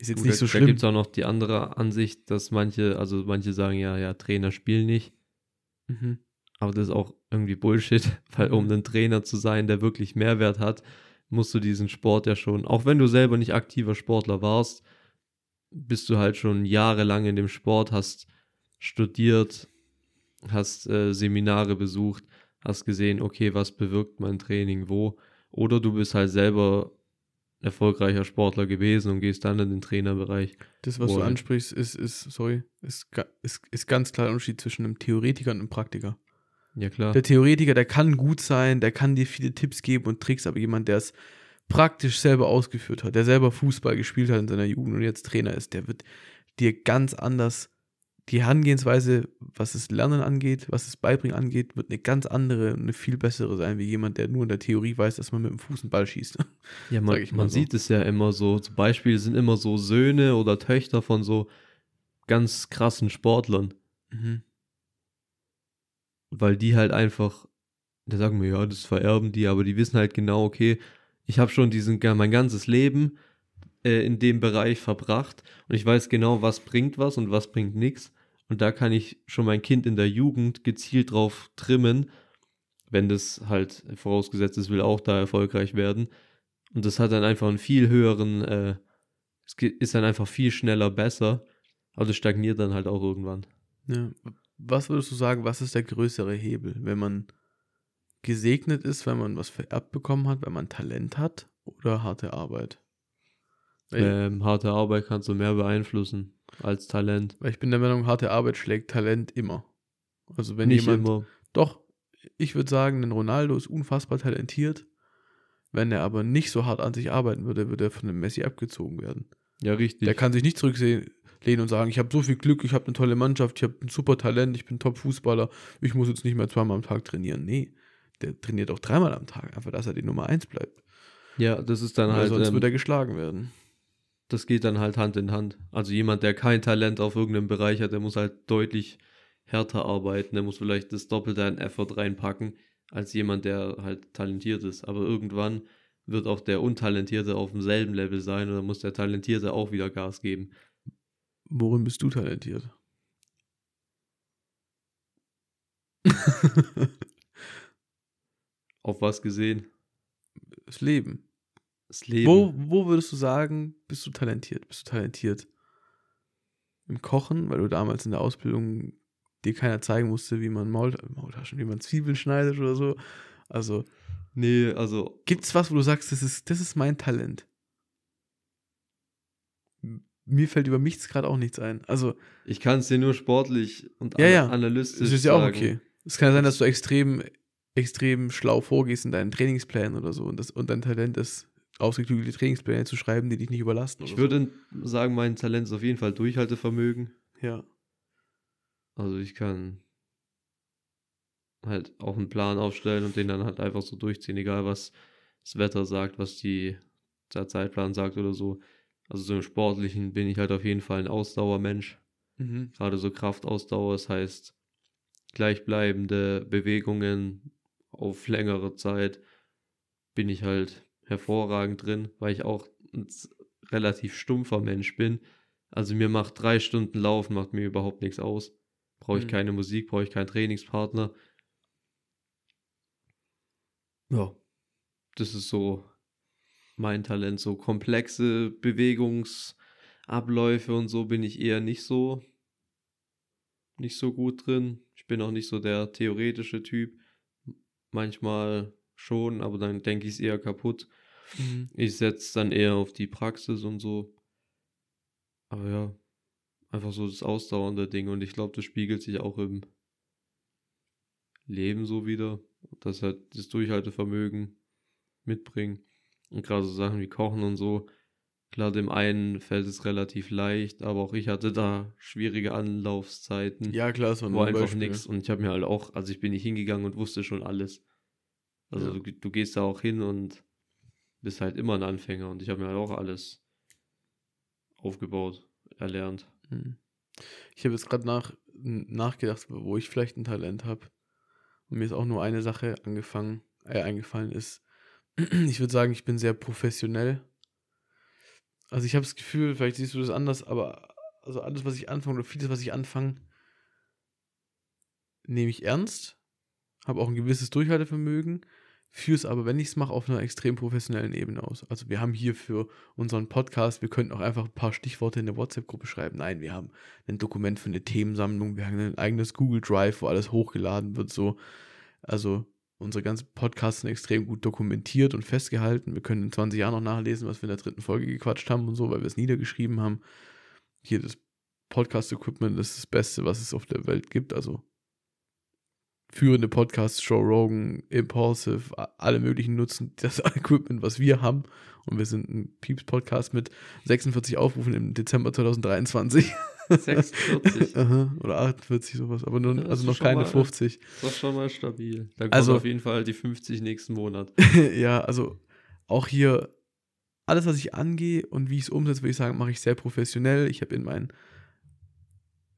Ist jetzt Gut, nicht da, so Da schlimm. gibt es auch noch die andere Ansicht, dass manche, also manche sagen ja, ja, Trainer spielen nicht. Mhm. Aber das ist auch irgendwie Bullshit, weil um Mhm. ein Trainer zu sein, der wirklich Mehrwert hat, musst du diesen Sport ja schon, auch wenn du selber nicht aktiver Sportler warst, bist du halt schon jahrelang in dem Sport, hast studiert, hast äh, Seminare besucht, hast gesehen, okay, was bewirkt mein Training wo. Oder du bist halt selber erfolgreicher Sportler gewesen und gehst dann in den Trainerbereich. Das, was du Wohl. ansprichst, ist, ist sorry, ist, ist, ist ganz klar der Unterschied zwischen einem Theoretiker und einem Praktiker. Ja, klar. Der Theoretiker, der kann gut sein, der kann dir viele Tipps geben und Tricks, aber jemand, der es praktisch selber ausgeführt hat, der selber Fußball gespielt hat in seiner Jugend und jetzt Trainer ist, der wird dir ganz anders die Herangehensweise, was das Lernen angeht, was das Beibringen angeht, wird eine ganz andere und eine viel bessere sein, wie jemand, der nur in der Theorie weiß, dass man mit dem Fuß einen Ball schießt. Ja, man, man so. sieht es ja immer so. Zum Beispiel sind immer so Söhne oder Töchter von so ganz krassen Sportlern, Mhm. weil die halt einfach, da sagen wir, ja, das vererben die, aber die wissen halt genau, okay, ich habe schon diesen, mein ganzes Leben äh, in dem Bereich verbracht und ich weiß genau, was bringt was und was bringt nichts. Und da kann ich schon mein Kind in der Jugend gezielt drauf trimmen, wenn das halt vorausgesetzt ist, will auch da erfolgreich werden. Und das hat dann einfach einen viel höheren, äh, es ist dann einfach viel schneller besser, aber das stagniert dann halt auch irgendwann. Ja. Was würdest du sagen, was ist der größere Hebel, wenn man gesegnet ist, wenn man was vererbt bekommen hat, wenn man Talent hat oder harte Arbeit? Ähm, harte Arbeit kannst du mehr beeinflussen als Talent. weil ich bin der Meinung, harte Arbeit schlägt Talent immer. Also wenn Nicht jemand, immer. doch, ich würde sagen, ein Ronaldo ist unfassbar talentiert. Wenn er aber nicht so hart an sich arbeiten würde, würde er von dem Messi abgezogen werden. Ja, richtig. Der kann sich nicht zurücklehnen und sagen, ich habe so viel Glück, ich habe eine tolle Mannschaft, ich habe ein super Talent, ich bin Top-Fußballer, ich muss jetzt nicht mehr zweimal am Tag trainieren. Nee, der trainiert auch dreimal am Tag, einfach, dass er die Nummer eins bleibt. ja, das ist dann Weil halt, sonst ähm, wird er geschlagen werden. Das geht dann halt Hand in Hand. Also jemand, der kein Talent auf irgendeinem Bereich hat, der muss halt deutlich härter arbeiten, der muss vielleicht das Doppelte an Effort reinpacken, als jemand, der halt talentiert ist. Aber irgendwann wird auch der Untalentierte auf demselben Level sein und dann muss der Talentierte auch wieder Gas geben. Worin bist du talentiert? Auf was gesehen? das Leben. Das Leben. Wo, wo würdest du sagen, bist du talentiert? Bist du talentiert im Kochen, weil du damals in der Ausbildung dir keiner zeigen musste, wie man Maul, Maultaschen, wie man Zwiebeln schneidet oder so. Also Nee, also gibt es was, wo du sagst, das ist, das ist mein Talent? Mir fällt über mich gerade auch nichts ein. Also, ich kann es dir nur sportlich und Ja, ja. analytisch das ist ja auch sagen. okay. Es kann sein, dass du extrem, extrem schlau vorgehst in deinen Trainingsplänen oder so und, das, und dein Talent ist, ausgeklügelte Trainingspläne zu schreiben, die dich nicht überlasten. Ich würde sagen, mein Talent ist auf jeden Fall Durchhaltevermögen. So. Ja. Also ich kann halt auch einen Plan aufstellen und den dann halt einfach so durchziehen, egal was das Wetter sagt, was die, der Zeitplan sagt oder so. Also so im Sportlichen bin ich halt auf jeden Fall ein Ausdauermensch. Mhm. Gerade so Kraftausdauer, das heißt gleichbleibende Bewegungen auf längere Zeit bin ich halt hervorragend drin, weil ich auch ein relativ stumpfer Mensch bin. Also mir macht drei Stunden Laufen, macht mir überhaupt nichts aus. Brauche ich Mhm. keine Musik, brauche ich keinen Trainingspartner. Ja, das ist so mein Talent. So komplexe Bewegungsabläufe und so bin ich eher nicht so, nicht so gut drin. Ich bin auch nicht so der theoretische Typ. Manchmal schon, aber dann denke ich es eher kaputt. Mhm. Ich setze dann eher auf die Praxis und so. Aber ja, einfach so das ausdauernde Ding. Und ich glaube, das spiegelt sich auch im Leben so wieder. Dass halt das Durchhaltevermögen mitbringen. Und gerade so Sachen wie Kochen und so. Klar, dem einen fällt es relativ leicht, aber auch ich hatte da schwierige Anlaufzeiten Ja, klar, das war ein einfach nichts. Und ich habe mir halt auch, also ich bin nicht hingegangen und wusste schon alles. Also Ja. du, du gehst da auch hin und bist halt immer ein Anfänger. Und ich habe mir halt auch alles aufgebaut, erlernt. Mhm. Ich habe jetzt gerade nach, nachgedacht, wo ich vielleicht ein Talent habe. Und mir ist auch nur eine Sache angefangen, äh, eingefallen ist. Ich würde sagen, ich bin sehr professionell. Also ich habe das Gefühl, vielleicht siehst du das anders, aber also alles, was ich anfange oder vieles, was ich anfange, nehme ich ernst, habe auch ein gewisses Durchhaltevermögen, führe es aber, wenn ich es mache, auf einer extrem professionellen Ebene aus. Also wir haben hier für unseren Podcast, wir könnten auch einfach ein paar Stichworte in der WhatsApp-Gruppe schreiben. Nein, wir haben ein Dokument für eine Themensammlung, wir haben ein eigenes Google Drive, wo alles hochgeladen wird, so. Also unsere ganzen Podcasts sind extrem gut dokumentiert und festgehalten. Wir können in 20 Jahren noch nachlesen, was wir in der dritten Folge gequatscht haben und so, weil wir es niedergeschrieben haben. Hier das Podcast-Equipment ist das Beste, was es auf der Welt gibt. Also führende Podcasts, Joe Rogan, Impulsive, alle möglichen nutzen das Equipment, was wir haben. Und wir sind ein Pieps-Podcast mit 46 Aufrufen im Dezember 2023. 46. Aha, Oder 48, sowas. Aber nur, Ja, also noch keine mal- 50. Das ist schon mal stabil. Da kommt Also- auf jeden Fall die 50 nächsten Monat. ja, also auch hier alles, was ich angehe und wie ich es umsetze, würde ich sagen, mache ich sehr professionell. Ich habe in meinen,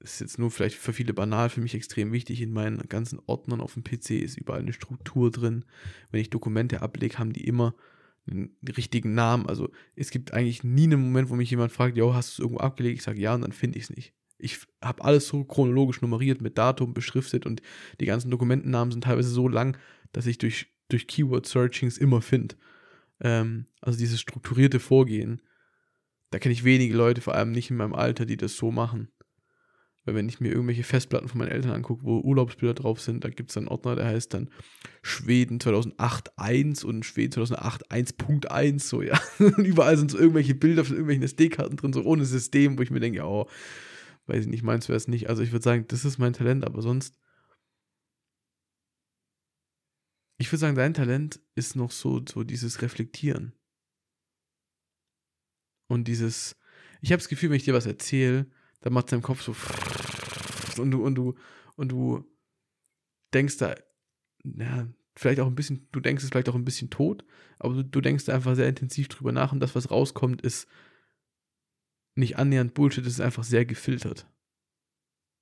ist jetzt nur vielleicht für viele banal, für mich extrem wichtig, in meinen ganzen Ordnern auf dem PC ist überall eine Struktur drin. Wenn ich Dokumente ablege, haben die immer einen richtigen Namen. Also es gibt eigentlich nie einen Moment, wo mich jemand fragt, jo, hast du es irgendwo abgelegt? Ich sage ja und dann finde ich es nicht. Ich habe alles so chronologisch nummeriert, mit Datum beschriftet und die ganzen Dokumentennamen sind teilweise so lang, dass ich durch, durch Keyword-Searchings immer finde. Ähm, also dieses strukturierte Vorgehen, da kenne ich wenige Leute, vor allem nicht in meinem Alter, die das so machen. Weil wenn ich mir irgendwelche Festplatten von meinen Eltern angucke, wo Urlaubsbilder drauf sind, da gibt es einen Ordner, der heißt dann Schweden 2008.1 und Schweden 2008.1.1, so ja. Und überall sind so irgendwelche Bilder von irgendwelchen SD-Karten drin, so ohne System, wo ich mir denke, oh, weiß ich nicht, meins wäre es nicht. Also ich würde sagen, das ist mein Talent, aber sonst. Ich würde sagen, dein Talent ist noch so, so dieses Reflektieren. Und dieses, ich habe das Gefühl, wenn ich dir was erzähle, dann macht es deinem Kopf so und du, und du, und du denkst da, ja, vielleicht auch ein bisschen, du denkst es vielleicht auch ein bisschen tot, aber du, du denkst da einfach sehr intensiv drüber nach und das, was rauskommt, ist nicht annähernd Bullshit, es ist einfach sehr gefiltert.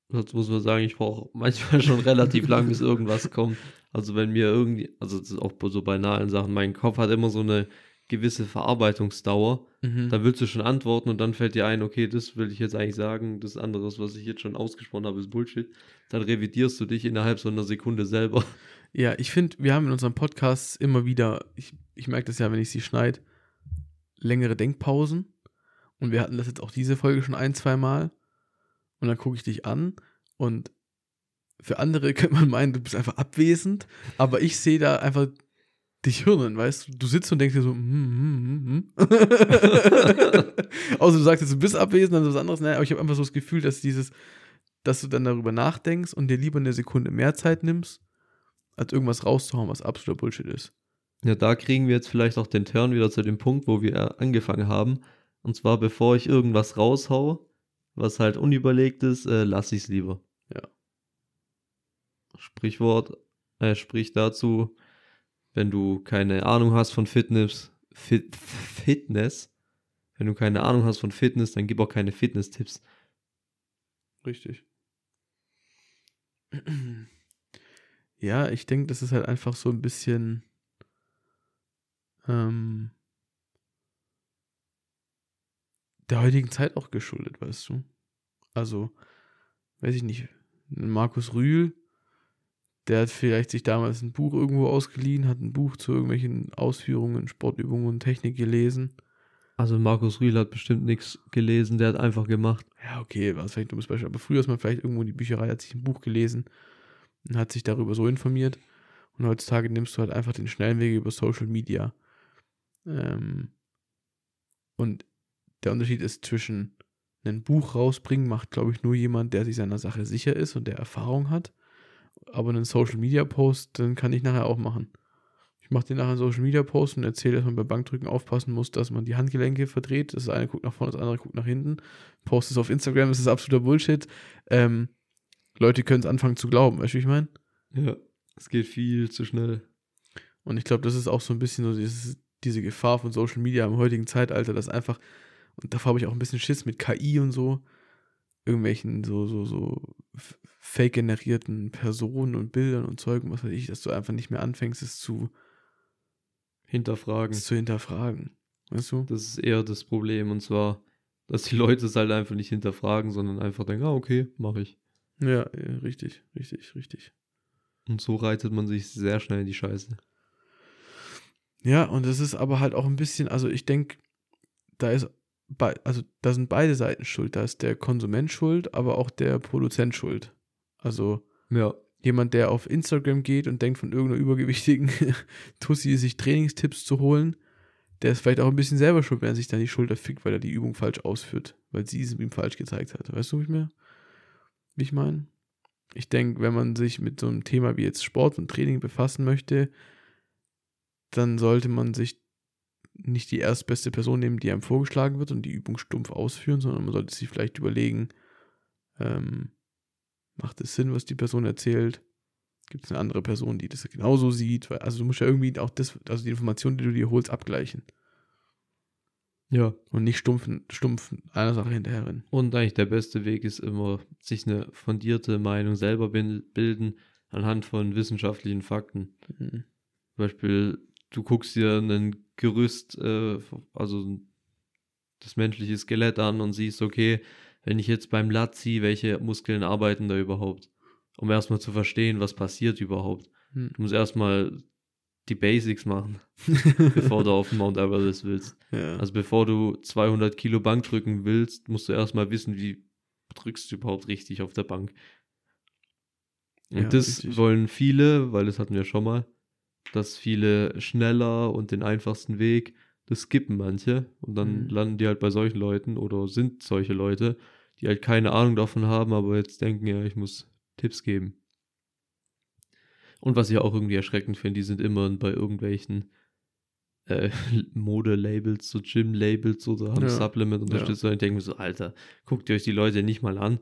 Sonst muss man sagen, ich brauche manchmal schon relativ lang, bis irgendwas kommt. Also wenn mir irgendwie, also das ist auch so bei banalen Sachen, mein Kopf hat immer so eine gewisse Verarbeitungsdauer. Mhm. Da willst du schon antworten und dann fällt dir ein, okay, das will ich jetzt eigentlich sagen, das andere, was ich jetzt schon ausgesprochen habe, ist Bullshit. Dann revidierst du dich innerhalb so einer Sekunde selber. Ja, ich finde, wir haben in unserem Podcast immer wieder, ich, ich merke das ja, wenn ich sie schneide, längere Denkpausen. Und wir hatten das jetzt auch diese Folge schon ein, zwei Mal. Und dann gucke ich dich an und für andere könnte man meinen, du bist einfach abwesend, aber ich sehe da einfach dich hirnen, weißt du? Du sitzt und denkst dir so, hm, hm, hm, hm. Außer du sagst jetzt, du bist abwesend, dann ist was anderes. Naja, aber ich habe einfach so das Gefühl, dass dieses, dass du dann darüber nachdenkst und dir lieber eine Sekunde mehr Zeit nimmst, als irgendwas rauszuhauen, was absoluter Bullshit ist. Ja, da kriegen wir jetzt vielleicht auch den Turn wieder zu dem Punkt, wo wir angefangen haben. Und zwar, bevor ich irgendwas raushau, was halt unüberlegt ist, äh, lasse ich es lieber. Ja. Sprichwort, äh, sprich dazu, wenn du keine Ahnung hast von Fitness, Fit, Fitness, wenn du keine Ahnung hast von Fitness, dann gib auch keine Fitness-Tipps. Richtig. Ja, ich denke, das ist halt einfach so ein bisschen ähm, der heutigen Zeit auch geschuldet, weißt du. Also, weiß ich nicht, Markus Rühl, der hat vielleicht sich damals ein Buch irgendwo ausgeliehen, hat ein Buch zu irgendwelchen Ausführungen, Sportübungen und Technik gelesen. Also Markus Rühl hat bestimmt nichts gelesen, der hat einfach gemacht. Ja, okay, war es vielleicht ein dummes Beispiel, aber früher ist man vielleicht irgendwo in die Bücherei, hat sich ein Buch gelesen und hat sich darüber so informiert. Und heutzutage nimmst du halt einfach den schnellen Weg über Social Media. Ähm, und der Unterschied ist zwischen ein Buch rausbringen, macht, glaube ich, nur jemand, der sich seiner Sache sicher ist und der Erfahrung hat. Aber einen Social Media Post, den kann ich nachher auch machen. Ich mache den nachher einen Social Media Post und erzähle, dass man bei Bankdrücken aufpassen muss, dass man die Handgelenke verdreht. Das eine guckt nach vorne, das andere guckt nach hinten. Post es auf Instagram, das ist absoluter Bullshit. Ähm, Leute können es anfangen zu glauben, weißt du, wie ich meine? Ja, es geht viel zu schnell. Und ich glaube, das ist auch so ein bisschen so dieses, diese Gefahr von Social Media im heutigen Zeitalter, dass einfach, und davor habe ich auch ein bisschen Schiss mit KI und so, irgendwelchen so, so, so fake generierten Personen und Bildern und Zeugen, was weiß ich, dass du einfach nicht mehr anfängst, es zu hinterfragen. Es zu hinterfragen. Weißt du? Das ist eher das Problem. Und zwar, dass die Leute es halt einfach nicht hinterfragen, sondern einfach denken, ah, okay, mache ich. Ja, richtig, richtig, richtig. Und so reitet man sich sehr schnell in die Scheiße. Ja, und das ist aber halt auch ein bisschen, also ich denke, da ist, also da sind beide Seiten schuld. Da ist der Konsument schuld, aber auch der Produzent schuld. Also ja. jemand, der auf Instagram geht und denkt, von irgendeiner übergewichtigen Tussi sich Trainingstipps zu holen, der ist vielleicht auch ein bisschen selber schuld, wenn er sich dann die Schulter fickt, weil er die Übung falsch ausführt, weil sie es ihm falsch gezeigt hat. Weißt du, ich, mir, wie ich meine? Ich denke, wenn man sich mit so einem Thema wie jetzt Sport und Training befassen möchte, dann sollte man sich nicht die erstbeste Person nehmen, die einem vorgeschlagen wird und die Übung stumpf ausführen, sondern man sollte sich vielleicht überlegen, ähm, macht es Sinn, was die Person erzählt? Gibt es eine andere Person, die das genauso sieht? Also du musst ja irgendwie auch das, also die Informationen, die du dir holst, abgleichen. Ja. Und nicht stumpf, stumpf einer Sache hinterherrennen. Und eigentlich der beste Weg ist immer, sich eine fundierte Meinung selber bilden anhand von wissenschaftlichen Fakten. Mhm. Zum Beispiel, du guckst dir ein Gerüst, äh, also das menschliche Skelett an und siehst, okay, wenn ich jetzt beim Lat ziehe, welche Muskeln arbeiten da überhaupt? Um erstmal zu verstehen, was passiert überhaupt. Hm. Du musst erstmal die Basics machen, bevor du auf Mount Everest willst. Ja. Also bevor du 200 Kilo Bank drücken willst, musst du erstmal wissen, wie drückst du überhaupt richtig auf der Bank. Und Ja, das richtig. wollen viele, weil das hatten wir schon mal, dass viele schneller und den einfachsten Weg, das skippen manche und dann Mhm. landen die halt bei solchen Leuten oder sind solche Leute, die halt keine Ahnung davon haben, aber jetzt denken, ja, ich muss Tipps geben. Und was ich auch irgendwie erschreckend finde, die sind immer bei irgendwelchen äh, Mode-Labels, so Gym-Labels oder haben Ja. Supplement unterstützt. Und ich denke mir so, Alter, guckt ihr euch die Leute nicht mal an.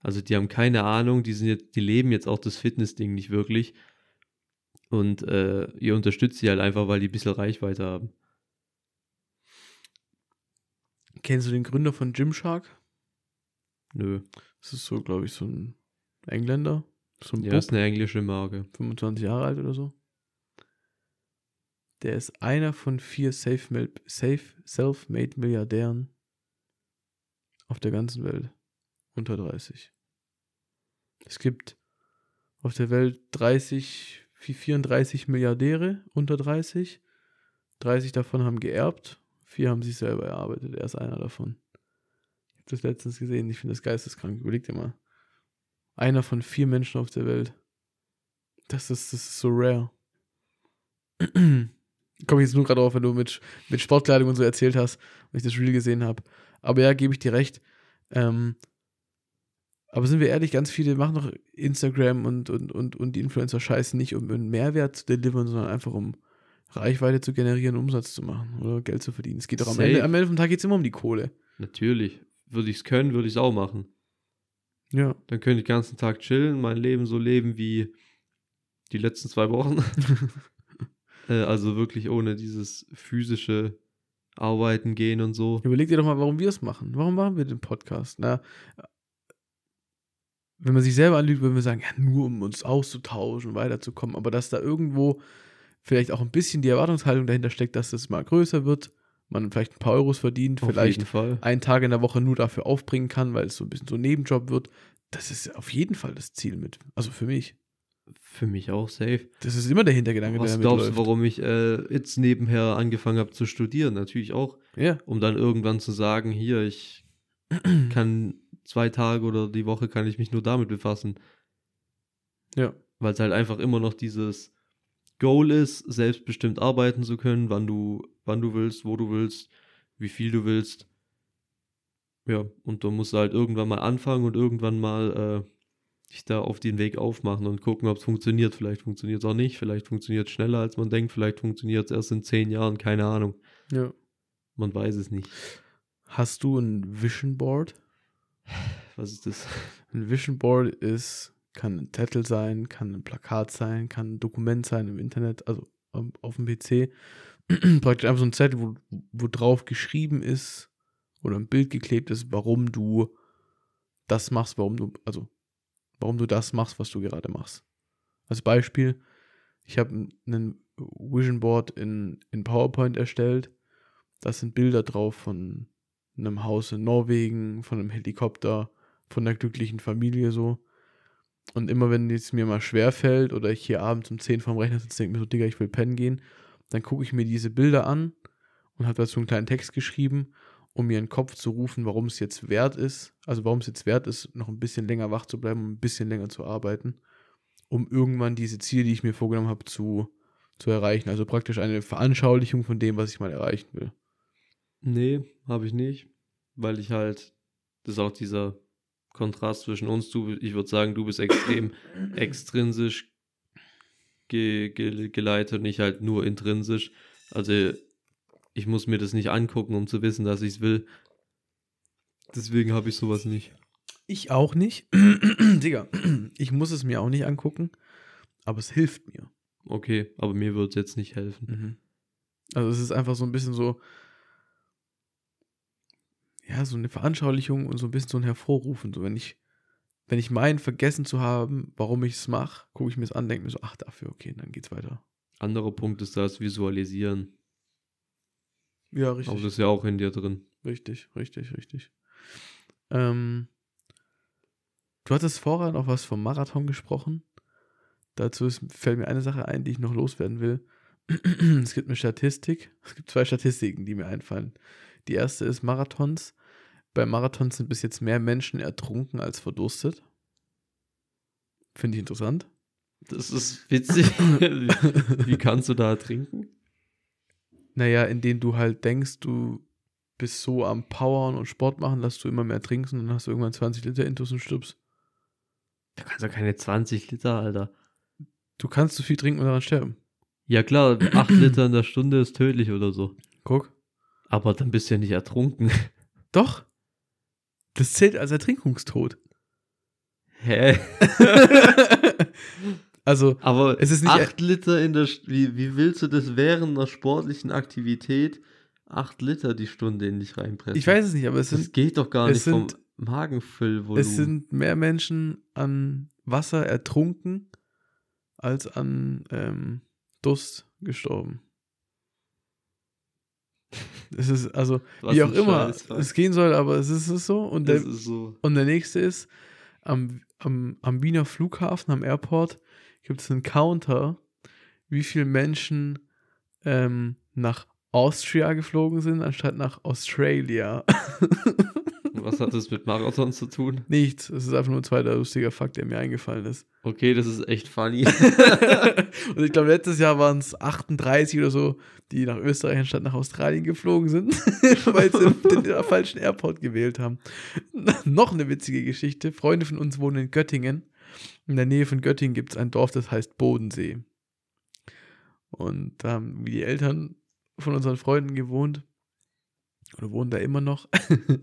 Also die haben keine Ahnung, die sind jetzt, die leben jetzt auch das Fitness-Ding nicht wirklich. Und äh, ihr unterstützt sie halt einfach, weil die ein bisschen Reichweite haben. Kennst du den Gründer von Gymshark? Nö. Das ist so, glaube ich, so ein Engländer. So ein Ja, Bub, ist eine englische Marke. 25 Jahre alt oder so. Der ist einer von vier safe, safe self-made Milliardären auf der ganzen Welt. Unter 30. Es gibt auf der Welt 30, 34 Milliardäre unter 30. 30 davon haben geerbt, vier haben sich selber erarbeitet. Er ist einer davon. Ich habe das letztens gesehen, ich finde das geisteskrank. Überleg dir mal. Einer von vier Menschen auf der Welt. Das ist, das ist so rare. Komme ich jetzt nur gerade drauf, wenn du mit, mit Sportkleidung und so erzählt hast und ich das Real gesehen habe. Aber ja, gebe ich dir recht. Ähm, aber sind wir ehrlich, ganz viele machen doch Instagram und, und, und, und die Influencer scheißen nicht, um einen Mehrwert zu delivern, sondern einfach um Reichweite zu generieren, Umsatz zu machen oder Geld zu verdienen. Es geht doch am Ende, am Ende vom Tag geht es immer um die Kohle. Natürlich. Würde ich es können, würde ich es auch machen. Ja. Dann könnte ich den ganzen Tag chillen, mein Leben so leben wie die letzten zwei Wochen. äh, also wirklich ohne dieses physische Arbeiten gehen und so. Überleg dir doch mal, warum wir es machen. Warum machen wir den Podcast? Na, wenn man sich selber anlügt, würden wir sagen, ja, nur um uns auszutauschen, weiterzukommen, aber dass da irgendwo vielleicht auch ein bisschen die Erwartungshaltung dahinter steckt, dass es mal größer wird, man vielleicht ein paar Euros verdient, Auf vielleicht einen Tag in der Woche nur dafür aufbringen kann, weil es so ein bisschen so ein Nebenjob wird. Das ist auf jeden Fall das Ziel mit. Also für mich. Für mich auch safe. Das ist immer der Hintergedanke, Was der glaubst mitläuft. du, warum ich äh, jetzt nebenher angefangen habe zu studieren? Natürlich auch, Ja, um dann irgendwann zu sagen, hier, ich kann zwei Tage oder die Woche kann ich mich nur damit befassen. ja, Weil es halt einfach immer noch dieses Goal ist, selbstbestimmt arbeiten zu können, wann du, wann du willst, wo du willst, wie viel du willst. Ja, und da musst du halt irgendwann mal anfangen und irgendwann mal äh, dich da auf den Weg aufmachen und gucken, ob es funktioniert. Vielleicht funktioniert es auch nicht, vielleicht funktioniert es schneller, als man denkt, vielleicht funktioniert es erst in zehn Jahren, keine Ahnung. ja. Man weiß es nicht. Hast du ein Vision Board? Was ist das? Ein Vision Board ist, kann ein Zettel sein, kann ein Plakat sein, kann ein Dokument sein im Internet, also auf dem PC. Praktisch einfach so ein Zettel, wo, wo drauf geschrieben ist oder ein Bild geklebt ist, warum du das machst, warum du, also warum du das machst, was du gerade machst. Als Beispiel, ich habe ein Vision Board in, in PowerPoint erstellt. Da sind Bilder drauf von einem Haus in Norwegen, von einem Helikopter, von einer glücklichen Familie so. Und immer wenn es mir mal schwer fällt oder ich hier abends um 10 vorm Rechner sitze, denke mir so, Digga, ich will pennen gehen, dann gucke ich mir diese Bilder an und habe dazu einen kleinen Text geschrieben, um mir in den Kopf zu rufen, warum es jetzt wert ist, also warum es jetzt wert ist, noch ein bisschen länger wach zu bleiben, um ein bisschen länger zu arbeiten, um irgendwann diese Ziele, die ich mir vorgenommen habe, zu, zu erreichen. Also praktisch eine Veranschaulichung von dem, was ich mal erreichen will. Nee, habe ich nicht, weil ich halt, das ist auch dieser Kontrast zwischen uns, du, ich würde sagen, du bist extrem extrinsisch ge, ge, geleitet und ich halt nur intrinsisch. Also ich muss mir das nicht angucken, um zu wissen, dass ich es will. Deswegen habe ich sowas nicht. Ich auch nicht. Digga, ich muss es mir auch nicht angucken, aber es hilft mir. Okay, aber mir wird es jetzt nicht helfen. Also es ist einfach so ein bisschen so, ja, so eine Veranschaulichung und so ein bisschen so ein Hervorrufen. So, wenn ich, wenn ich meine, vergessen zu haben, warum ich es mache, gucke ich mir es an, denke mir so, ach, dafür, okay, dann geht's weiter. Anderer Punkt ist das Visualisieren. Ja, Aber das ist ja auch in dir drin. Richtig, richtig, richtig. Ähm, du hattest vorher noch was vom Marathon gesprochen. Dazu ist, fällt mir eine Sache ein, die ich noch loswerden will. es gibt eine Statistik. Es gibt zwei Statistiken, die mir einfallen. Die erste ist Marathons. Bei Marathons sind bis jetzt mehr Menschen ertrunken als verdurstet. Finde ich interessant. Das ist witzig. wie, wie kannst du da trinken? Naja, indem du halt denkst, du bist so am Powern und Sport machen, dass du immer mehr trinkst und dann hast du irgendwann 20 Liter Intus und stirbst. Du kannst ja keine 20 Liter, Alter. Du kannst zu viel trinken und daran sterben. Ja klar, 8 Liter in der Stunde ist tödlich oder so. Guck. Aber dann bist du ja nicht ertrunken. Doch. Das zählt als Ertrinkungstod. Hä? also, Aber Es ist nicht- 8 Liter in der wie, wie willst du das während einer sportlichen Aktivität 8 Liter die Stunde in dich reinpressen? ich weiß es nicht, aber es das sind, geht doch gar nicht sind- vom Magenfüllvolumen. es sind mehr Menschen an Wasser ertrunken als an ähm, Durst gestorben. Es ist, also, Was wie auch immer es gehen soll, aber es ist es so. Und der, ist so. und der nächste ist, am, am, am Wiener Flughafen, am Airport, gibt es einen Counter, wie viele Menschen ähm, nach Austria geflogen sind, anstatt nach Australia. Was hat das mit Marathon zu tun? Nichts. Es ist einfach nur ein zweiter lustiger Fakt, der mir eingefallen ist. Okay, das ist echt funny. und ich glaube, letztes Jahr waren es 38 oder so, die nach Österreich anstatt nach Australien geflogen sind, weil sie den, den falschen Airport gewählt haben. Noch eine witzige Geschichte. Freunde von uns wohnen in Göttingen. In der Nähe von Göttingen gibt es ein Dorf, das heißt Bodensee. Und da haben die Eltern von unseren Freunden gewohnt. Oder wohnen da immer noch.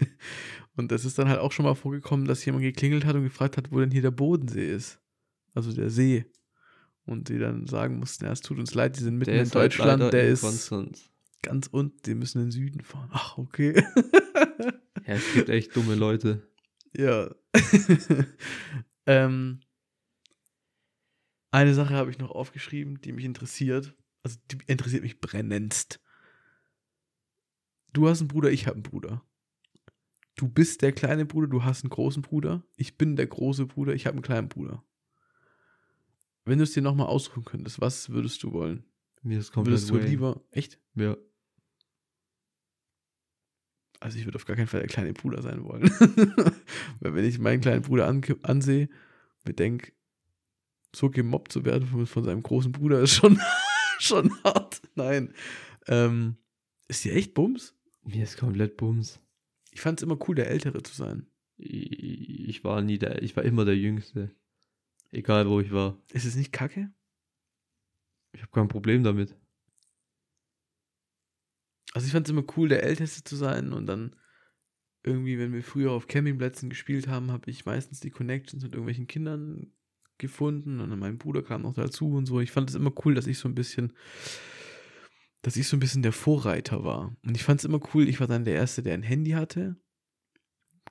und das ist dann halt auch schon mal vorgekommen, dass jemand geklingelt hat und gefragt hat, wo denn hier der Bodensee ist. Also der See. Und die dann sagen mussten, ja, es tut uns leid, die sind mitten in halt Deutschland, leider der in ist Konstanz. ganz unten, die müssen in den Süden fahren. Ach, okay. Ja, es gibt echt dumme Leute. ja. ähm, eine Sache habe ich noch aufgeschrieben, die mich interessiert. Also die interessiert mich brennendst. Du hast einen Bruder, ich habe einen Bruder. Du bist der kleine Bruder, du hast einen großen Bruder. Ich bin der große Bruder, ich habe einen kleinen Bruder. Wenn du es dir nochmal aussuchen könntest, was würdest du wollen? Mir ist komplett Würdest du Wayne. lieber, echt? Ja. Also ich würde auf gar keinen Fall der kleine Bruder sein wollen. Weil wenn ich meinen kleinen Bruder an, ansehe, mir denke, so gemobbt zu werden von, von seinem großen Bruder ist schon, schon hart. Nein. Ähm, ist dir echt Bums? Mir ist komplett Bums. Ich fand es immer cool, der Ältere zu sein. Ich ich war nie der, ich war immer der Jüngste. Egal wo ich war. Ist es nicht kacke? Ich habe kein Problem damit. Also ich fand es immer cool, der Älteste zu sein und dann irgendwie, wenn wir früher auf Campingplätzen gespielt haben, habe ich meistens die Connections mit irgendwelchen Kindern gefunden und dann mein Bruder kam noch dazu und so. Ich fand es immer cool, dass ich so ein bisschen, dass ich so ein bisschen der Vorreiter war. Und ich fand es immer cool, ich war dann der Erste, der ein Handy hatte.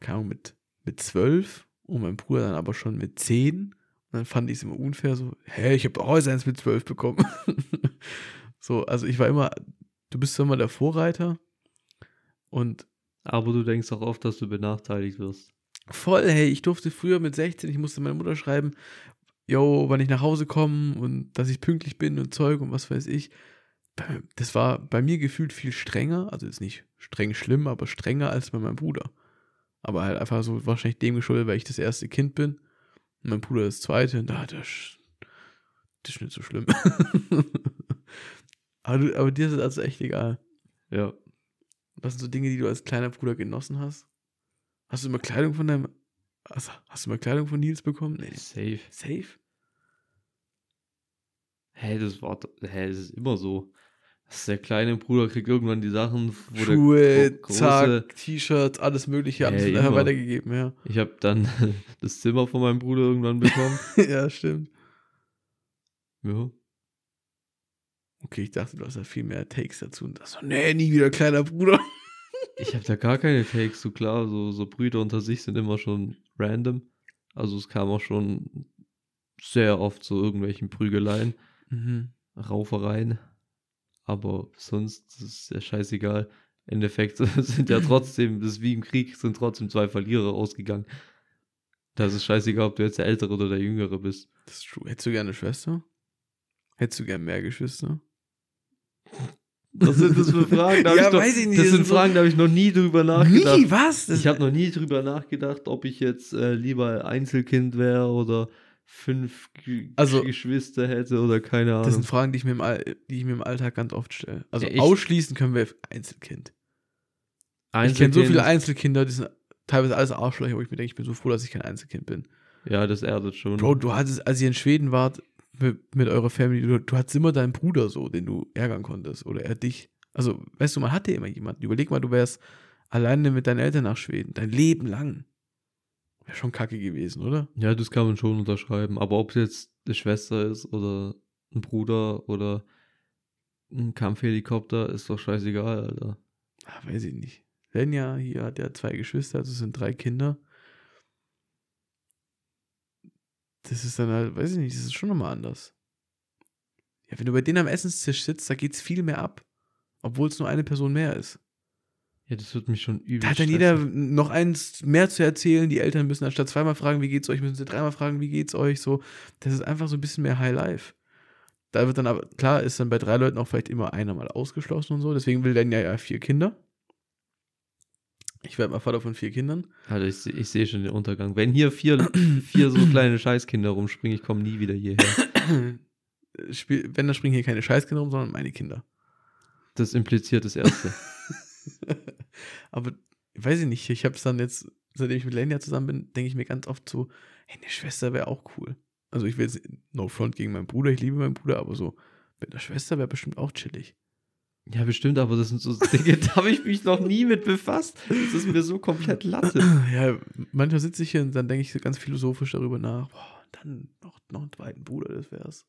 Keine Ahnung, mit, mit zwölf und mein Bruder dann aber schon mit zehn. Und dann fand ich es immer unfair, so, hä, ich habe auch eins mit zwölf bekommen. so, also ich war immer, du bist immer der Vorreiter und Aber du denkst auch oft, dass du benachteiligt wirst. voll, hey, ich durfte früher mit 16, ich musste meiner Mutter schreiben, yo, wann ich nach Hause komme und dass ich pünktlich bin und Zeug und was weiß ich. Das war bei mir gefühlt viel strenger, also ist nicht streng schlimm, aber strenger als bei meinem Bruder. Aber halt einfach so wahrscheinlich dem geschuldet, weil ich das erste Kind bin und mein Bruder das zweite und da das, das ist nicht so schlimm. aber, du, aber dir ist es also echt egal. Ja. Was sind so Dinge, die du als kleiner Bruder genossen hast? Hast du immer Kleidung von deinem. Also, hast du mal Kleidung von Nils bekommen? Nee. Safe. Safe? Hey, das war, doch- hey, das ist immer so. Der kleine Bruder kriegt irgendwann die Sachen, wo Schuhe, der große, Zack, T-Shirts, alles Mögliche, alles Ja, weitergegeben, ja. Ich habe dann das Zimmer von meinem Bruder irgendwann bekommen. ja, stimmt. ja. Okay, ich dachte, du hast da viel mehr Takes dazu. Und das so, nee, nie wieder kleiner Bruder. Ich habe da gar keine Takes, so klar, so, so Brüder unter sich sind immer schon random. Also es kam auch schon sehr oft zu irgendwelchen Prügeleien, Mhm. Raufereien. Aber sonst ist ja scheißegal. Im Endeffekt sind ja trotzdem, das ist wie im Krieg, sind trotzdem zwei Verlierer ausgegangen. Das ist scheißegal, ob du jetzt der Ältere oder der Jüngere bist. Das ist true. Hättest du gerne eine Schwester? Hättest du gerne mehr Geschwister? Was sind das für Fragen? Da Ja, ich doch, weiß ich nicht, Das sind so- Fragen, da habe ich noch nie drüber nachgedacht. Nie, was? Das, Ich habe noch nie drüber nachgedacht, ob ich jetzt äh, lieber Einzelkind wäre oder fünf G Also- Geschwister hätte oder keine das Ahnung. sind Fragen, die ich, mir im All, die ich mir im Alltag ganz oft stelle. Also Ja, ausschließen können wir Einzelkind. Ich kenne so viele Einzelkinder, die sind teilweise alles Arschlöcher, wo ich mir denke, ich bin so froh, dass ich kein Einzelkind bin. Ja, das erdet schon. Bro, du hattest, als ihr in Schweden wart, mit, mit eurer Family, du, du hattest immer deinen Bruder so, den du ärgern konntest. Oder er dich. Also, weißt du, man hatte immer jemanden. Überleg mal, du wärst alleine mit deinen Eltern nach Schweden. Dein Leben lang. Wäre schon kacke gewesen, oder? Ja, das kann man schon unterschreiben. Aber ob es jetzt eine Schwester ist oder ein Bruder oder ein Kampfhelikopter, ist doch scheißegal, Alter. Ah, weiß ich nicht. Lenja hier hat ja zwei Geschwister, also es sind drei Kinder. Das ist dann halt, weiß ich nicht, das ist schon nochmal anders. Ja, wenn du bei denen am Essenstisch sitzt, da geht's viel mehr ab. Obwohl es nur eine Person mehr ist. Ja, das wird mich schon übel. Da hat dann jeder noch eins mehr zu erzählen. Die Eltern müssen anstatt zweimal fragen, wie geht's euch, müssen sie dreimal fragen, wie geht's euch. So, das ist einfach so ein bisschen mehr High Life. Da wird dann aber, klar, ist dann bei drei Leuten auch vielleicht immer einer mal ausgeschlossen und so. Deswegen will dann ja, ja vier Kinder. Ich werde mal Vater von vier Kindern. Alter, ich, ich sehe schon den Untergang. Wenn hier vier, vier so kleine Scheißkinder rumspringen, ich komme nie wieder hierher. Spiel, wenn, dann springen hier keine Scheißkinder rum, sondern meine Kinder. Das impliziert das Erste. aber weiß ich nicht, ich habe es dann jetzt, seitdem ich mit Lenia zusammen bin, denke ich mir ganz oft so, hey, eine Schwester wäre auch cool. Also ich will jetzt, no front gegen meinen Bruder, ich liebe meinen Bruder, aber so, mit einer Schwester wäre bestimmt auch chillig. Ja, bestimmt, aber das sind so Dinge, da habe ich mich noch nie mit befasst. Das ist mir so komplett Latte. Ja, manchmal sitze ich hier und dann denke ich so ganz philosophisch darüber nach, boah, dann noch, noch einen zweiten Bruder, das wär's.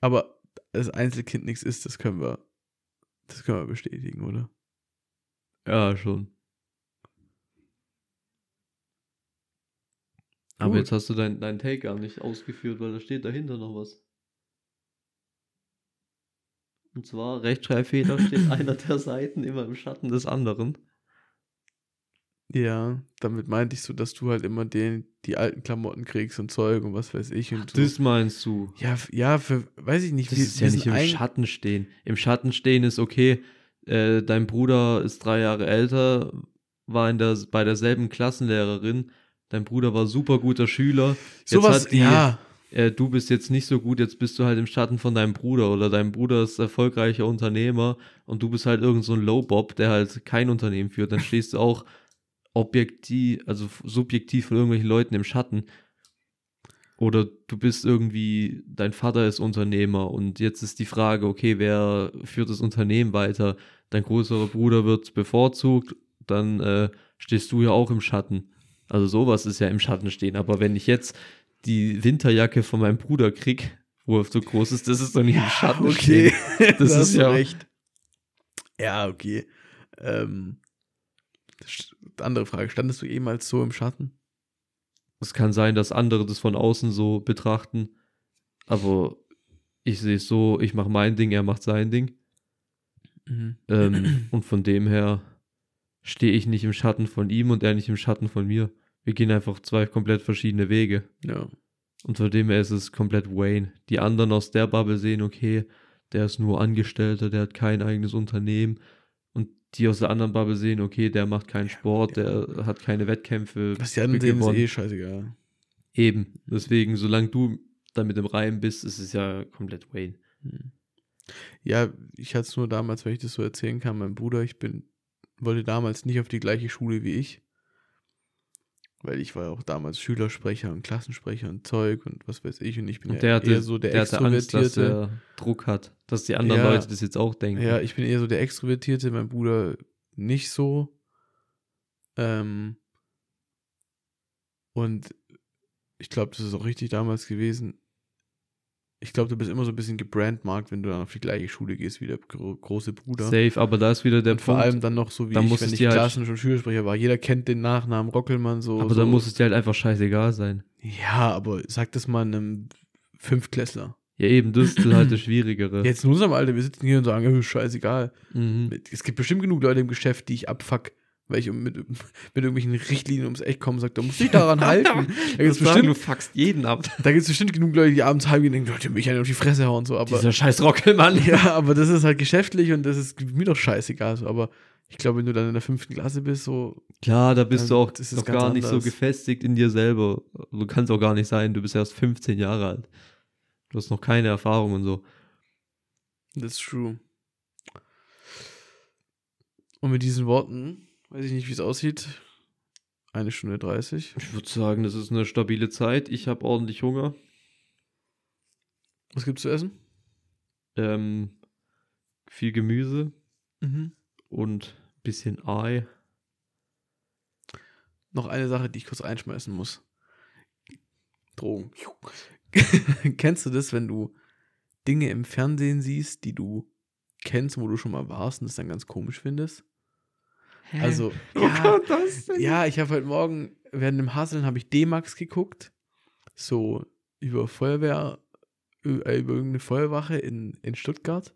aber das Einzelkind nichts ist, das können wir, das können wir bestätigen, oder? Ja, schon. Aber Gut. jetzt hast du dein, dein Take gar nicht ausgeführt, weil da steht dahinter noch was. Und zwar, Rechtschreibfehler steht einer der Seiten immer im Schatten des anderen. Ja, damit meinte ich so, dass du halt immer den, die alten Klamotten kriegst und Zeug und was weiß ich und so. Das meinst du. Ja, ja, für, weiß ich nicht. Das wir- ist ja nicht im Schatten stehen. Im Schatten stehen ist okay, äh, dein Bruder ist drei Jahre älter, war in der, bei derselben Klassenlehrerin, dein Bruder war super guter Schüler. Jetzt Sowas, ja. äh, du bist jetzt nicht so gut, jetzt bist du halt im Schatten von deinem Bruder oder dein Bruder ist erfolgreicher Unternehmer und du bist halt irgend so ein Low-Bob, der halt kein Unternehmen führt, dann stehst du auch objektiv, also subjektiv von irgendwelchen Leuten im Schatten. Oder du bist irgendwie, dein Vater ist Unternehmer und jetzt ist die Frage, okay, wer führt das Unternehmen weiter? Dein größerer Bruder wird bevorzugt, dann äh, stehst du ja auch im Schatten. Also sowas ist ja im Schatten stehen. Aber wenn ich jetzt die Winterjacke von meinem Bruder krieg, wo er so groß ist, das ist doch nicht im Schatten okay. stehen. Das ist ja recht. Ja, okay. Ähm, andere Frage. Standest du jemals so im Schatten? Es kann sein, dass andere das von außen so betrachten, aber ich sehe es so, ich mache mein Ding, er macht sein Ding. Ähm, und von dem her stehe ich nicht im Schatten von ihm und er nicht im Schatten von mir. Wir gehen einfach zwei komplett verschiedene Wege. Ja. Und von dem her ist es komplett Wayne. Die anderen aus der Bubble sehen, okay, der ist nur Angestellter, der hat kein eigenes Unternehmen. Die aus der anderen Bubble sehen, okay, der macht keinen Sport, der hat keine Wettkämpfe. Was die anderen sehen, ist eh scheißegal. Eben. Deswegen, solange du da mit dem Reim bist, ist es ja komplett Wayne. Hm. Ja, ich hatte es nur damals, wenn ich das so erzählen kann, mein Bruder, ich bin, wollte damals nicht auf die gleiche Schule wie ich. Weil ich war ja auch damals Schülersprecher und Klassensprecher und Zeug und was weiß ich. Und ich bin Und ja der hatte, eher so der, der hatte Angst, dass Extrovertierte. er Druck hat, dass die anderen Ja. Leute das jetzt auch denken. Ja, ich bin eher so der Extrovertierte, mein Bruder nicht so. Ähm, und ich glaube, das ist auch richtig damals gewesen. Ich glaube, du bist immer so ein bisschen gebrandmarkt, wenn du dann auf die gleiche Schule gehst wie der gro große Bruder. Safe, aber da ist wieder der und vor Punkt. allem dann noch so wie da ich, muss wenn ich halt- Klassen- und Schülersprecher war. Jeder kennt den Nachnamen Rockelmann so. aber so. dann muss es dir halt einfach scheißegal sein. Ja, aber sag das mal einem Fünftklässler. Ja, eben, das ist halt das Schwierigere. Jetzt in unserem Alter, wir sitzen hier und sagen, "Äh, scheißegal. Mhm. Es gibt bestimmt genug Leute im Geschäft, die ich abfuck, weil ich mit, mit irgendwelchen Richtlinien ums Eck komme und sage, da musst du dich daran halten. Da gibt es Das sagen, du bestimmt, fuckst jeden ab. da gibt's bestimmt genug Leute, die abends heimgehen und denken, Leute, mich einen auf die Fresse hauen. So, aber, Dieser scheiß Rockelmann. ja, aber das ist halt geschäftlich und das ist mir doch scheißegal. So, aber ich glaube, wenn du dann in der fünften Klasse bist, so, Klar, da bist du auch ist es noch gar nicht so anders. gefestigt in dir selber. Du kannst auch gar nicht sein, du bist erst 15 Jahre alt. Du hast noch keine Erfahrung und so. that's true. Und mit diesen Worten, weiß ich nicht, wie es aussieht, eine Stunde 30. Ich würde sagen, das ist eine stabile Zeit. Ich habe ordentlich Hunger. Was gibt's zu essen? Ähm, viel Gemüse Mhm. und bisschen Ei. Noch eine Sache, die ich kurz einschmeißen muss. Drogen. Kennst du das, wenn du Dinge im Fernsehen siehst, die du kennst, wo du schon mal warst und das dann ganz komisch findest? Also, ja, das denn? ja, ich habe heute Morgen während dem Hasseln habe ich D-Max geguckt, so über Feuerwehr, äh, über irgendeine Feuerwache in, in Stuttgart.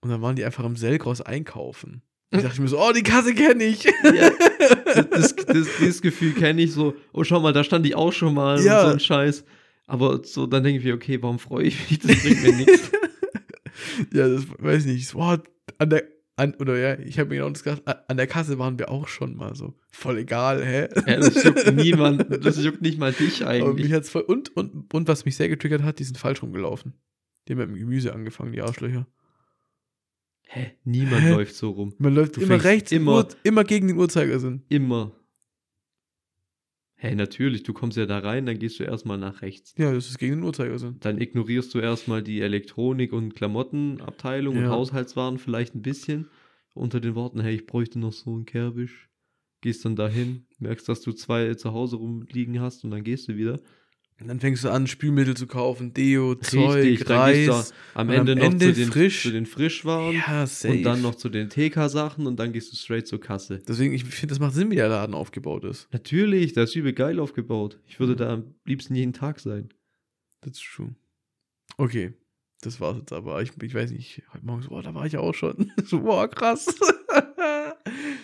Und dann waren die einfach im Selgros einkaufen. Ich dachte mir so, oh, die Kasse kenne ich. Ja, das, das, dieses Gefühl kenne ich so, oh, schau mal, da stand ich auch schon mal Ja. und so ein Scheiß. Aber so, dann denke ich mir, okay, warum freue ich mich? Das bringt mir nichts. ja, das weiß ich nicht. So, oh, an der, an, oder ja, ich habe mir genau das gedacht, an der Kasse waren wir auch schon mal so. Voll egal, hä? Ja, das juckt niemand, das juckt nicht mal dich eigentlich. hat's voll, und, und, und was mich sehr getriggert hat, die sind falsch rumgelaufen. Die haben mit dem Gemüse angefangen, die Arschlöcher. Hä? Niemand Hä? läuft so rum. Man läuft Du immer rechts, immer- immer, immer gegen den Uhrzeigersinn. Immer. Hey, natürlich, du kommst ja da rein, dann gehst du erstmal nach rechts. Ja, das ist gegen den Uhrzeigersinn. Dann ignorierst du erstmal die Elektronik- und Klamottenabteilung und Ja. Haushaltswaren vielleicht ein bisschen. Unter den Worten, hey, ich bräuchte noch so einen Kerbisch. Gehst dann dahin, merkst, dass du zwei zu Hause rumliegen hast und dann gehst du wieder. Und dann fängst du an, Spülmittel zu kaufen, Deo, Zeug, Richtig, Reis. am Ende am noch Ende zu, den, frisch. zu den Frischwaren Ja, safe. und dann noch zu den TK-Sachen und dann gehst du straight zur Kasse. Deswegen, ich finde, das macht Sinn, wie der Laden aufgebaut ist. Natürlich, das ist übel geil aufgebaut. Ich würde Mhm. da am liebsten jeden Tag sein. That's true. Okay, das war's jetzt aber. Ich, ich weiß nicht, heute Morgen so, oh, da war ich auch schon. so, boah, krass.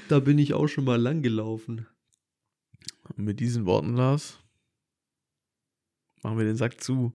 Da bin ich auch schon mal lang gelaufen. Und mit diesen Worten, Lars, machen wir den Sack zu.